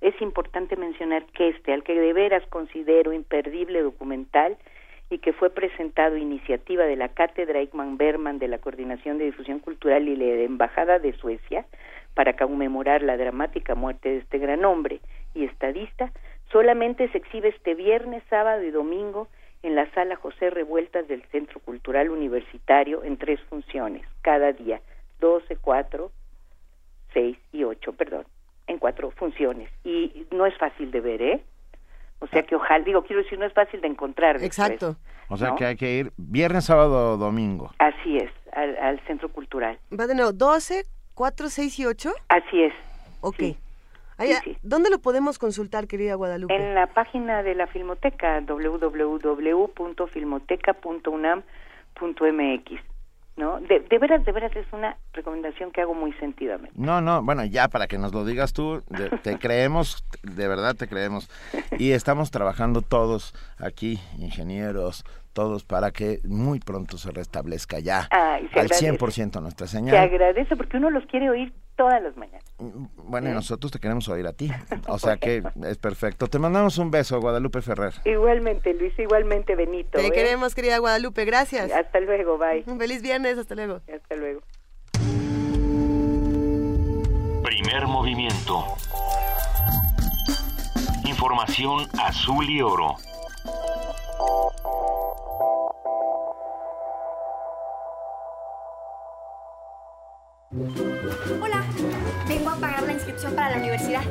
Es importante mencionar que este, al que de veras considero imperdible documental y que fue presentado iniciativa de la Cátedra Ekman Berman de la Coordinación de Difusión Cultural y la Embajada de Suecia para conmemorar la dramática muerte de este gran hombre y estadista, solamente se exhibe este viernes, sábado y domingo en la sala José Revueltas del Centro Cultural Universitario en tres funciones, cada día, 12, 4, 6 y 8, perdón, en cuatro funciones. Y no es fácil de ver, ¿eh? O sea que ojalá, digo, quiero decir, no es fácil de encontrar. Exacto. o sea que hay que ir viernes, sábado, domingo. Así es, al, Centro Cultural. Va de nuevo, 12, 4, 6 y 8. Así es. Ok. ¿Dónde lo podemos consultar, querida Guadalupe? En la página de la Filmoteca, www.filmoteca.unam.mx. ¿no? De, de, veras, de veras es una recomendación que hago muy sentidamente. No, no, bueno, ya para que nos lo digas tú, te creemos, de verdad te creemos. Y estamos trabajando todos aquí, ingenieros, todos para que muy pronto se restablezca ya al 100% nuestra señal. Te agradece porque uno los quiere oír todas las mañanas. Bueno, y nosotros te queremos oír a ti. O sea que es perfecto. Te mandamos un beso, Guadalupe Ferrer. Igualmente, Luis, igualmente, Benito. Te ¿eh? queremos, querida Guadalupe. Gracias. Hasta luego, bye. Un feliz viernes, hasta luego. Hasta luego. Primer movimiento. Información azul y oro. Hola, vengo a pagar la inscripción para la universidad.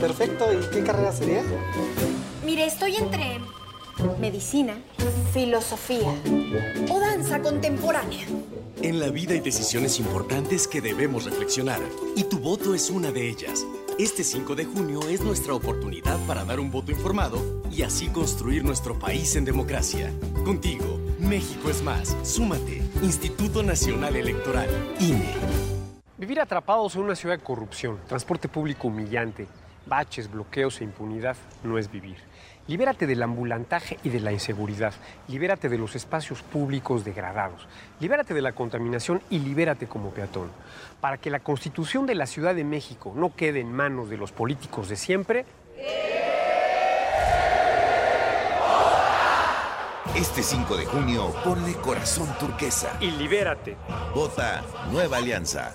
Perfecto, ¿y qué carrera sería? Mire, estoy entre medicina, filosofía o danza contemporánea. En la vida hay decisiones importantes que debemos reflexionar y tu voto es una de ellas. Este 5 de junio es nuestra oportunidad para dar un voto informado y así construir nuestro país en democracia. Contigo, México es más. Súmate. Instituto Nacional Electoral, INE. Vivir atrapados en una ciudad de corrupción, transporte público humillante, baches, bloqueos e impunidad no es vivir. Libérate del ambulantaje y de la inseguridad. Libérate de los espacios públicos degradados. Libérate de la contaminación y libérate como peatón. Para que la constitución de la Ciudad de México no quede en manos de los políticos de siempre. Este 5 de junio, ponle corazón turquesa. Y libérate. Vota Nueva Alianza.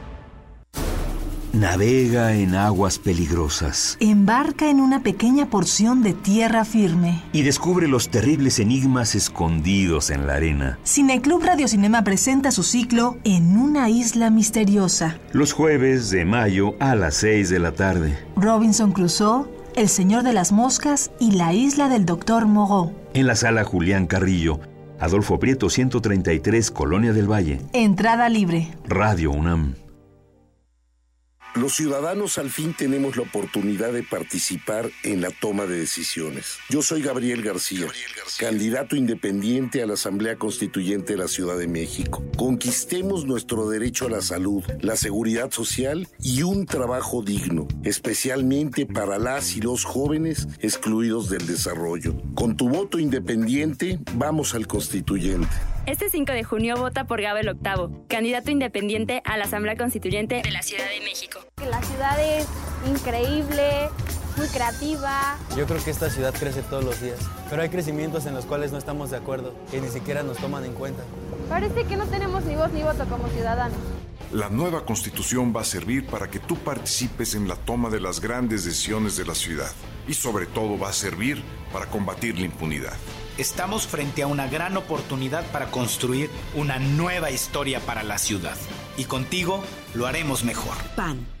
Navega en aguas peligrosas. Embarca en una pequeña porción de tierra firme. Y descubre los terribles enigmas escondidos en la arena. Cineclub Radiocinema presenta su ciclo En una isla misteriosa. Los jueves de mayo a las 6 de la tarde. Robinson Crusoe, El Señor de las Moscas y La Isla del Doctor Moreau. En la sala Julián Carrillo. Adolfo Prieto 133, Colonia del Valle. Entrada libre. Radio UNAM. Los ciudadanos al fin tenemos la oportunidad de participar en la toma de decisiones. Yo soy Gabriel García, candidato independiente a la Asamblea Constituyente de la Ciudad de México. Conquistemos nuestro derecho a la salud, la seguridad social y un trabajo digno, especialmente para las y los jóvenes excluidos del desarrollo. Con tu voto independiente, vamos al constituyente. Este 5 de junio vota por Gabel Octavo, candidato independiente a la Asamblea Constituyente de la Ciudad de México. La ciudad es increíble, muy creativa. Yo creo que esta ciudad crece todos los días, pero hay crecimientos en los cuales no estamos de acuerdo, y ni siquiera nos toman en cuenta. Parece que no tenemos ni voz ni voto como ciudadanos. La nueva constitución va a servir para que tú participes en la toma de las grandes decisiones de la ciudad y sobre todo va a servir para combatir la impunidad. Estamos frente a una gran oportunidad para construir una nueva historia para la ciudad. Y contigo lo haremos mejor. PAN.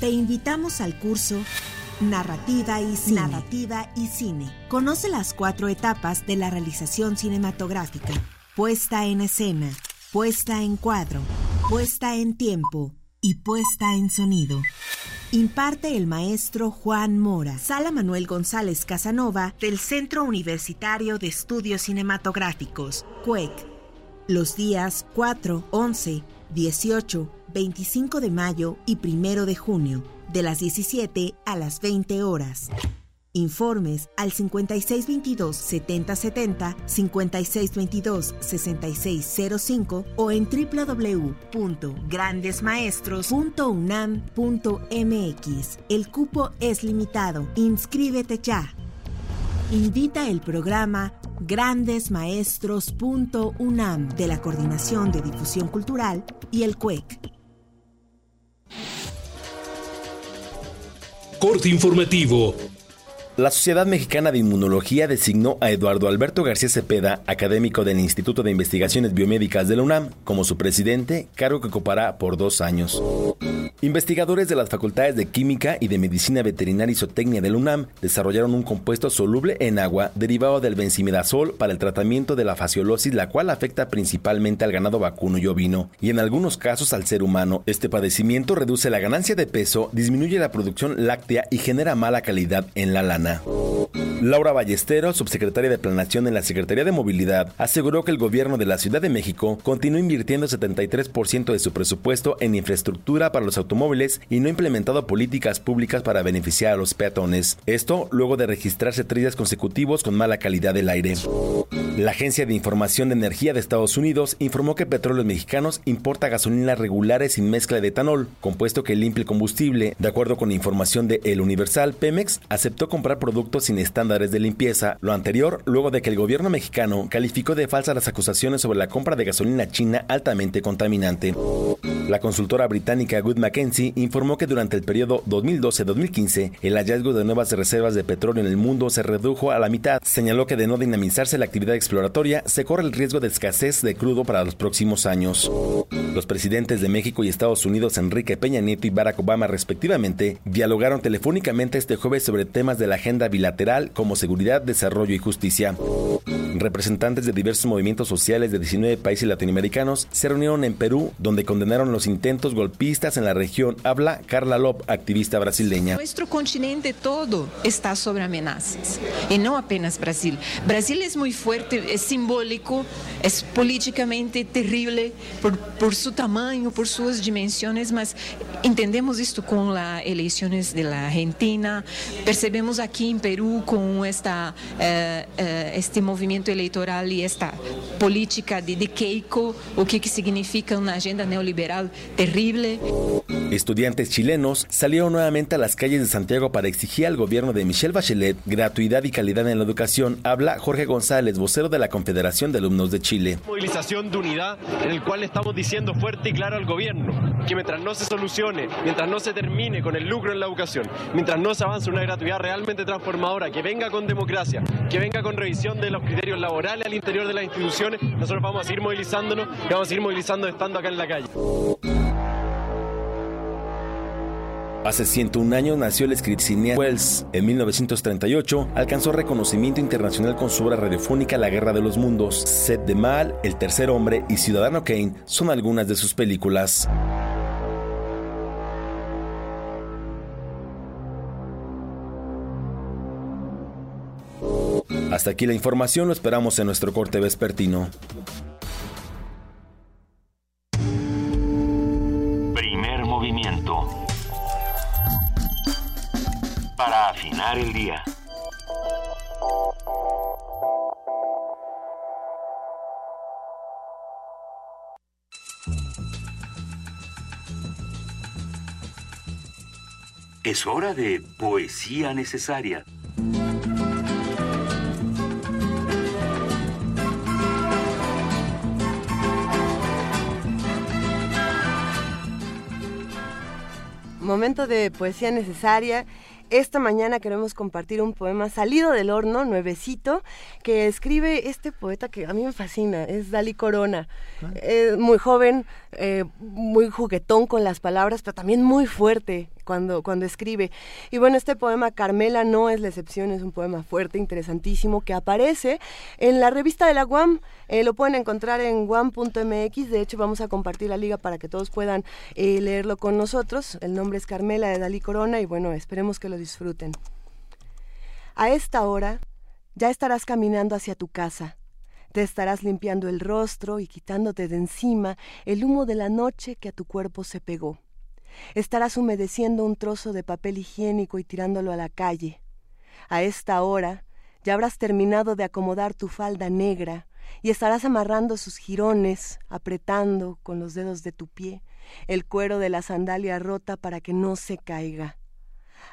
Te invitamos al curso Narrativa y Cine. Narrativa y Cine. Conoce las cuatro etapas de la realización cinematográfica. Puesta en escena, puesta en cuadro, puesta en tiempo y puesta en sonido. Imparte el maestro Juan Mora, Sala Manuel González Casanova del Centro Universitario de Estudios Cinematográficos, CUEC. Los días 4, 11, 18, 25 de mayo y 1 de junio, de las 17 a las 20 horas. Informes al 5622-7070, 5622-6605 o en www.grandesmaestros.unam.mx. El cupo es limitado. Inscríbete ya. Invita el programa grandesmaestros.unam de la Coordinación de Difusión Cultural y el CUEC. Corte informativo la Sociedad Mexicana de Inmunología designó a Eduardo Alberto García Cepeda, académico del Instituto de Investigaciones Biomédicas de la UNAM, como su presidente, cargo que ocupará por dos años. Investigadores de las facultades de Química y de Medicina Veterinaria y Zootecnia de la UNAM desarrollaron un compuesto soluble en agua derivado del benzimidazol para el tratamiento de la fasciolosis, la cual afecta principalmente al ganado vacuno y ovino, y en algunos casos al ser humano. Este padecimiento reduce la ganancia de peso, disminuye la producción láctea y genera mala calidad en la lana. Laura Ballesteros, subsecretaria de Planación en la Secretaría de Movilidad, aseguró que el gobierno de la Ciudad de México continúa invirtiendo 73% de su presupuesto en infraestructura para los automóviles y no ha implementado políticas públicas para beneficiar a los peatones. Esto luego de registrarse tres días consecutivos con mala calidad del aire. La Agencia de Información de Energía de Estados Unidos informó que Petróleos Mexicanos importa gasolinas regulares sin mezcla de etanol, compuesto que limpia el combustible. De acuerdo con información de El Universal, Pemex aceptó comprar productos sin estándares de limpieza, lo anterior luego de que el gobierno mexicano calificó de falsas las acusaciones sobre la compra de gasolina china altamente contaminante. La consultora británica Good Mackenzie informó que durante el periodo 2012-2015 el hallazgo de nuevas reservas de petróleo en el mundo se redujo a la mitad. Señaló que de no dinamizarse la actividad exploratoria se corre el riesgo de escasez de crudo para los próximos años. Los presidentes de México y Estados Unidos Enrique Peña Nieto y Barack Obama respectivamente dialogaron telefónicamente este jueves sobre temas de la agenda bilateral como seguridad, desarrollo y justicia. Representantes de diversos movimientos sociales de 19 países latinoamericanos se reunieron en Perú, donde condenaron los intentos golpistas en la región. Habla Carla Lop, activista brasileña. Nuestro continente todo está sobre amenazas y no apenas Brasil. Brasil es muy fuerte, es simbólico, es políticamente terrible por, su tamaño, por sus dimensiones, mas entendemos esto con las elecciones de la Argentina, percebemos aquí en Perú con esta, eh, eh, este movimiento eleitoral y esta política de, de Keiko, o que, que significa una agenda neoliberal terrible. Estudiantes chilenos salieron nuevamente a las calles de Santiago para exigir al gobierno de Michelle Bachelet gratuidad y calidad en la educación. Habla Jorge González, vocero de la Confederación de Alumnos de Chile. Movilización de unidad en el cual estamos diciendo fuerte y claro al gobierno que mientras no se solucione, mientras no se termine con el lucro en la educación, mientras no se avance una gratuidad realmente transformadora, que venga con democracia, que venga con revisión de los criterios laborales al interior de las instituciones, nosotros vamos a seguir movilizándonos y vamos a seguir movilizando estando acá en la calle. Hace 101 años nació el escritor Wells. En 1938 alcanzó reconocimiento internacional con su obra radiofónica La Guerra de los Mundos. Sed de Mal, El Tercer Hombre y Ciudadano Kane son algunas de sus películas. Hasta aquí la información, lo esperamos en nuestro corte vespertino. Para afinar el día. Es hora de poesía necesaria. Momento de poesía necesaria. Esta mañana queremos compartir un poema salido del horno, nuevecito, que escribe este poeta que a mí me fascina, es Dalí Corona. Es muy joven, eh, muy juguetón con las palabras, pero también muy fuerte cuando, cuando escribe. Y bueno, este poema Carmela no es la excepción, es un poema fuerte, interesantísimo, que aparece en la revista de la UAM. Eh, lo pueden encontrar en guam.mx, de hecho vamos a compartir la liga para que todos puedan eh, leerlo con nosotros. El nombre es Carmela de Dalí Corona y bueno, esperemos que lo disfruten. A esta hora ya estarás caminando hacia tu casa. Te estarás limpiando el rostro y quitándote de encima el humo de la noche que a tu cuerpo se pegó. Estarás humedeciendo un trozo de papel higiénico y tirándolo a la calle. A esta hora ya habrás terminado de acomodar tu falda negra y estarás amarrando sus jirones, apretando con los dedos de tu pie el cuero de la sandalia rota para que no se caiga.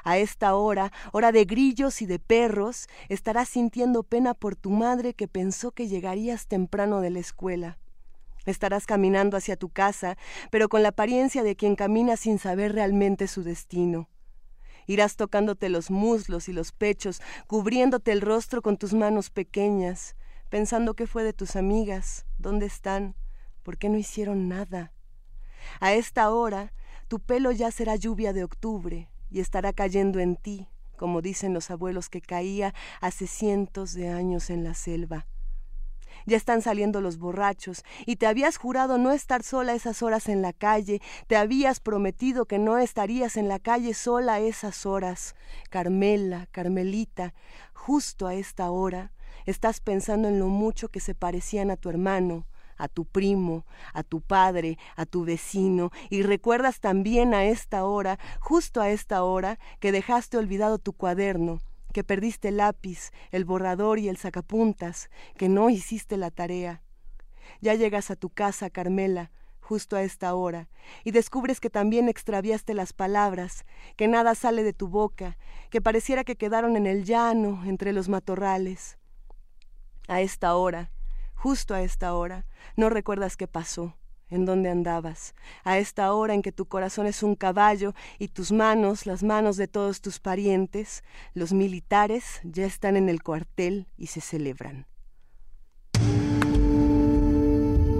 A esta hora, hora de grillos y de perros, estarás sintiendo pena por tu madre que pensó que llegarías temprano de la escuela. Estarás caminando hacia tu casa, pero con la apariencia de quien camina sin saber realmente su destino. Irás tocándote los muslos y los pechos, cubriéndote el rostro con tus manos pequeñas, pensando qué fue de tus amigas, dónde están, por qué no hicieron nada. A esta hora, tu pelo ya será lluvia de octubre y estará cayendo en ti, como dicen los abuelos que caía hace cientos de años en la selva ya están saliendo los borrachos, y te habías jurado no estar sola esas horas en la calle, te habías prometido que no estarías en la calle sola esas horas. Carmela, Carmelita, justo a esta hora, estás pensando en lo mucho que se parecían a tu hermano, a tu primo, a tu padre, a tu vecino, y recuerdas también a esta hora, justo a esta hora, que dejaste olvidado tu cuaderno, que perdiste el lápiz, el borrador y el sacapuntas, que no hiciste la tarea. Ya llegas a tu casa, Carmela, justo a esta hora, y descubres que también extraviaste las palabras, que nada sale de tu boca, que pareciera que quedaron en el llano, entre los matorrales. A esta hora, justo a esta hora, no recuerdas qué pasó en dónde andabas, a esta hora en que tu corazón es un caballo y tus manos, las manos de todos tus parientes, los militares ya están en el cuartel y se celebran.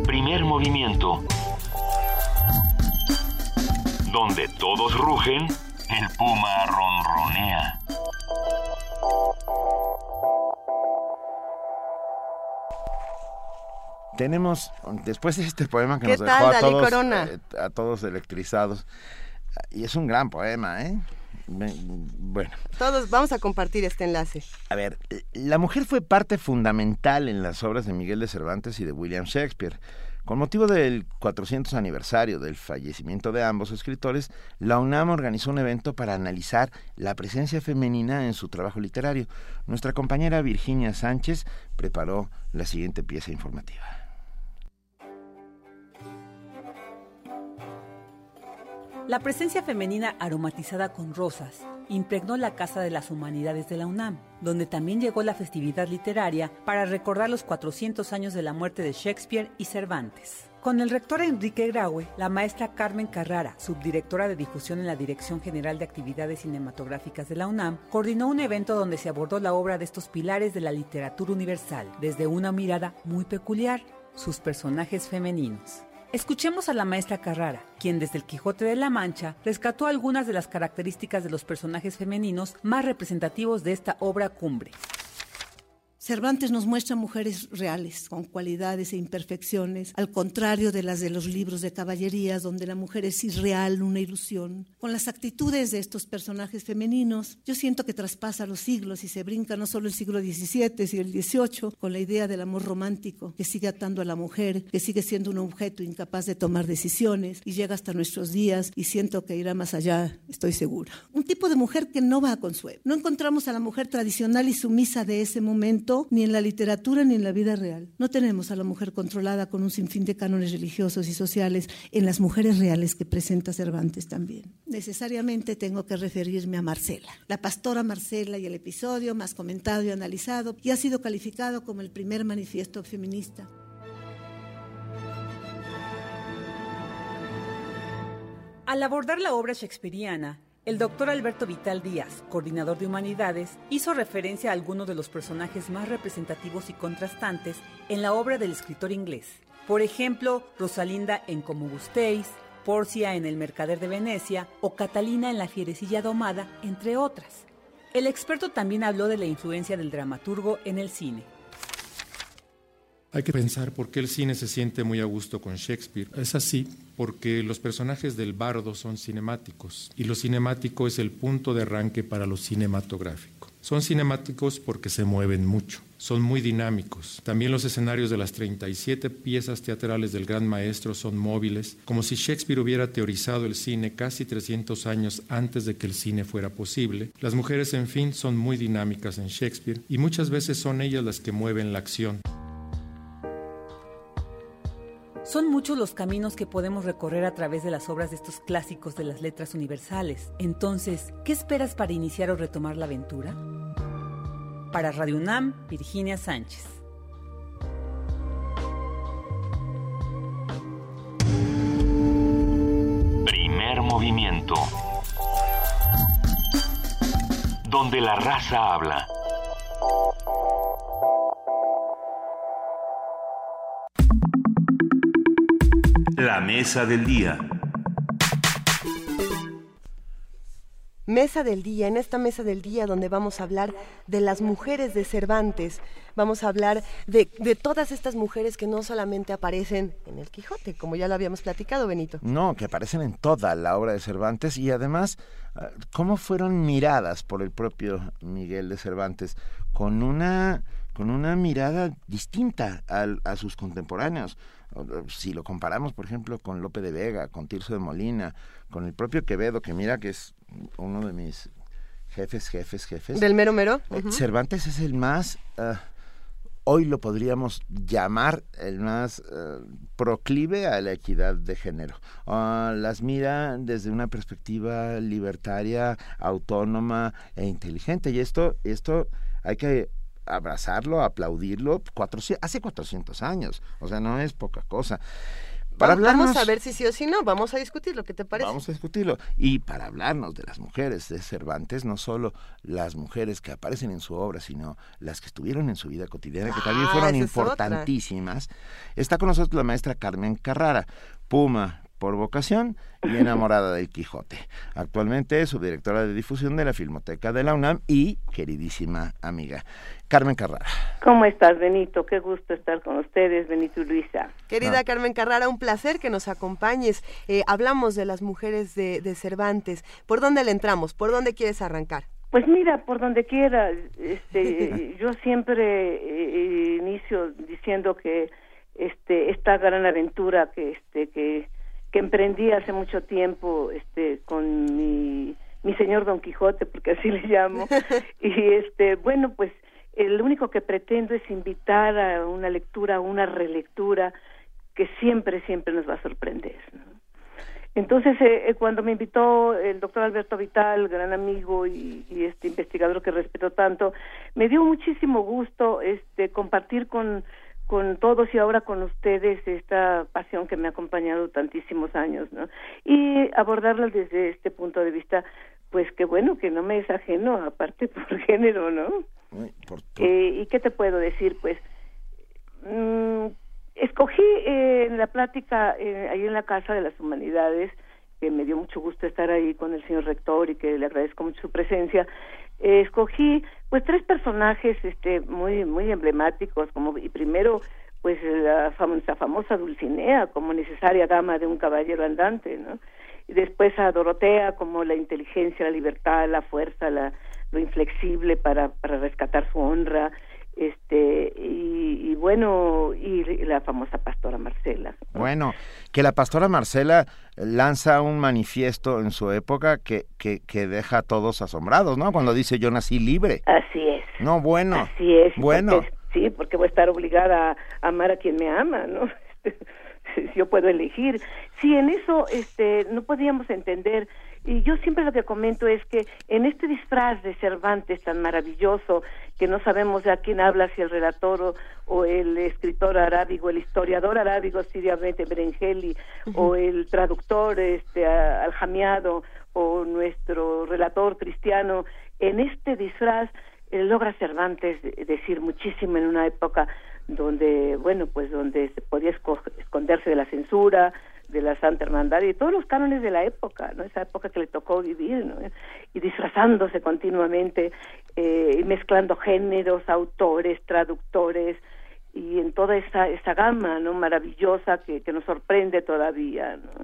Primer movimiento. Donde todos rugen, el puma ronronea. Tenemos, después de este poema que nos dejó a todos, eh, a todos electrizados, y es un gran poema, ¿eh? Bueno. Todos vamos a compartir este enlace. A ver, la mujer fue parte fundamental en las obras de Miguel de Cervantes y de William Shakespeare. Con motivo del 400 aniversario del fallecimiento de ambos escritores, la UNAM organizó un evento para analizar la presencia femenina en su trabajo literario. Nuestra compañera Virginia Sánchez preparó la siguiente pieza informativa. La presencia femenina aromatizada con rosas impregnó la Casa de las Humanidades de la UNAM, donde también llegó la festividad literaria para recordar los 400 años de la muerte de Shakespeare y Cervantes. Con el rector Enrique Graue, la maestra Carmen Carrara, subdirectora de difusión en la Dirección General de Actividades Cinematográficas de la UNAM, coordinó un evento donde se abordó la obra de estos pilares de la literatura universal, desde una mirada muy peculiar, sus personajes femeninos. Escuchemos a la maestra Carrara, quien desde el Quijote de la Mancha rescató algunas de las características de los personajes femeninos más representativos de esta obra cumbre. Cervantes nos muestra mujeres reales, con cualidades e imperfecciones, al contrario de las de los libros de caballerías, donde la mujer es irreal, una ilusión. Con las actitudes de estos personajes femeninos, yo siento que traspasa los siglos y se brinca no solo el siglo XVII, sino el XVIII, con la idea del amor romántico, que sigue atando a la mujer, que sigue siendo un objeto incapaz de tomar decisiones y llega hasta nuestros días y siento que irá más allá, estoy segura. Un tipo de mujer que no va a consuelo. No encontramos a la mujer tradicional y sumisa de ese momento ni en la literatura ni en la vida real. No tenemos a la mujer controlada con un sinfín de cánones religiosos y sociales en las mujeres reales que presenta Cervantes también. Necesariamente tengo que referirme a Marcela, la pastora Marcela y el episodio más comentado y analizado y ha sido calificado como el primer manifiesto feminista. Al abordar la obra shakespeariana, el doctor Alberto Vital Díaz, coordinador de humanidades, hizo referencia a algunos de los personajes más representativos y contrastantes en la obra del escritor inglés. Por ejemplo, Rosalinda en Como gustéis, Porcia en El Mercader de Venecia o Catalina en La Fierecilla Domada, entre otras. El experto también habló de la influencia del dramaturgo en el cine. Hay que pensar por qué el cine se siente muy a gusto con Shakespeare. Es así porque los personajes del bardo son cinemáticos y lo cinemático es el punto de arranque para lo cinematográfico. Son cinemáticos porque se mueven mucho, son muy dinámicos. También los escenarios de las 37 piezas teatrales del gran maestro son móviles, como si Shakespeare hubiera teorizado el cine casi 300 años antes de que el cine fuera posible. Las mujeres, en fin, son muy dinámicas en Shakespeare y muchas veces son ellas las que mueven la acción. Son muchos los caminos que podemos recorrer a través de las obras de estos clásicos de las letras universales. Entonces, ¿qué esperas para iniciar o retomar la aventura? Para Radio UNAM, Virginia Sánchez. Primer movimiento. Donde la raza habla. La mesa del día. Mesa del día, en esta mesa del día donde vamos a hablar de las mujeres de Cervantes, vamos a hablar de, de, todas estas mujeres que no solamente aparecen en el Quijote, como ya lo habíamos platicado, Benito. No, que aparecen en toda la obra de Cervantes y además ah, cómo fueron miradas por el propio Miguel de Cervantes con una, con una mirada distinta al, a sus contemporáneos si lo comparamos, por ejemplo, con Lope de Vega, con Tirso de Molina, con el propio Quevedo, que mira que es uno de mis jefes, jefes, jefes. ¿Del mero mero? Eh, Cervantes es el más, ah, hoy lo podríamos llamar el más ah, proclive a la equidad de género. Ah, las mira desde una perspectiva libertaria, autónoma e inteligente. Y esto, esto hay que abrazarlo, aplaudirlo, hace 400 años, o sea, no es poca cosa. Para vamos a ver si sí o si no, vamos a discutirlo, ¿qué te parece? Vamos a discutirlo. Y para hablarnos de las mujeres de Cervantes, no solo las mujeres que aparecen en su obra, sino las que estuvieron en su vida cotidiana, que también ah, fueron importantísimas, está con nosotros la maestra Carmen Carrara, Puma, por vocación y enamorada del Quijote. Actualmente es subdirectora de difusión de la Filmoteca de la UNAM y queridísima amiga. Carmen Carrara. ¿Cómo estás, Benito? Qué gusto estar con ustedes, Benito y Luisa. Querida ah. Carmen Carrara, un placer que nos acompañes. Eh, hablamos de las mujeres de, Cervantes. ¿Por dónde le entramos? ¿Por dónde quieres arrancar? Pues mira, por donde quiera. Este, yo siempre eh, inicio diciendo que este, esta gran aventura que, este, que que emprendí hace mucho tiempo este con mi mi señor Don Quijote porque así le llamo. Y este bueno pues el único que pretendo es invitar a una lectura a una relectura que siempre siempre nos va a sorprender entonces eh, eh, cuando me invitó el doctor Alberto Vital gran amigo y, y, este investigador que respeto tanto me dio muchísimo gusto este compartir con con todos y ahora con ustedes esta pasión que me ha acompañado tantísimos años, ¿no? Y abordarla desde este punto de vista, pues qué bueno que no me es ajeno, aparte por género, ¿no? Eh, ¿Y qué te puedo decir? Pues mm, escogí eh, en la plática eh, ahí en la Casa de las Humanidades, que me dio mucho gusto estar ahí con el señor rector y que le agradezco mucho su presencia, eh, escogí pues tres personajes este muy muy emblemáticos como y primero pues la famosa, famosa Dulcinea como necesaria dama de un caballero andante, ¿no? Y después a Dorotea como la inteligencia, la libertad, la fuerza, la, lo inflexible para, para rescatar su honra, este y, bueno y la famosa pastora Marcela bueno que la pastora Marcela lanza un manifiesto en su época que, que, que deja a todos asombrados no cuando dice yo nací libre así es. No bueno así es bueno. sí porque voy a estar obligada a amar a quien me ama no yo puedo elegir. Sí en eso este no podíamos entender y yo siempre lo que comento es que en este disfraz de Cervantes tan maravilloso, que no sabemos de a quién habla, si el relator o, el escritor arábigo, el historiador arábigo, Siriamente Berengeli, o el traductor este, aljamiado, o nuestro relator cristiano, en este disfraz eh, logra Cervantes decir muchísimo en una época donde, bueno, pues donde se podía esconderse de la censura, de la Santa Hermandad y todos los cánones de la época, ¿no? Esa época que le tocó vivir, ¿no? Y disfrazándose continuamente, eh, mezclando géneros, autores, traductores, y en toda esa, esa gama, ¿no? Maravillosa que, que nos sorprende todavía, ¿no?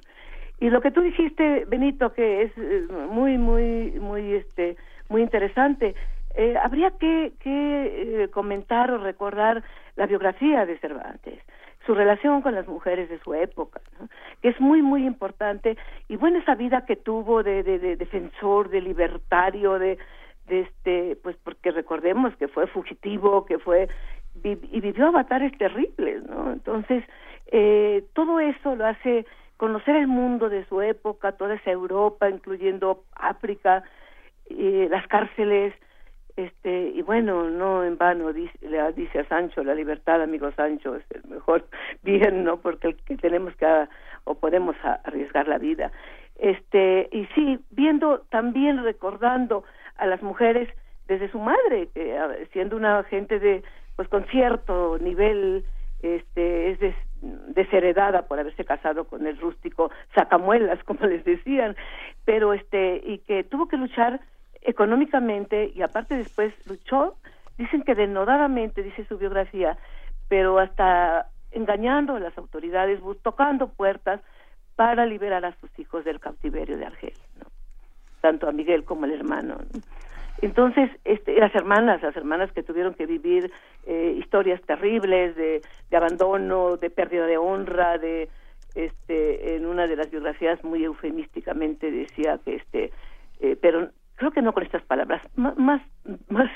Y lo que tú dijiste, Benito, que es eh, muy, muy, muy, este, muy interesante, eh, habría que, que eh, comentar o recordar la biografía de Cervantes su relación con las mujeres de su época, que es muy, muy importante, y bueno, esa vida que tuvo de, de, defensor, de libertario, de, de este, pues porque recordemos que fue fugitivo, que fue, y vivió avatares terribles. Entonces, eh, todo eso lo hace conocer el mundo de su época, toda esa Europa, incluyendo África, eh, las cárceles, este y bueno no en vano dice, le dice a Sancho la libertad amigo Sancho es el mejor bien no porque el que tenemos que o podemos arriesgar la vida este y sí viendo también recordando a las mujeres desde su madre que siendo una gente de pues con cierto nivel este es desheredada por haberse casado con el rústico sacamuelas como les decían pero este y que tuvo que luchar económicamente y aparte después luchó, dicen que denodadamente, dice su biografía, pero hasta engañando a las autoridades, tocando puertas para liberar a sus hijos del cautiverio de Argel, tanto a Miguel como al hermano. Entonces, este, las hermanas, las hermanas que tuvieron que vivir eh, historias terribles de, de, abandono, de pérdida de honra, de, este, en una de las biografías muy eufemísticamente decía que, este, eh, pero creo que no con estas palabras, más, más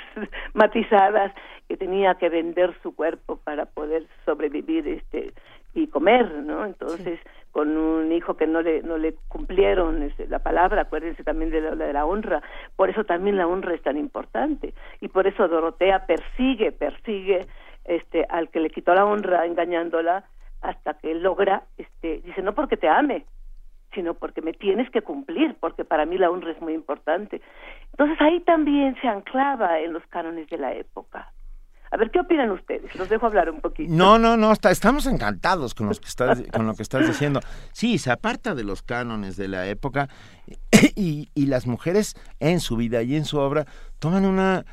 matizadas, que tenía que vender su cuerpo para poder sobrevivir este y comer, ¿no? Entonces, con un hijo que no le no le cumplieron este, la palabra, acuérdense también de la, de la honra, por eso también la honra es tan importante. Y por eso Dorotea persigue, persigue este al que le quitó la honra engañándola hasta que logra este dice, "No porque te ame, sino porque me tienes que cumplir, porque para mí la honra es muy importante. Entonces ahí también se anclaba en los cánones de la época. A ver, ¿qué opinan ustedes? Los dejo hablar un poquito. No, no, no, estamos encantados con, los que estás, con lo que estás diciendo. Sí, se aparta de los cánones de la época y, y las mujeres en su vida y en su obra toman una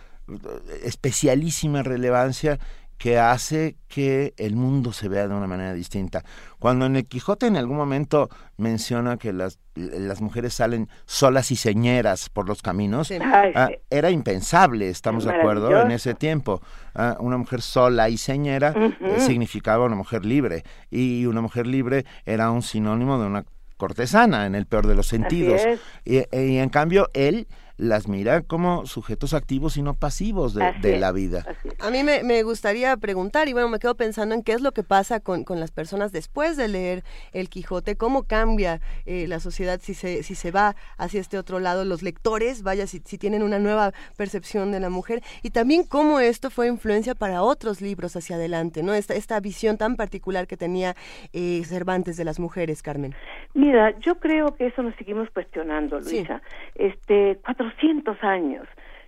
especialísima relevancia que hace que el mundo se vea de una manera distinta. Cuando en el Quijote en algún momento menciona que las, las mujeres salen solas y señeras por los caminos, ah, era impensable, estamos de acuerdo, en ese tiempo. Ah, una mujer sola y señera eh, significaba una mujer libre y una mujer libre era un sinónimo de una cortesana en el peor de los sentidos. Y, y en cambio él las mira como sujetos activos y no pasivos de, la vida. A mí me, gustaría preguntar, y bueno, me quedo pensando en qué es lo que pasa con, las personas después de leer El Quijote, cómo cambia eh, la sociedad si se, si se va hacia este otro lado, los lectores, vaya, si, si tienen una nueva percepción de la mujer, y también cómo esto fue influencia para otros libros hacia adelante, ¿no? Esta, esta visión tan particular que tenía eh, Cervantes de las mujeres, Carmen. Mira, yo creo que eso nos seguimos cuestionando, Luisa. Este, cuatro 200 años,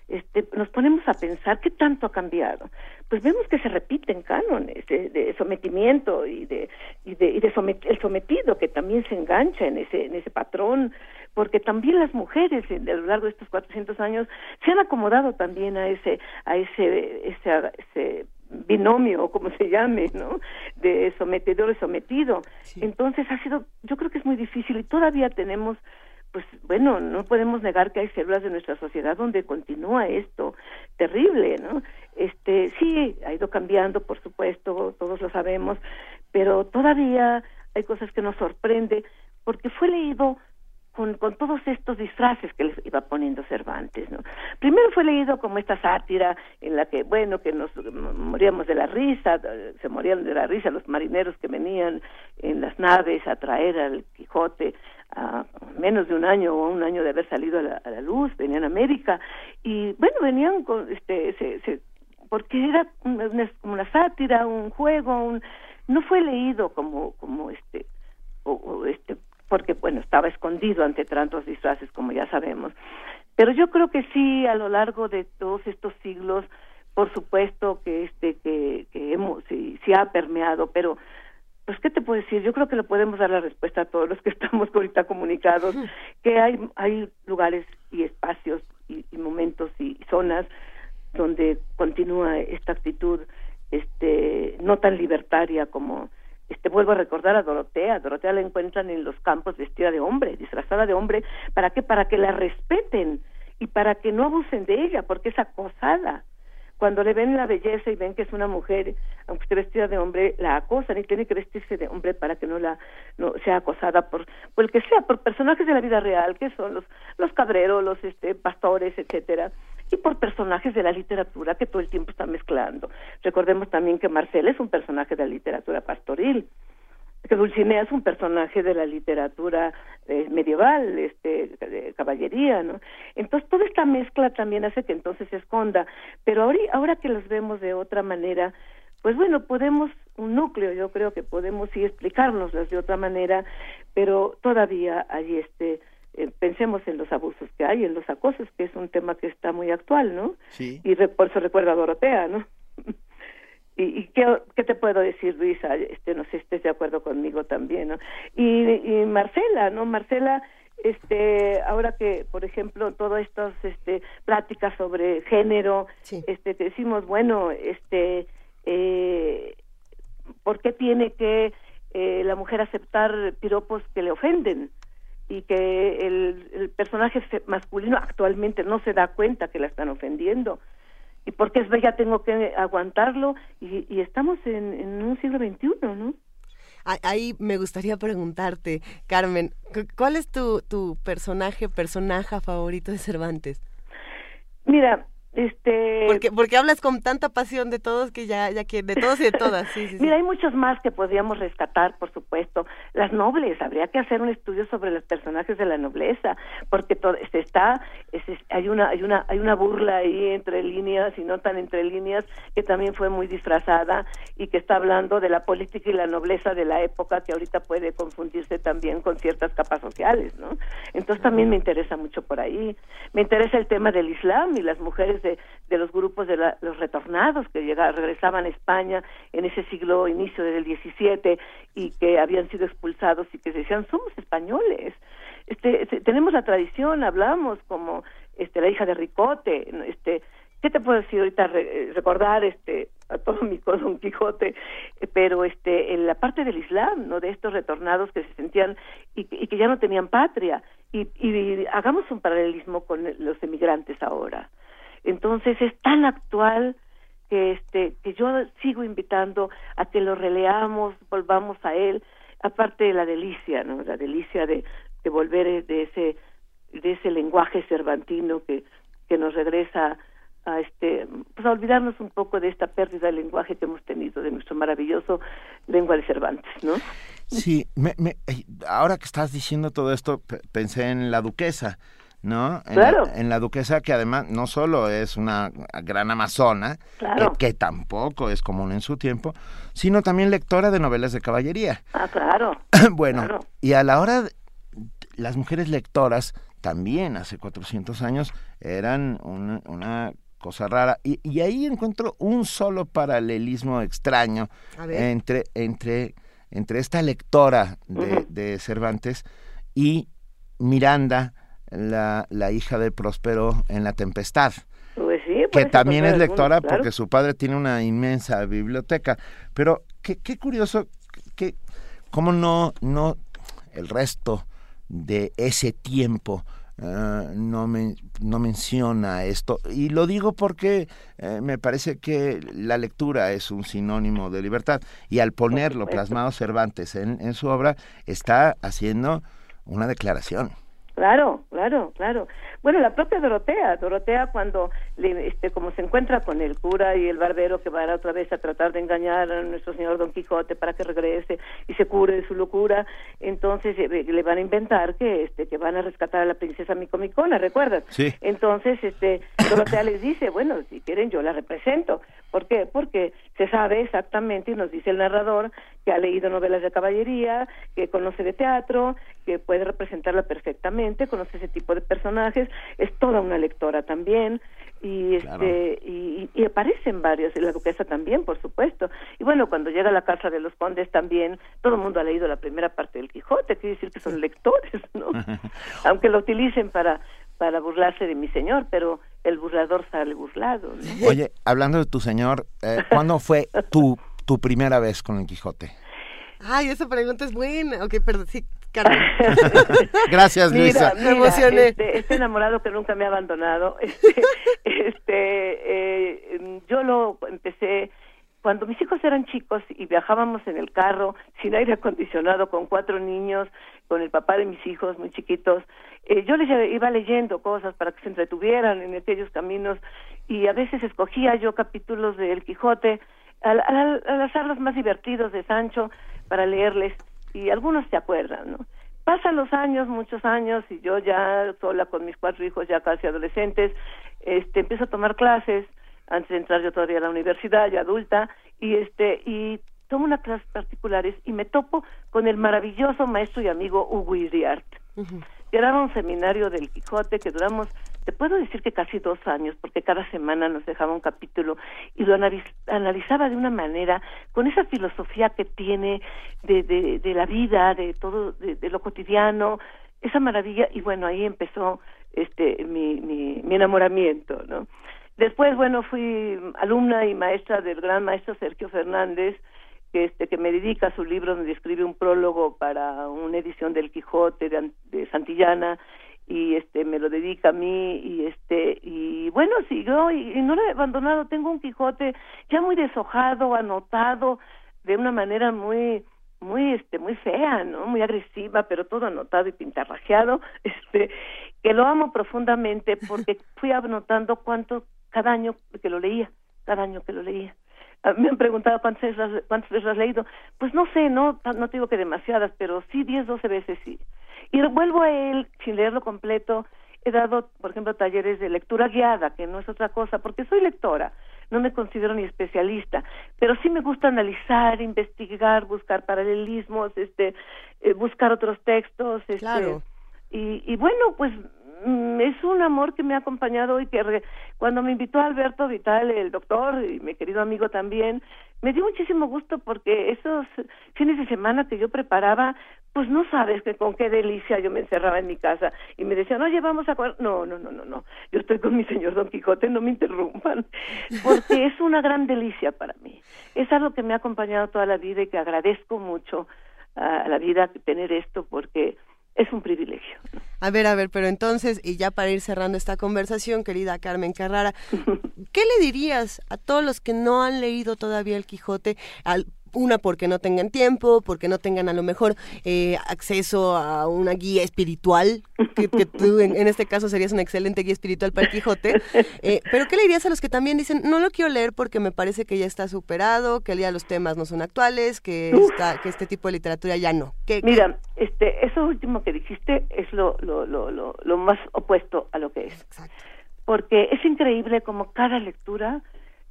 este, nos ponemos a pensar qué tanto ha cambiado. Pues vemos que se repiten cánones de, sometimiento y de, y de, y de el sometido que también se engancha en ese, en ese patrón porque también las mujeres a lo largo de estos 400 años se han acomodado también a ese a ese ese, ese binomio o como se llame, ¿no? De sometedor y sometido. Entonces ha sido, yo creo que es muy difícil y todavía tenemos pues bueno, no podemos negar que hay células de nuestra sociedad donde continúa esto terrible, ¿no? Este, sí, ha ido cambiando, por supuesto, todos lo sabemos, pero todavía hay cosas que nos sorprende porque fue leído con, con todos estos disfraces que les iba poniendo Cervantes, ¿no? Primero fue leído como esta sátira en la que, bueno, que nos moríamos de la risa, se morían de la risa los marineros que venían en las naves a traer al Quijote a menos de un año o un año de haber salido a la, luz, venían a América y, bueno, venían con, este, se, se, porque era una, una sátira, un juego, un, no fue leído como, como este, o este porque bueno, estaba escondido ante tantos disfraces como ya sabemos. Pero yo creo que sí, a lo largo de todos estos siglos, por supuesto que este que, que hemos sí, sí, ha permeado, pero pues qué te puedo decir, yo creo que le podemos dar la respuesta a todos los que estamos ahorita comunicados, que hay hay lugares y espacios y, y momentos y zonas donde continúa esta actitud este no tan libertaria como este vuelvo a recordar a Dorotea, Dorotea la encuentran en los campos vestida de hombre, disfrazada de hombre, ¿para qué? Para que la respeten y para que no abusen de ella, porque es acosada. Cuando le ven la belleza y ven que es una mujer, aunque esté vestida de hombre, la acosan y tiene que vestirse de hombre para que no la no sea acosada por, por el que sea, por personajes de la vida real, que son los los cabreros, los este pastores, etcétera y por personajes de la literatura que todo el tiempo está mezclando. Recordemos también que Marcela es un personaje de la literatura pastoril, que Dulcinea es un personaje de la literatura eh, medieval, este, de caballería, ¿no? Entonces toda esta mezcla también hace que entonces se esconda, pero ahora, ahora que los vemos de otra manera, pues bueno, podemos, un núcleo, yo creo que podemos sí explicárnoslas de otra manera, pero todavía hay este eh, pensemos en los abusos que hay, en los acosos, que es un tema que está muy actual, ¿no? Sí. Y por eso recuerda a Dorotea, ¿no? y, y ¿qué, ¿qué, te puedo decir, Luisa? Este, no sé si estés de acuerdo conmigo también, ¿no? Y, y Marcela, ¿no? Marcela, este, ahora que, por ejemplo, todas estas este, pláticas sobre género, este, te decimos, bueno, este, eh, ¿por qué tiene que eh, la mujer aceptar piropos que le ofenden? y que el, el, personaje masculino actualmente no se da cuenta que la están ofendiendo y porque es bella tengo que aguantarlo y, y estamos en, en, un siglo XXI, ¿no? Ahí me gustaría preguntarte, Carmen, ¿cuál es tu, tu personaje, personaje favorito de Cervantes? Mira, este porque porque hablas con tanta pasión de todos que ya ya que de todos y de todas. Sí, sí, mira hay muchos más que podríamos rescatar por supuesto. Las nobles habría que hacer un estudio sobre los personajes de la nobleza porque todo se está hay una hay una hay una burla ahí entre líneas y no tan entre líneas que también fue muy disfrazada y que está hablando de la política y la nobleza de la época que ahorita puede confundirse también con ciertas capas sociales no entonces también me interesa mucho por ahí. Me interesa el tema del Islam y las mujeres de, los grupos de los retornados que llegaban, regresaban a España en ese siglo inicio del 17 y que habían sido expulsados y que decían somos españoles este, tenemos la tradición hablamos como este la hija de Ricote este qué te puedo decir ahorita recordar este a todo mi Don Quijote pero este en la parte del Islam no de estos retornados que se sentían y, y que ya no tenían patria. Y, y hagamos un paralelismo con los emigrantes ahora entonces es tan actual que este que yo sigo invitando a que lo releamos, volvamos a él, aparte de la delicia, ¿no? La delicia de, volver de ese de ese lenguaje cervantino que que nos regresa a este pues a olvidarnos un poco de esta pérdida de lenguaje que hemos tenido de nuestro maravilloso lengua de Cervantes, ¿no? Sí, me, me, ahora que estás diciendo todo esto pensé en la duquesa ¿no? En, claro. la, en, la, duquesa que además no solo es una gran amazona, claro. eh, que tampoco es común en su tiempo, sino también lectora de novelas de caballería. Ah, claro. bueno, claro. y a la hora, de, las mujeres lectoras también hace 400 años eran una, una cosa rara. Y, y, ahí encuentro un solo paralelismo extraño entre, entre, entre esta lectora de, uh -huh. de Cervantes y Miranda, la, la hija de Próspero en La Tempestad. Pues sí, que también es lectora porque su padre tiene una inmensa biblioteca. Pero qué, qué curioso, que, cómo no, no el resto de ese tiempo uh, no, me, no menciona esto. Y lo digo porque eh, me parece que la lectura es un sinónimo de libertad. Y al ponerlo plasmado Cervantes en, en su obra, está haciendo una declaración. Claro, claro, claro. Bueno, la propia Dorotea, Dorotea cuando le, este, como se encuentra con el cura y el barbero que va otra vez a tratar de engañar a nuestro señor Don Quijote para que regrese y se cure de su locura, entonces eh, le van a inventar que este que van a rescatar a la princesa Micomicona, ¿recuerdas? Sí. Entonces, este Dorotea les dice, bueno, si quieren yo la represento. ¿Por qué? Porque se sabe exactamente y nos dice el narrador que ha leído novelas de caballería, que conoce de teatro, que puede representarla perfectamente, conoce ese tipo de personajes, es toda una lectora también y este y, y, aparecen varios y la duquesa también por supuesto. Y bueno cuando llega a la casa de los condes también todo el mundo ha leído la primera parte del Quijote quiere decir que son lectores no aunque lo utilicen para para burlarse de mi señor pero el burlador sale burlado oye hablando de tu señor eh, ¿cuándo fue tu tu primera vez con el Quijote Ay, esa pregunta es buena. Ok, perdón, sí, Gracias, Luisa. me emocioné. Este, este, enamorado que nunca me ha abandonado. Este, este eh, yo lo empecé cuando mis hijos eran chicos y viajábamos en el carro sin aire acondicionado con cuatro niños, con el papá de mis hijos muy chiquitos, eh, yo les iba leyendo cosas para que se entretuvieran en aquellos caminos y a veces escogía yo capítulos de El Quijote al, al, al azar los más divertidos de Sancho para leerles y algunos se acuerdan, ¿no? Pasan los años, muchos años, y yo ya sola con mis cuatro hijos ya casi adolescentes, este, empiezo a tomar clases, antes de entrar yo todavía a la universidad, ya adulta, y este, y tomo unas clases particulares y me topo con el maravilloso maestro y amigo Hugo Iriart. Era un seminario del Quijote que duramos te puedo decir que casi dos años, porque cada semana nos dejaba un capítulo y lo analizaba de una manera, con esa filosofía que tiene de, de, la vida, de todo, de, lo cotidiano, esa maravilla, y bueno, ahí empezó este mi, mi, mi enamoramiento, ¿no? Después, bueno, fui alumna y maestra del gran maestro Sergio Fernández, que este que me dedica su libro donde escribe un prólogo para una edición del Quijote de, de Santillana y este me lo dedica a mí y este y bueno siguió y, y, no lo he abandonado. Tengo un Quijote ya muy deshojado anotado de una manera muy muy este muy fea no muy agresiva pero todo anotado y pintarrajeado. Este que lo amo profundamente porque fui anotando cuánto cada año que lo leía cada año que lo leía me han preguntado cuántas veces, cuántas veces lo has leído. Pues no sé, no, no digo que demasiadas, pero sí diez, doce veces sí. Y vuelvo a él sin leerlo completo. He dado, por ejemplo, talleres de lectura guiada, que no es otra cosa, porque soy lectora, no me considero ni especialista, pero sí me gusta analizar, investigar, buscar paralelismos, este, eh, buscar otros textos, este, claro. y, y bueno, pues es un amor que me ha acompañado y que re, cuando me invitó Alberto Vital, el doctor y mi querido amigo también, me dio muchísimo gusto porque esos fines de semana que yo preparaba pues no sabes que con qué delicia yo me encerraba en mi casa y me decían, oye, vamos a... No, no, no, no, no, yo estoy con mi señor Don Quijote, no me interrumpan, porque es una gran delicia para mí. Es algo que me ha acompañado toda la vida y que agradezco mucho a la vida tener esto porque es un privilegio. A ver, a ver, pero entonces, y ya para ir cerrando esta conversación, querida Carmen Carrara, ¿qué le dirías a todos los que no han leído todavía el Quijote, al, una porque no tengan tiempo, porque no tengan a lo mejor eh, acceso a una guía espiritual, que, tú en, este caso serías una excelente guía espiritual para el Quijote, eh, pero ¿qué le dirías a los que también dicen, no lo quiero leer porque me parece que ya está superado, que ya los temas no son actuales, que, está, que este tipo de literatura ya no? ¿Qué, Mira, este, eso último que dijiste es lo, lo, lo, lo, lo más opuesto a lo que es. Exacto. Porque es increíble como cada lectura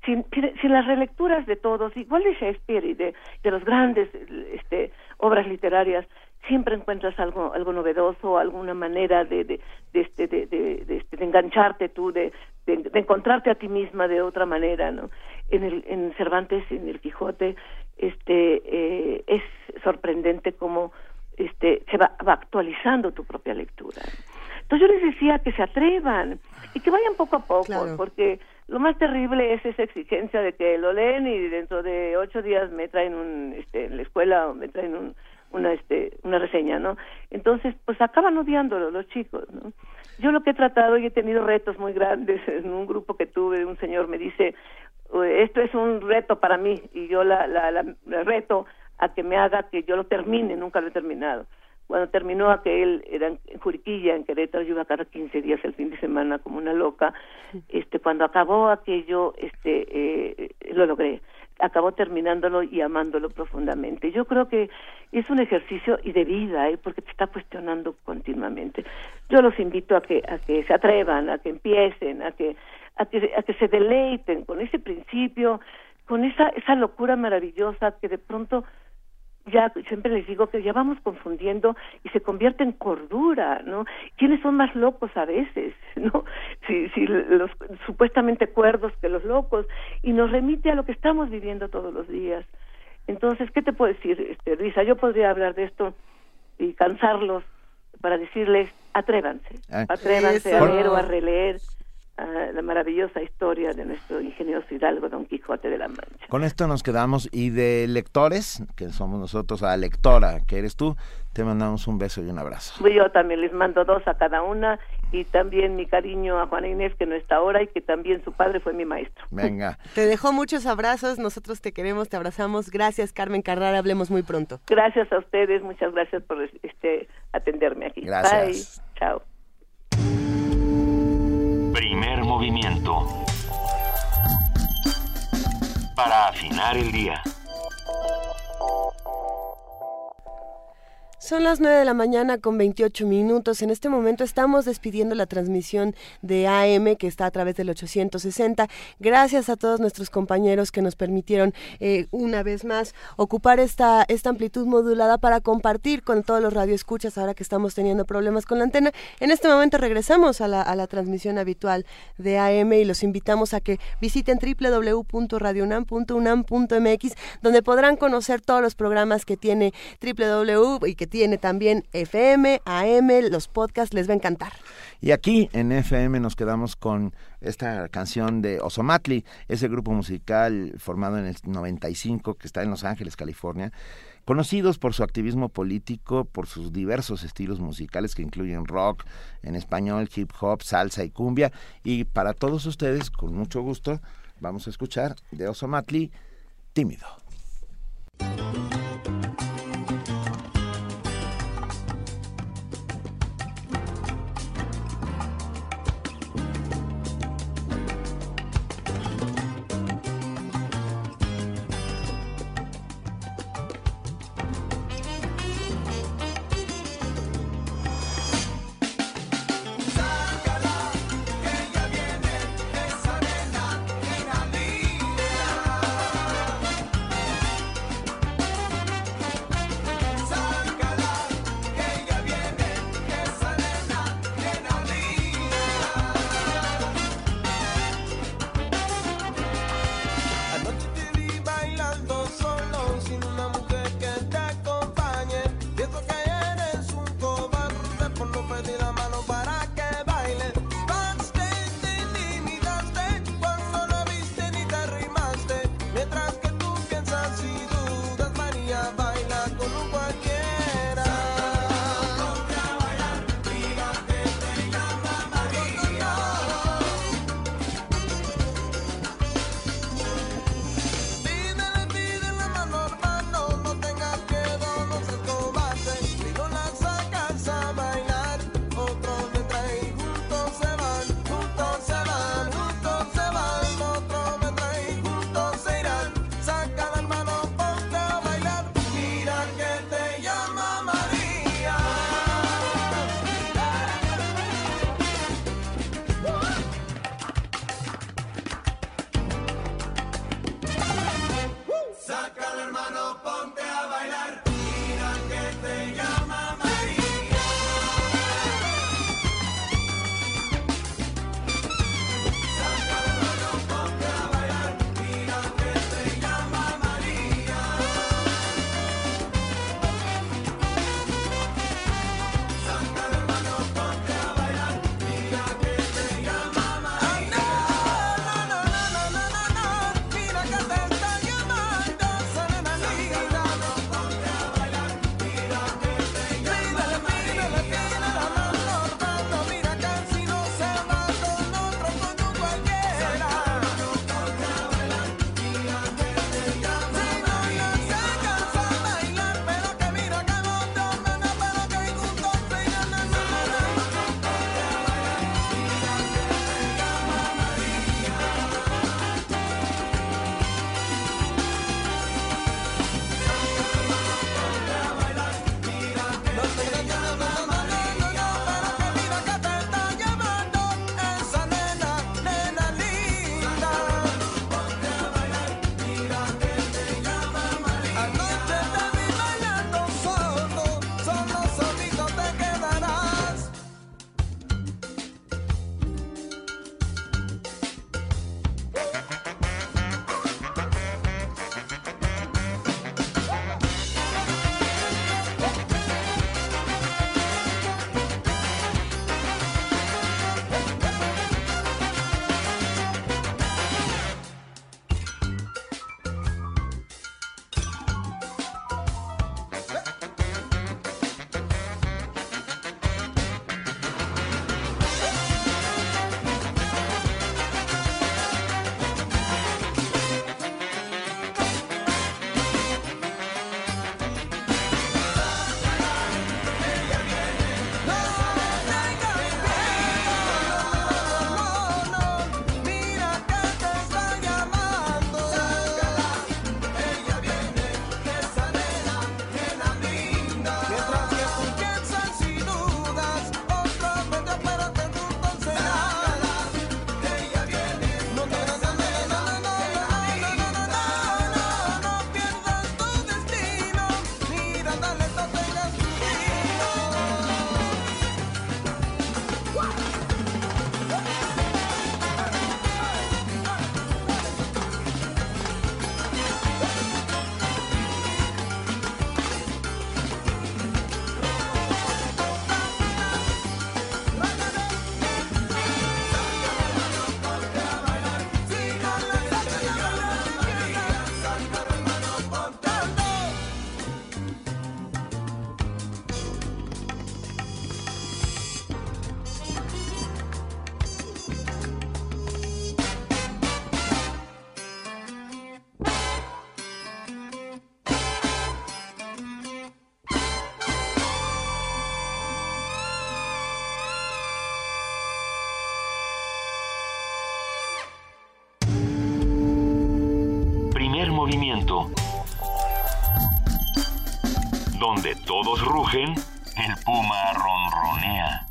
sin, sin las relecturas de todos, igual de Shakespeare y de, de los grandes este, obras literarias, siempre encuentras algo algo novedoso, alguna manera de de, de, este, de, de, de, este, de engancharte tú, de, de, encontrarte a ti misma de otra manera, ¿no? En el en Cervantes, en el Quijote, este eh, es sorprendente cómo este que va, va actualizando tu propia lectura. Entonces yo les decía que se atrevan y que vayan poco a poco, porque lo más terrible es esa exigencia de que lo leen y dentro de ocho días me traen un, este, en la escuela o me traen un, una, este, una reseña, ¿no? Entonces, pues acaban odiándolo los chicos, ¿no? Yo lo que he tratado y he tenido retos muy grandes en un grupo que tuve, un señor me dice, esto es un reto para mí y yo la, la, la, reto a que me haga que yo lo termine, nunca lo he terminado. Cuando terminó aquel, era en Juriquilla, en Querétaro, yo iba cada 15 días el fin de semana como una loca, este, cuando acabó aquello, este, eh, lo logré acabó terminándolo y amándolo profundamente. Yo creo que es un ejercicio y de vida, ¿eh? porque te está cuestionando continuamente. Yo los invito a que a que se atrevan, a que empiecen, a que a que, a que se deleiten con ese principio, con esa esa locura maravillosa que de pronto ya siempre les digo que ya vamos confundiendo y se convierte en cordura, ¿no? ¿Quiénes son más locos a veces, no? Si, si los supuestamente cuerdos que los locos y nos remite a lo que estamos viviendo todos los días. Entonces, ¿qué te puedo decir, este, Luisa? Yo podría hablar de esto y cansarlos para decirles, atrévanse, ah. atrévanse a leer o a releer la maravillosa historia de nuestro ingenioso hidalgo Don Quijote de la Mancha. Con esto nos quedamos y de lectores, que somos nosotros, a lectora, que eres tú, te mandamos un beso y un abrazo. Yo también les mando dos a cada una y también mi cariño a Juana Inés que no está ahora y que también su padre fue mi maestro. Venga. Te dejo muchos abrazos, nosotros te queremos, te abrazamos. Gracias Carmen Carrara, hablemos muy pronto. Gracias a ustedes, muchas gracias por este atenderme aquí. Gracias. Bye. Chao. Primer movimiento. Para afinar el día. Son las 9 de la mañana con 28 minutos. En este momento estamos despidiendo la transmisión de AM que está a través del 860. Gracias a todos nuestros compañeros que nos permitieron eh, una vez más ocupar esta, esta amplitud modulada para compartir con todos los radioescuchas ahora que estamos teniendo problemas con la antena. En este momento regresamos a la, a la transmisión habitual de AM y los invitamos a que visiten www.radionam.unam.mx donde podrán conocer todos los programas que tiene www y que tiene tiene también FM, AM, los podcasts, les va a encantar. Y aquí en FM nos quedamos con esta canción de Osomatli, ese grupo musical formado en el 95 que está en Los Ángeles, California, conocidos por su activismo político, por sus diversos estilos musicales que incluyen rock en español, hip hop, salsa y cumbia. Y para todos ustedes, con mucho gusto, vamos a escuchar de Osomatli, Tímido. Rugen, el puma ronronea.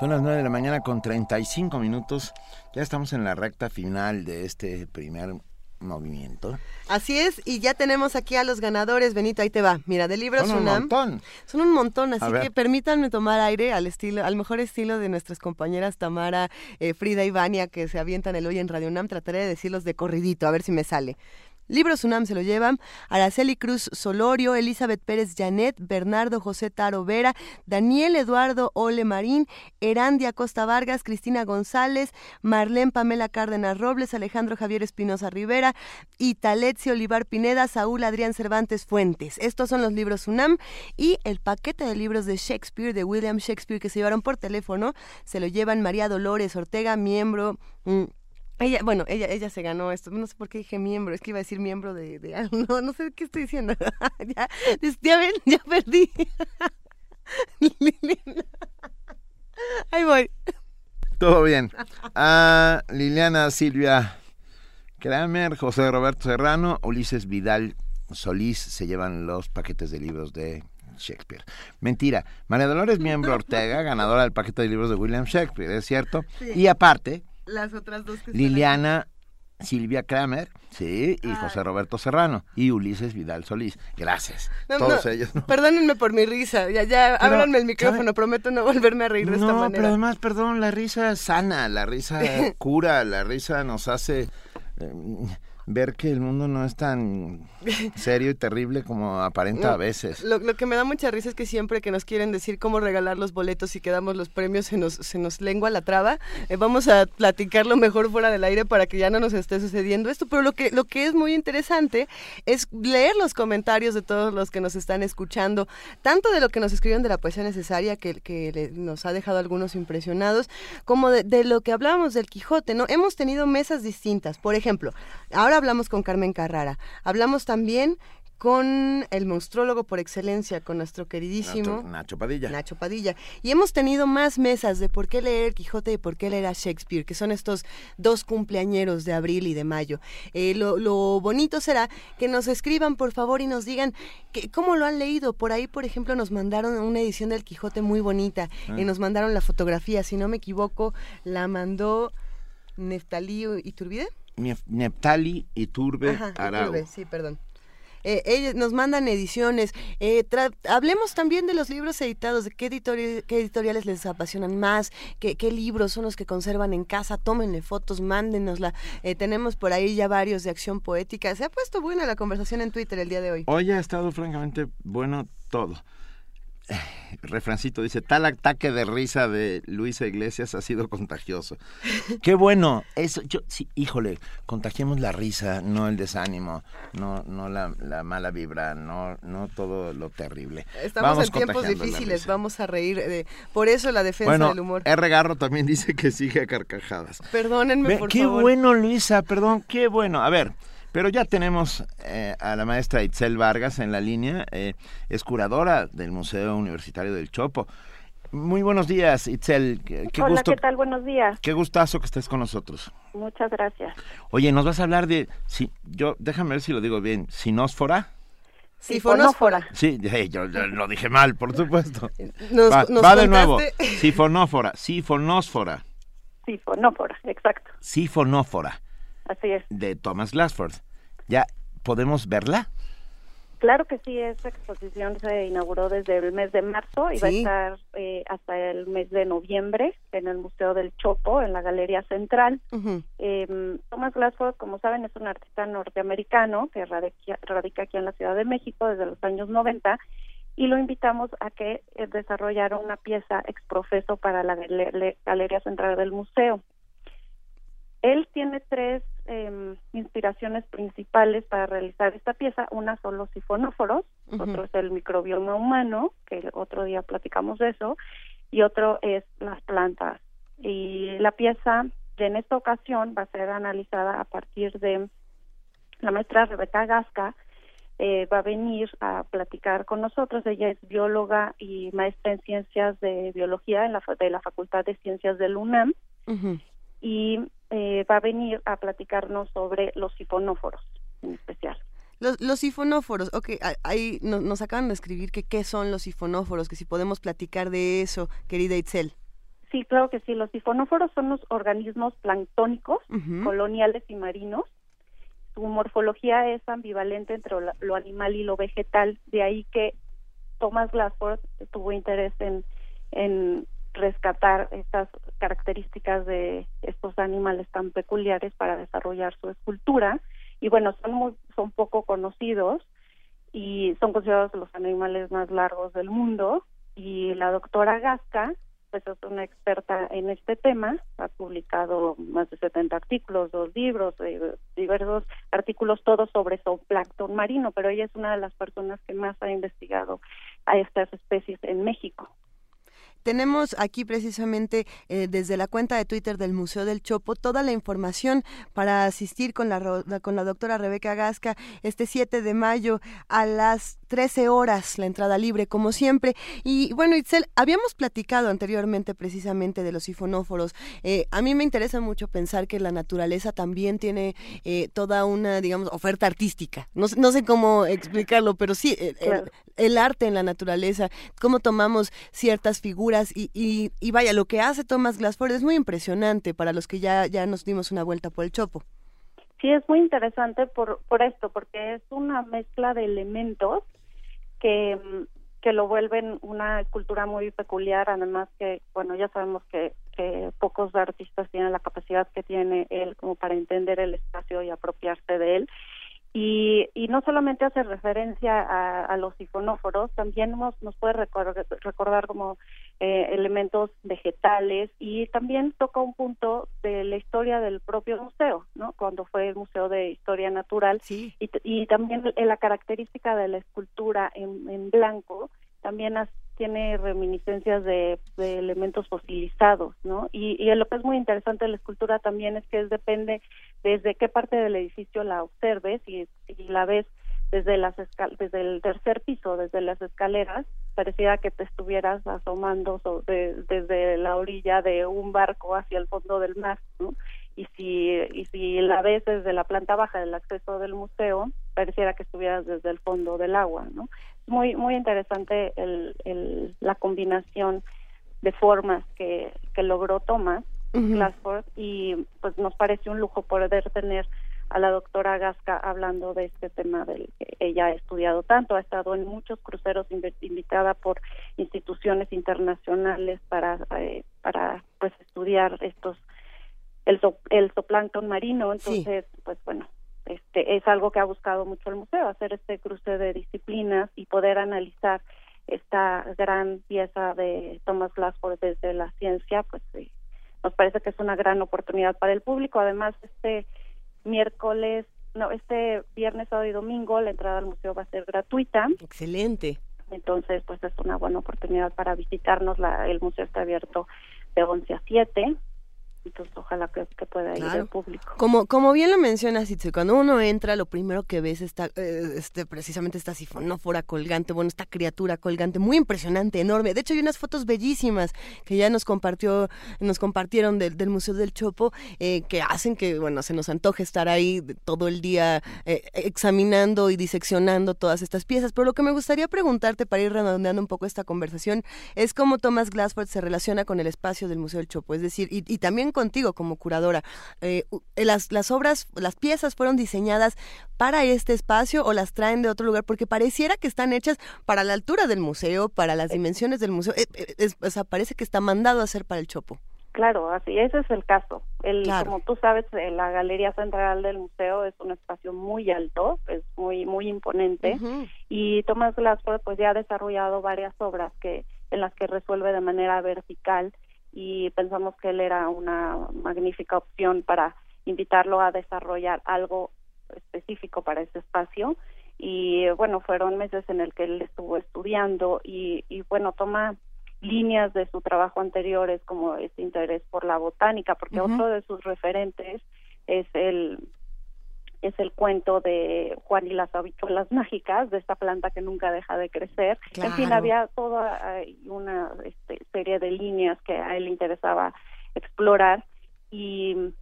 Son las 9 de la mañana con 35 minutos. Ya estamos en la recta final de este primer movimiento. Así es, y ya tenemos aquí a los ganadores. Benito, ahí te va. Mira, de libros Son un UNAM. montón. Son un montón, así que permítanme tomar aire al estilo, al mejor estilo de nuestras compañeras Tamara, eh, Frida y Vania, que se avientan el hoy en Radio UNAM. Trataré de decirlos de corridito, a ver si me sale. Libros UNAM se lo llevan Araceli Cruz Solorio, Elizabeth Pérez Janet, Bernardo José Taro Vera, Daniel Eduardo Ole Marín, Erandia Costa Vargas, Cristina González, Marlene Pamela Cárdenas Robles, Alejandro Javier Espinosa Rivera, Italetsi Olivar Pineda, Saúl Adrián Cervantes Fuentes. Estos son los libros UNAM y el paquete de libros de Shakespeare, de William Shakespeare, que se llevaron por teléfono, se lo llevan María Dolores Ortega, miembro... mm, ella, bueno, ella, ella se ganó esto. No sé por qué dije miembro, es que iba a decir miembro de, de algo. No, no sé qué estoy diciendo. ya, ya ven, ya perdí. Liliana. Ahí voy. Todo bien. A Liliana Silvia Kramer, José Roberto Serrano, Ulises Vidal Solís se llevan los paquetes de libros de Shakespeare. Mentira. María Dolores Miembro Ortega, ganadora del paquete de libros de William Shakespeare, ¿es cierto? Sí. Y aparte, Las otras dos que Liliana Silvia Kramer, sí, y Ay. José Roberto Serrano, y Ulises Vidal Solís. Gracias. No, Todos no, ellos. ¿no? Perdónenme por mi risa. Ya, ya, Pero, ábranme el micrófono. ¿sabe? Prometo no volverme a reír de esta No, manera. pero además, perdón, la risa sana, la risa cura, la risa nos hace eh, ver que el mundo no es tan serio y terrible como aparenta No, a veces. Lo, lo que me da mucha risa es que siempre que nos quieren decir cómo regalar los boletos y que damos los premios se nos, se nos lengua la traba. Eh, vamos a platicarlo mejor fuera del aire para que ya no nos esté sucediendo esto. Pero lo que, lo que es muy interesante es leer los comentarios de todos los que nos están escuchando, tanto de lo que nos escribieron de la poesía necesaria, que, que le- nos ha dejado algunos impresionados, como de, de lo que hablábamos del Quijote, ¿no? Hemos tenido mesas distintas. Por ejemplo, ahora hablamos con Carmen Carrara. Hablamos también con el monstrólogo por excelencia, con nuestro queridísimo Nacho, Nacho Padilla. Nacho Padilla. Y hemos tenido más mesas de por qué leer Quijote y por qué leer a Shakespeare, que son estos dos cumpleañeros de abril y de mayo. Eh, lo, lo bonito será que nos escriban, por favor, y nos digan que, cómo lo han leído. Por ahí, por ejemplo, nos mandaron una edición del Quijote muy bonita Ah. y nos mandaron la fotografía. Si no me equivoco, la mandó Neftalí Iturbide. Neptali Iturbe Ajá, Arau. Iturbe, sí, perdón. Eh, ellos nos mandan ediciones. Eh, hablemos también de los libros editados, de qué, editori- qué editoriales les apasionan más, qué, qué libros son los que conservan en casa. Tómenle fotos, mándenosla. Eh, tenemos por ahí ya varios de acción poética. Se ha puesto buena la conversación en Twitter el día de hoy. Hoy ha estado francamente bueno todo. Refrancito dice, tal ataque de risa de Luisa Iglesias ha sido contagioso. Qué bueno, eso, yo, sí, híjole, contagiemos la risa, no el desánimo, no, no la, la mala vibra, no, no todo lo terrible. Estamos Vamos en tiempos difíciles, vamos a reír. de- por eso la defensa Bueno, del humor. R. Garro también dice que sigue a carcajadas. Perdónenme, Ve, por qué favor. bueno, Luisa, perdón, qué bueno. A ver, pero ya tenemos eh, a la maestra Itzel Vargas en la línea, eh, es curadora del Museo Universitario del Chopo. Muy buenos días, Itzel. Qué, qué Hola, gusto, ¿qué tal? Buenos días. qué gustazo que estés con nosotros. Muchas gracias. Oye, nos vas a hablar de, si, yo, déjame ver si lo digo bien, sinósfora. Sifonófora. Sí, yo, yo lo dije mal, por supuesto. Nos- va nos va de nuevo. Sifonófora, sifonósfora, Sifonófora, exacto. sifonófora, Así es. de Thomas Glassford. ¿Ya podemos verla? Claro que sí, esta exposición se inauguró desde el mes de marzo y va a estar eh, hasta el mes de noviembre en el Museo del Chopo, en la Galería Central. Eh, Thomas Glassford, como saben, es un artista norteamericano que radica, radica aquí en la Ciudad de México desde los años 90 y lo invitamos a que eh, desarrollara una pieza exprofeso para la gale- le- Galería Central del Museo. Él tiene tres eh, inspiraciones principales para realizar esta pieza. Una son los sifonóforos, otro es el microbioma humano, que el otro día platicamos de eso, y otro es las plantas. Y la pieza en esta ocasión va a ser analizada a partir de la maestra Rebeca Gasca, eh, va a venir a platicar con nosotros. Ella es bióloga y maestra en ciencias de biología en la, de la Facultad de Ciencias del UNAM y eh, va a venir a platicarnos sobre los sifonóforos. en especial. Los, los sifonóforos, ok, ahí nos, acaban de escribir que qué son los sifonóforos, que si podemos platicar de eso, querida Itzel. Sí, claro que sí. Los sifonóforos son los organismos planctónicos, coloniales y marinos. Su morfología es ambivalente entre lo animal y lo vegetal, de ahí que Thomas Glassford tuvo interés en, en rescatar estas características de estos animales tan peculiares para desarrollar su escultura. Y bueno son muy, son poco conocidos y son considerados los animales más largos del mundo. Y la doctora Gasca pues es una experta en este tema. Ha publicado más de 70 artículos dos libros eh, diversos artículos todos sobre zooplancton marino pero ella es una de las personas que más ha investigado a estas especies en México tenemos aquí precisamente eh, desde la cuenta de Twitter del Museo del Chopo toda la información para asistir con la, con la doctora Rebeca Gasca este 7 de mayo a las 13 horas, la entrada libre como siempre. Y bueno, Itzel, habíamos platicado anteriormente precisamente de los sifonóforos. Eh, a mí me interesa mucho pensar que la naturaleza también tiene eh, toda una, digamos, oferta artística. No, no sé cómo explicarlo, pero sí, el arte en la naturaleza, cómo tomamos ciertas figuras y, y, vaya, lo que hace Thomas Glassford es muy impresionante para los que ya, ya nos dimos una vuelta por el chopo. Sí, es muy interesante por, por esto, porque es una mezcla de elementos que, que lo vuelven una escultura muy peculiar, además que, bueno, ya sabemos que, que pocos artistas tienen la capacidad que tiene él como para entender el espacio y apropiarse de él. Y, y no solamente hace referencia a, los sifonóforos, también nos, nos puede recordar, recordar como eh, elementos vegetales y también toca un punto de la historia del propio museo, ¿no? Cuando fue el Museo de Historia Natural y, y también la característica de la escultura en, en blanco también tiene reminiscencias de, elementos fosilizados, ¿no? Y, y, lo que es muy interesante de la escultura también es que depende desde qué parte del edificio la observes y si la ves desde las desde el tercer piso, desde las escaleras, parecía que te estuvieras asomando desde la orilla de un barco hacia el fondo del mar, ¿no? Y si y si la ves desde la planta baja del acceso del museo, pareciera que estuvieras desde el fondo del agua, ¿no? Muy muy interesante el, el la combinación de formas que, que logró Thomas Glassford y pues nos parece un lujo poder tener a la doctora Gasca hablando de este tema del que ella ha estudiado tanto, ha estado en muchos cruceros invitada por instituciones internacionales para eh, para pues estudiar estos el el zooplancton marino, entonces pues bueno, este es algo que ha buscado mucho el museo, hacer este cruce de disciplinas y poder analizar esta gran pieza de Thomas Glassford desde la ciencia, pues nos parece que es una gran oportunidad para el público. Además, este miércoles, no, este viernes, sábado y domingo la entrada al museo va a ser gratuita. Excelente. Entonces, pues es una buena oportunidad para visitarnos. La, el museo está abierto de 11 a 7 entonces ojalá que, pueda ir el público. Como, como bien lo mencionas, cuando uno entra, lo primero que ves está eh, este, precisamente esta sifonófora colgante, bueno, esta criatura colgante, muy impresionante, enorme. De hecho, hay unas fotos bellísimas que ya nos compartió, nos compartieron del, Museo del Chopo, eh, que hacen que, bueno, se nos antoje estar ahí todo el día eh, examinando y diseccionando todas estas piezas. Pero lo que me gustaría preguntarte para ir redondeando un poco esta conversación es cómo Thomas Glassford se relaciona con el espacio del Museo del Chopo, es decir, y, y también contigo como curadora. Eh, las, las obras, las piezas fueron diseñadas para este espacio o las traen de otro lugar porque pareciera que están hechas para la altura del museo, para las dimensiones del museo. Eh, eh, o sea, parece que está mandado a hacer para el Chopo. Claro, así ese es el caso. El, Como tú sabes, la galería central del museo es un espacio muy alto, es muy muy imponente y Thomas Glassford pues ya ha desarrollado varias obras que en las que resuelve de manera vertical y pensamos que él era una magnífica opción para invitarlo a desarrollar algo específico para ese espacio. Y bueno fueron meses en el que él estuvo estudiando y, y bueno toma líneas de su trabajo anteriores como este interés por la botánica porque otro de sus referentes es el es el cuento de Juan y las habichuelas mágicas, de esta planta que nunca deja de crecer. En fin, había toda una este, serie de líneas que a él le interesaba explorar y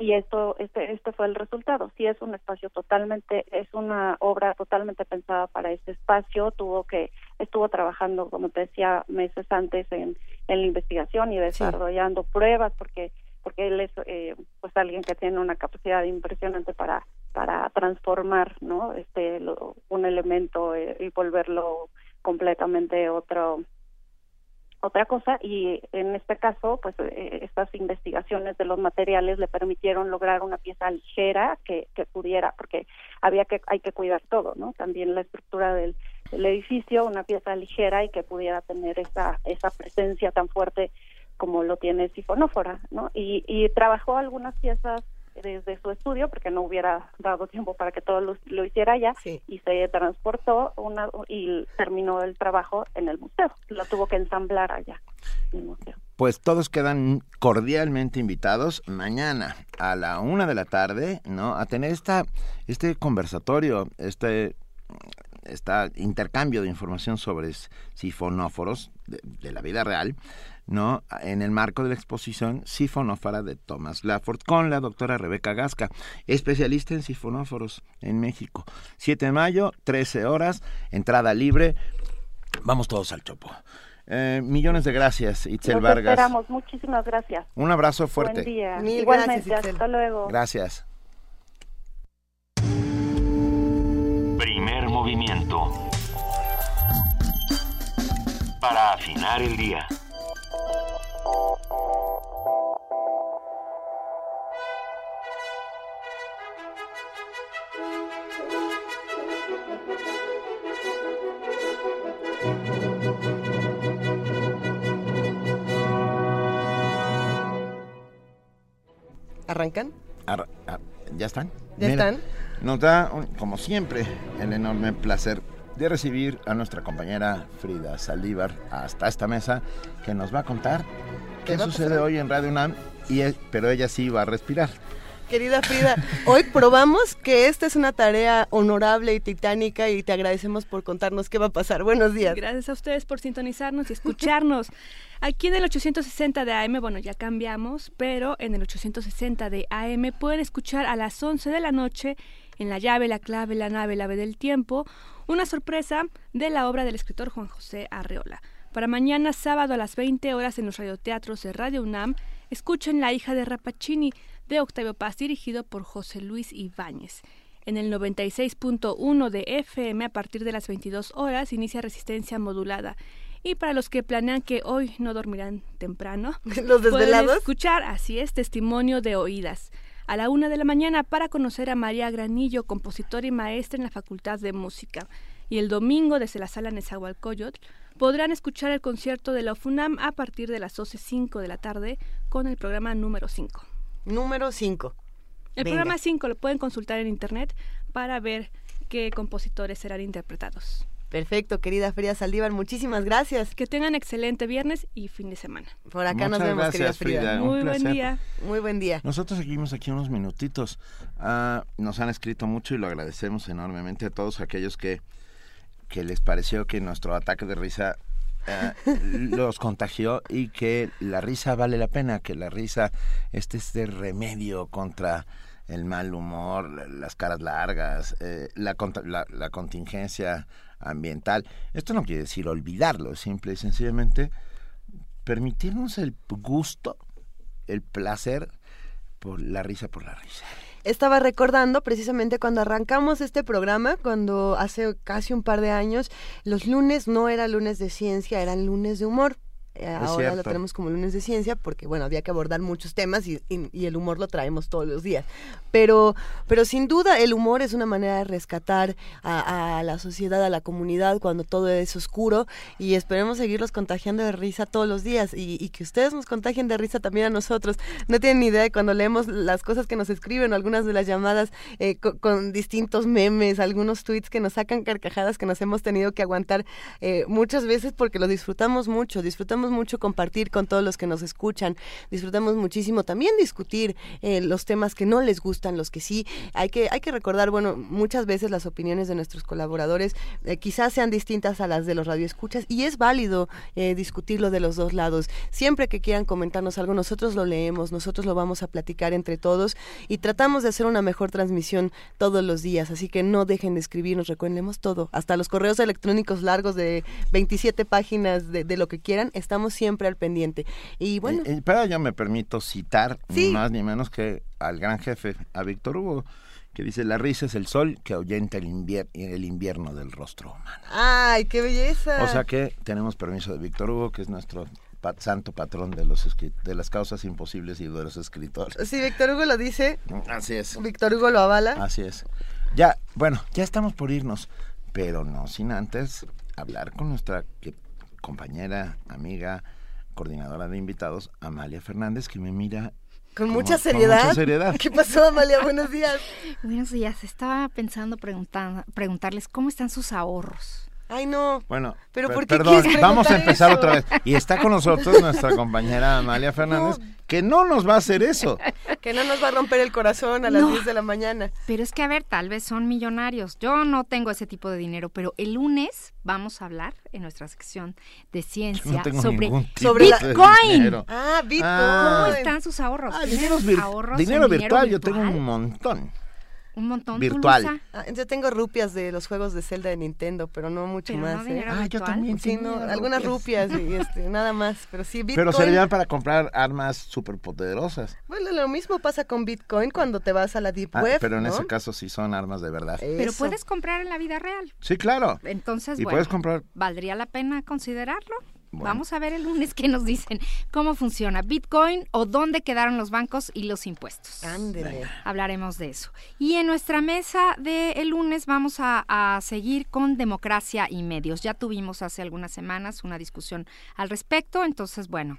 y esto este este fue el resultado. Sí es un espacio totalmente es una obra totalmente pensada para este espacio. Tuvo que estuvo trabajando como te decía meses antes en, en la investigación y desarrollando pruebas porque porque él es eh, pues alguien que tiene una capacidad impresionante para para transformar no este un elemento eh, y volverlo completamente otro otra cosa. Y en este caso pues eh, estas investigaciones de los materiales le permitieron lograr una pieza ligera que, que pudiera porque había que hay que cuidar todo no también la estructura del, edificio una pieza ligera y que pudiera tener esa esa presencia tan fuerte como lo tiene Sifonófora no y, y trabajó algunas piezas desde su estudio porque no hubiera dado tiempo para que todo lo, hiciera ya y se transportó una, y terminó el trabajo en el museo. Lo tuvo que ensamblar allá en el museo. Pues todos quedan cordialmente invitados mañana a la una de la tarde no a tener esta este conversatorio este este intercambio de información sobre sifonóforos de la vida real ¿no? En el marco de la exposición Sifonófara de Thomas Lafford con la doctora Rebeca Gasca, especialista en sifonóforos en México. 7 de mayo, 13 horas, entrada libre. Vamos todos al chopo. Eh, millones de gracias, Itzel Nos Vargas. Esperamos, muchísimas gracias. Un abrazo fuerte. Buen día. Igualmente, hasta luego. Gracias. Primer movimiento. Para afinar el día. ¿Arrancan? ¿Ya están? ¿Ya están? Nos da, como siempre, el enorme placer de recibir a nuestra compañera Frida Saldívar hasta esta mesa que nos va a contar qué, sucede hoy en Radio UNAM, y pero ella sí va a respirar. Querida Frida, hoy probamos que esta es una tarea honorable y titánica y te agradecemos por contarnos qué va a pasar. Buenos días. Gracias a ustedes por sintonizarnos y escucharnos. Aquí en el 860 de AM, bueno, ya cambiamos, pero en el 860 de AM pueden escuchar a las 11 de la noche en La llave, la clave, la nave, la ave del tiempo, una sorpresa de la obra del escritor Juan José Arreola. Para mañana sábado a las 20 horas en los radioteatros de Radio UNAM, escuchen La hija de Rapacini de Octavio Paz dirigido por José Luis Ibáñez. En el 96.1 de FM a partir de las 22 horas inicia resistencia modulada. Y para los que planean que hoy no dormirán temprano, los desvelados, pueden escuchar, así es, testimonio de oídas a la una de la mañana para conocer a María Granillo, compositora y maestra en la Facultad de Música. Y el domingo, desde la sala Nezahualcóyotl, podrán escuchar el concierto de la FUNAM a partir de las 12.05 de la tarde con el programa número 5. Número 5. El programa 5 lo pueden consultar en internet para ver qué compositores serán interpretados. Perfecto, querida Frida Saldívar, muchísimas gracias. Que tengan excelente viernes y fin de semana. Por acá nos vemos, querida Frida. Muy buen día. Muy buen día. Nosotros seguimos aquí unos minutitos. Ah, nos han escrito mucho y lo agradecemos enormemente a todos aquellos que, que les pareció que nuestro ataque de risa ah, los contagió y que la risa vale la pena, que la risa este es este remedio contra el mal humor, las caras largas, eh, la, la, la contingencia ambiental. Esto no quiere decir olvidarlo, simple y sencillamente permitirnos el gusto, el placer por la risa por la risa. Estaba recordando precisamente cuando arrancamos este programa, cuando hace casi un par de años, los lunes no eran lunes de ciencia, eran lunes de humor ahora lo tenemos como lunes de ciencia porque, bueno, había que abordar muchos temas y, el humor lo traemos todos los días. Pero, pero sin duda el humor es una manera de rescatar a, la sociedad, a la comunidad cuando todo es oscuro y esperemos seguirlos contagiando de risa todos los días y, que ustedes nos contagien de risa también a nosotros. No tienen ni idea de cuando leemos las cosas que nos escriben o algunas de las llamadas eh, con, distintos memes, algunos tweets que nos sacan carcajadas que nos hemos tenido que aguantar eh, muchas veces porque lo disfrutamos mucho, disfrutamos mucho compartir con todos los que nos escuchan, disfrutamos muchísimo también discutir eh, los temas que no les gustan, los que sí. Hay que, hay que recordar, bueno, muchas veces las opiniones de nuestros colaboradores eh, quizás sean distintas a las de los radioescuchas y es válido eh, discutirlo de los dos lados. Siempre que quieran comentarnos algo, nosotros lo leemos, nosotros lo vamos a platicar entre todos y tratamos de hacer una mejor transmisión todos los días, así que no dejen de escribirnos, recuérdenemos todo, hasta los correos electrónicos largos de 27 páginas de, lo que quieran, estamos siempre al pendiente. Y bueno. Eh, pero yo me permito citar ni más ni menos que al gran jefe, a Víctor Hugo que dice, la risa es el sol que ahuyenta el, el invierno del rostro humano. ¡Ay, qué belleza! O sea que tenemos permiso de Víctor Hugo, que es nuestro santo patrón de los de las causas imposibles y de los escritores. Sí, Víctor Hugo lo dice. Así es. Víctor Hugo lo avala. Así es. Ya, bueno, ya estamos por irnos, pero no sin antes hablar con nuestra compañera, amiga, coordinadora de invitados, Amalia Fernández, que me mira con mucha seriedad. mucha seriedad. ¿Qué pasó, Amalia? Buenos días. Buenos días. Estaba pensando preguntar, preguntarles cómo están sus ahorros. Ay, no. Bueno, pero ¿por qué perdón, vamos a empezar otra vez. Y está con nosotros nuestra compañera Amalia Fernández, que no nos va a hacer eso. que no nos va a romper el corazón a las 10 de la mañana. Pero es que, a ver, tal vez son millonarios. Yo no tengo ese tipo de dinero, pero el lunes vamos a hablar en nuestra sección de ciencia sobre, sobre Bitcoin. Ah, Bitcoin. ¿Cómo están sus ahorros? Ah, dinero, dinero, virtual, yo tengo un montón un montón. Virtual. Ah, yo tengo rupias de los juegos de Zelda de Nintendo, pero no mucho más. ¿eh? Ah, yo también. Sí, algunas rupias y este, nada más, pero sí Bitcoin. Pero serían para comprar armas súper poderosas. Bueno, lo mismo pasa con Bitcoin cuando te vas a la Deep ah, Web. pero en ese caso sí son armas de verdad. Pero puedes comprar en la vida real. Sí, claro. Entonces, y puedes comprar. ¿Valdría la pena considerarlo? Vamos a ver el lunes qué nos dicen. ¿Cómo funciona Bitcoin o dónde quedaron los bancos y los impuestos? Ándele. Hablaremos de eso. Y en nuestra mesa de el lunes vamos a, a, seguir con democracia y medios. Ya tuvimos hace algunas semanas una discusión al respecto, entonces bueno.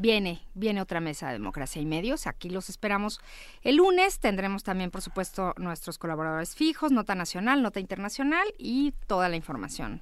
Viene, viene otra mesa de democracia y medios. Aquí los esperamos el lunes. Tendremos también, por supuesto, nuestros colaboradores fijos, nota nacional, nota internacional y toda la información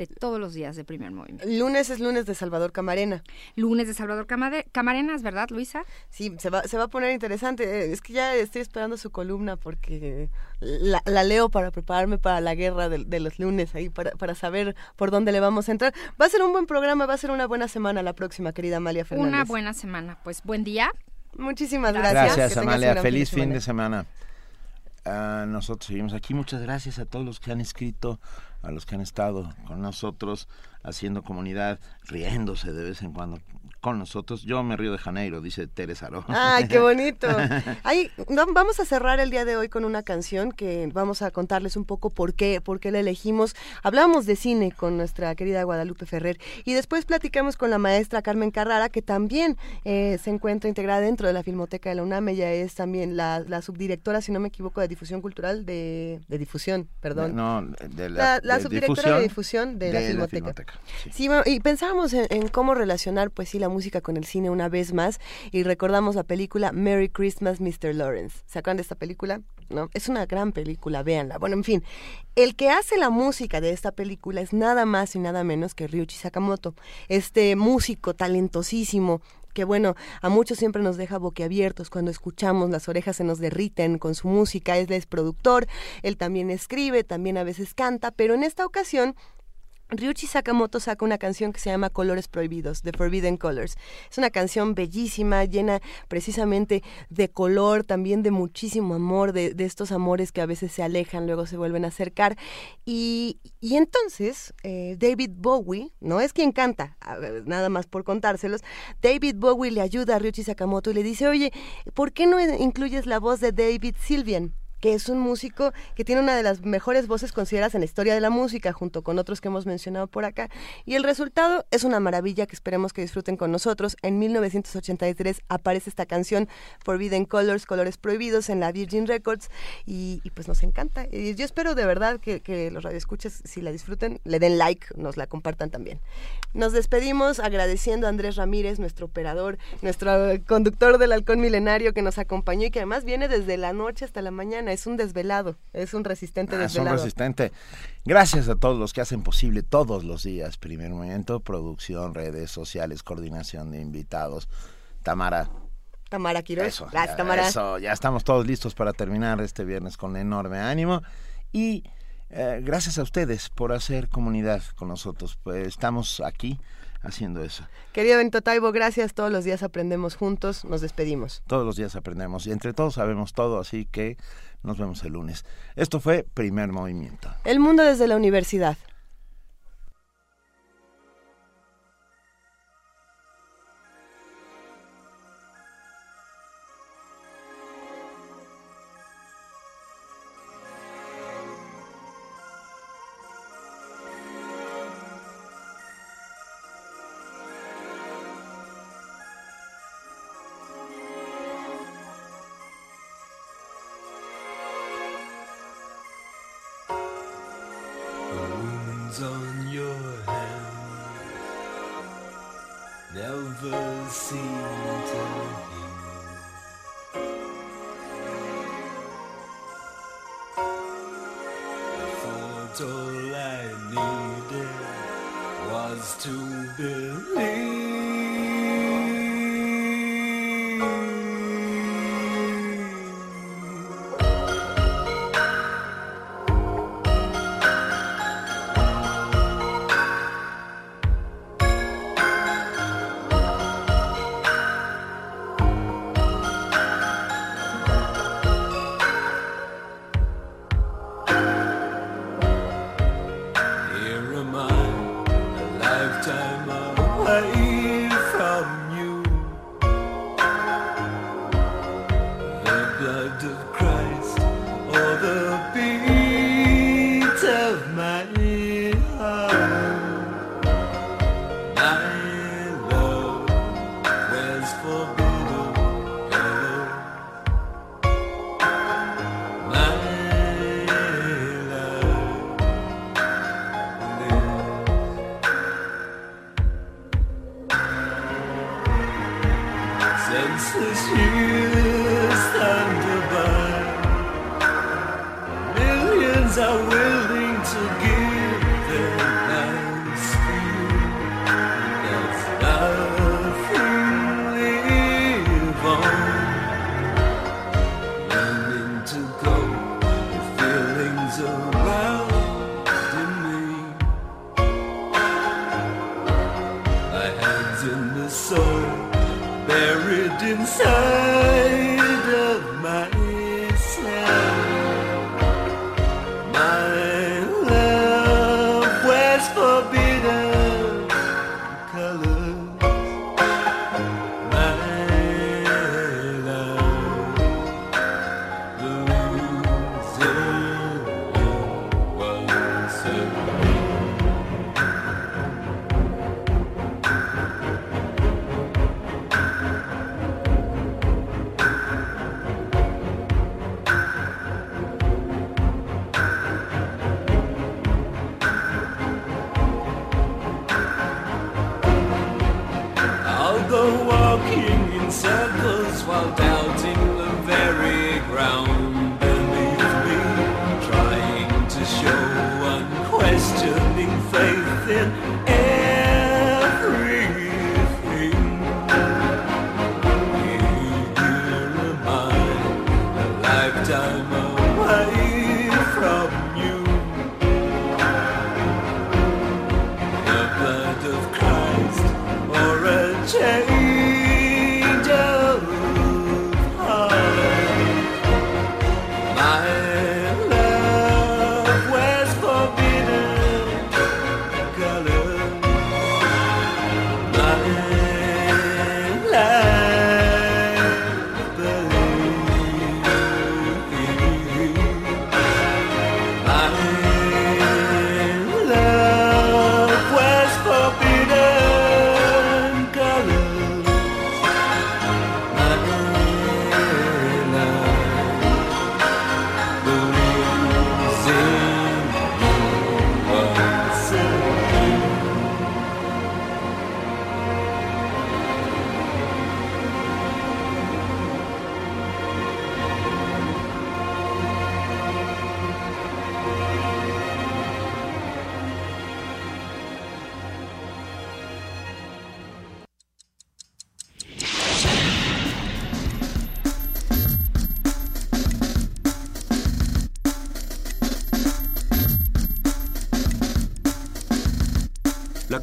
de todos los días de primer movimiento. Lunes es lunes de Salvador Camarena. Lunes de Salvador Camarena, ¿es verdad, Luisa? Sí, se va, se va a poner interesante. Eh, es que ya estoy esperando su columna porque la, leo para prepararme para la guerra de, los lunes, ahí para, para, saber por dónde le vamos a entrar. Va a ser un buen programa, va a ser una buena semana la próxima, querida Amalia Fernández. Una buena semana. Pues buen día. Muchísimas gracias. Gracias, Amalia. Feliz fin de semana. Ah, nosotros seguimos aquí. Muchas gracias a todos los que han escrito a los que han estado con nosotros haciendo comunidad, riéndose de vez en cuando con nosotros. Yo me río de Janeiro, dice Teresa Aro. ¡Ay, qué bonito! vamos a cerrar el día de hoy con una canción que vamos a contarles un poco por qué, por qué la elegimos. Hablamos de cine con nuestra querida Guadalupe Ferrer y después platicamos con la maestra Carmen Carrara, que también eh, se encuentra integrada dentro de la Filmoteca de la UNAM. Ella es también la, subdirectora, si no me equivoco, de difusión cultural, de, difusión, perdón. No, de la, la, subdirectora de difusión de, la, Filmoteca. sí. y pensábamos en, en, cómo relacionar, pues sí, la música con el cine una vez más y recordamos la película Merry Christmas, Mr. Lawrence. ¿Se acuerdan de esta película? ¿No? Es una gran película, véanla. Bueno, en fin, el que hace la música de esta película es nada más y nada menos que Ryuichi Sakamoto, este músico talentosísimo que bueno, a muchos siempre nos deja boquiabiertos cuando escuchamos, las orejas se nos derriten con su música, él es productor, él también escribe, también a veces canta, pero en esta ocasión Ryuichi Sakamoto saca una canción que se llama Colores Prohibidos, The Forbidden Colors. Es una canción bellísima, llena precisamente de color, también de muchísimo amor, de, estos amores que a veces se alejan, luego se vuelven a acercar. Y, entonces, eh, David Bowie, no es quien canta, nada más por contárselos, David Bowie le ayuda a Ryuichi Sakamoto y le dice, oye, ¿por qué no incluyes la voz de David Sylvian? Que es un músico que tiene una de las mejores voces consideradas en la historia de la música, junto con otros que hemos mencionado por acá. Y el resultado es una maravilla que esperemos que disfruten con nosotros. En 1983 aparece esta canción Forbidden Colors, Colores Prohibidos, en la Virgin Records, y, pues nos encanta. Y yo espero de verdad que, que los radioescuchas, si la disfruten, le den like, nos la compartan también. Nos despedimos agradeciendo a Andrés Ramírez, nuestro operador, nuestro conductor del halcón milenario que nos acompañó y que además viene desde la noche hasta la mañana es un desvelado, es un resistente Ah, desvelado. resistente. Gracias a todos los que hacen posible todos los días Primer Movimiento, producción, redes sociales, coordinación de invitados. Tamara, Tamara Quiroz. Eso, Gracias, ya, Tamara. eso, ya estamos todos listos para terminar este viernes con enorme ánimo. Y eh, gracias a ustedes por hacer comunidad con nosotros. Pues estamos aquí haciendo eso. Querido Benito Taibo, gracias. Todos los días aprendemos juntos. Nos despedimos. Todos los días aprendemos y entre todos sabemos todo, así que nos vemos el lunes. Esto fue Primer Movimiento. El mundo desde la universidad.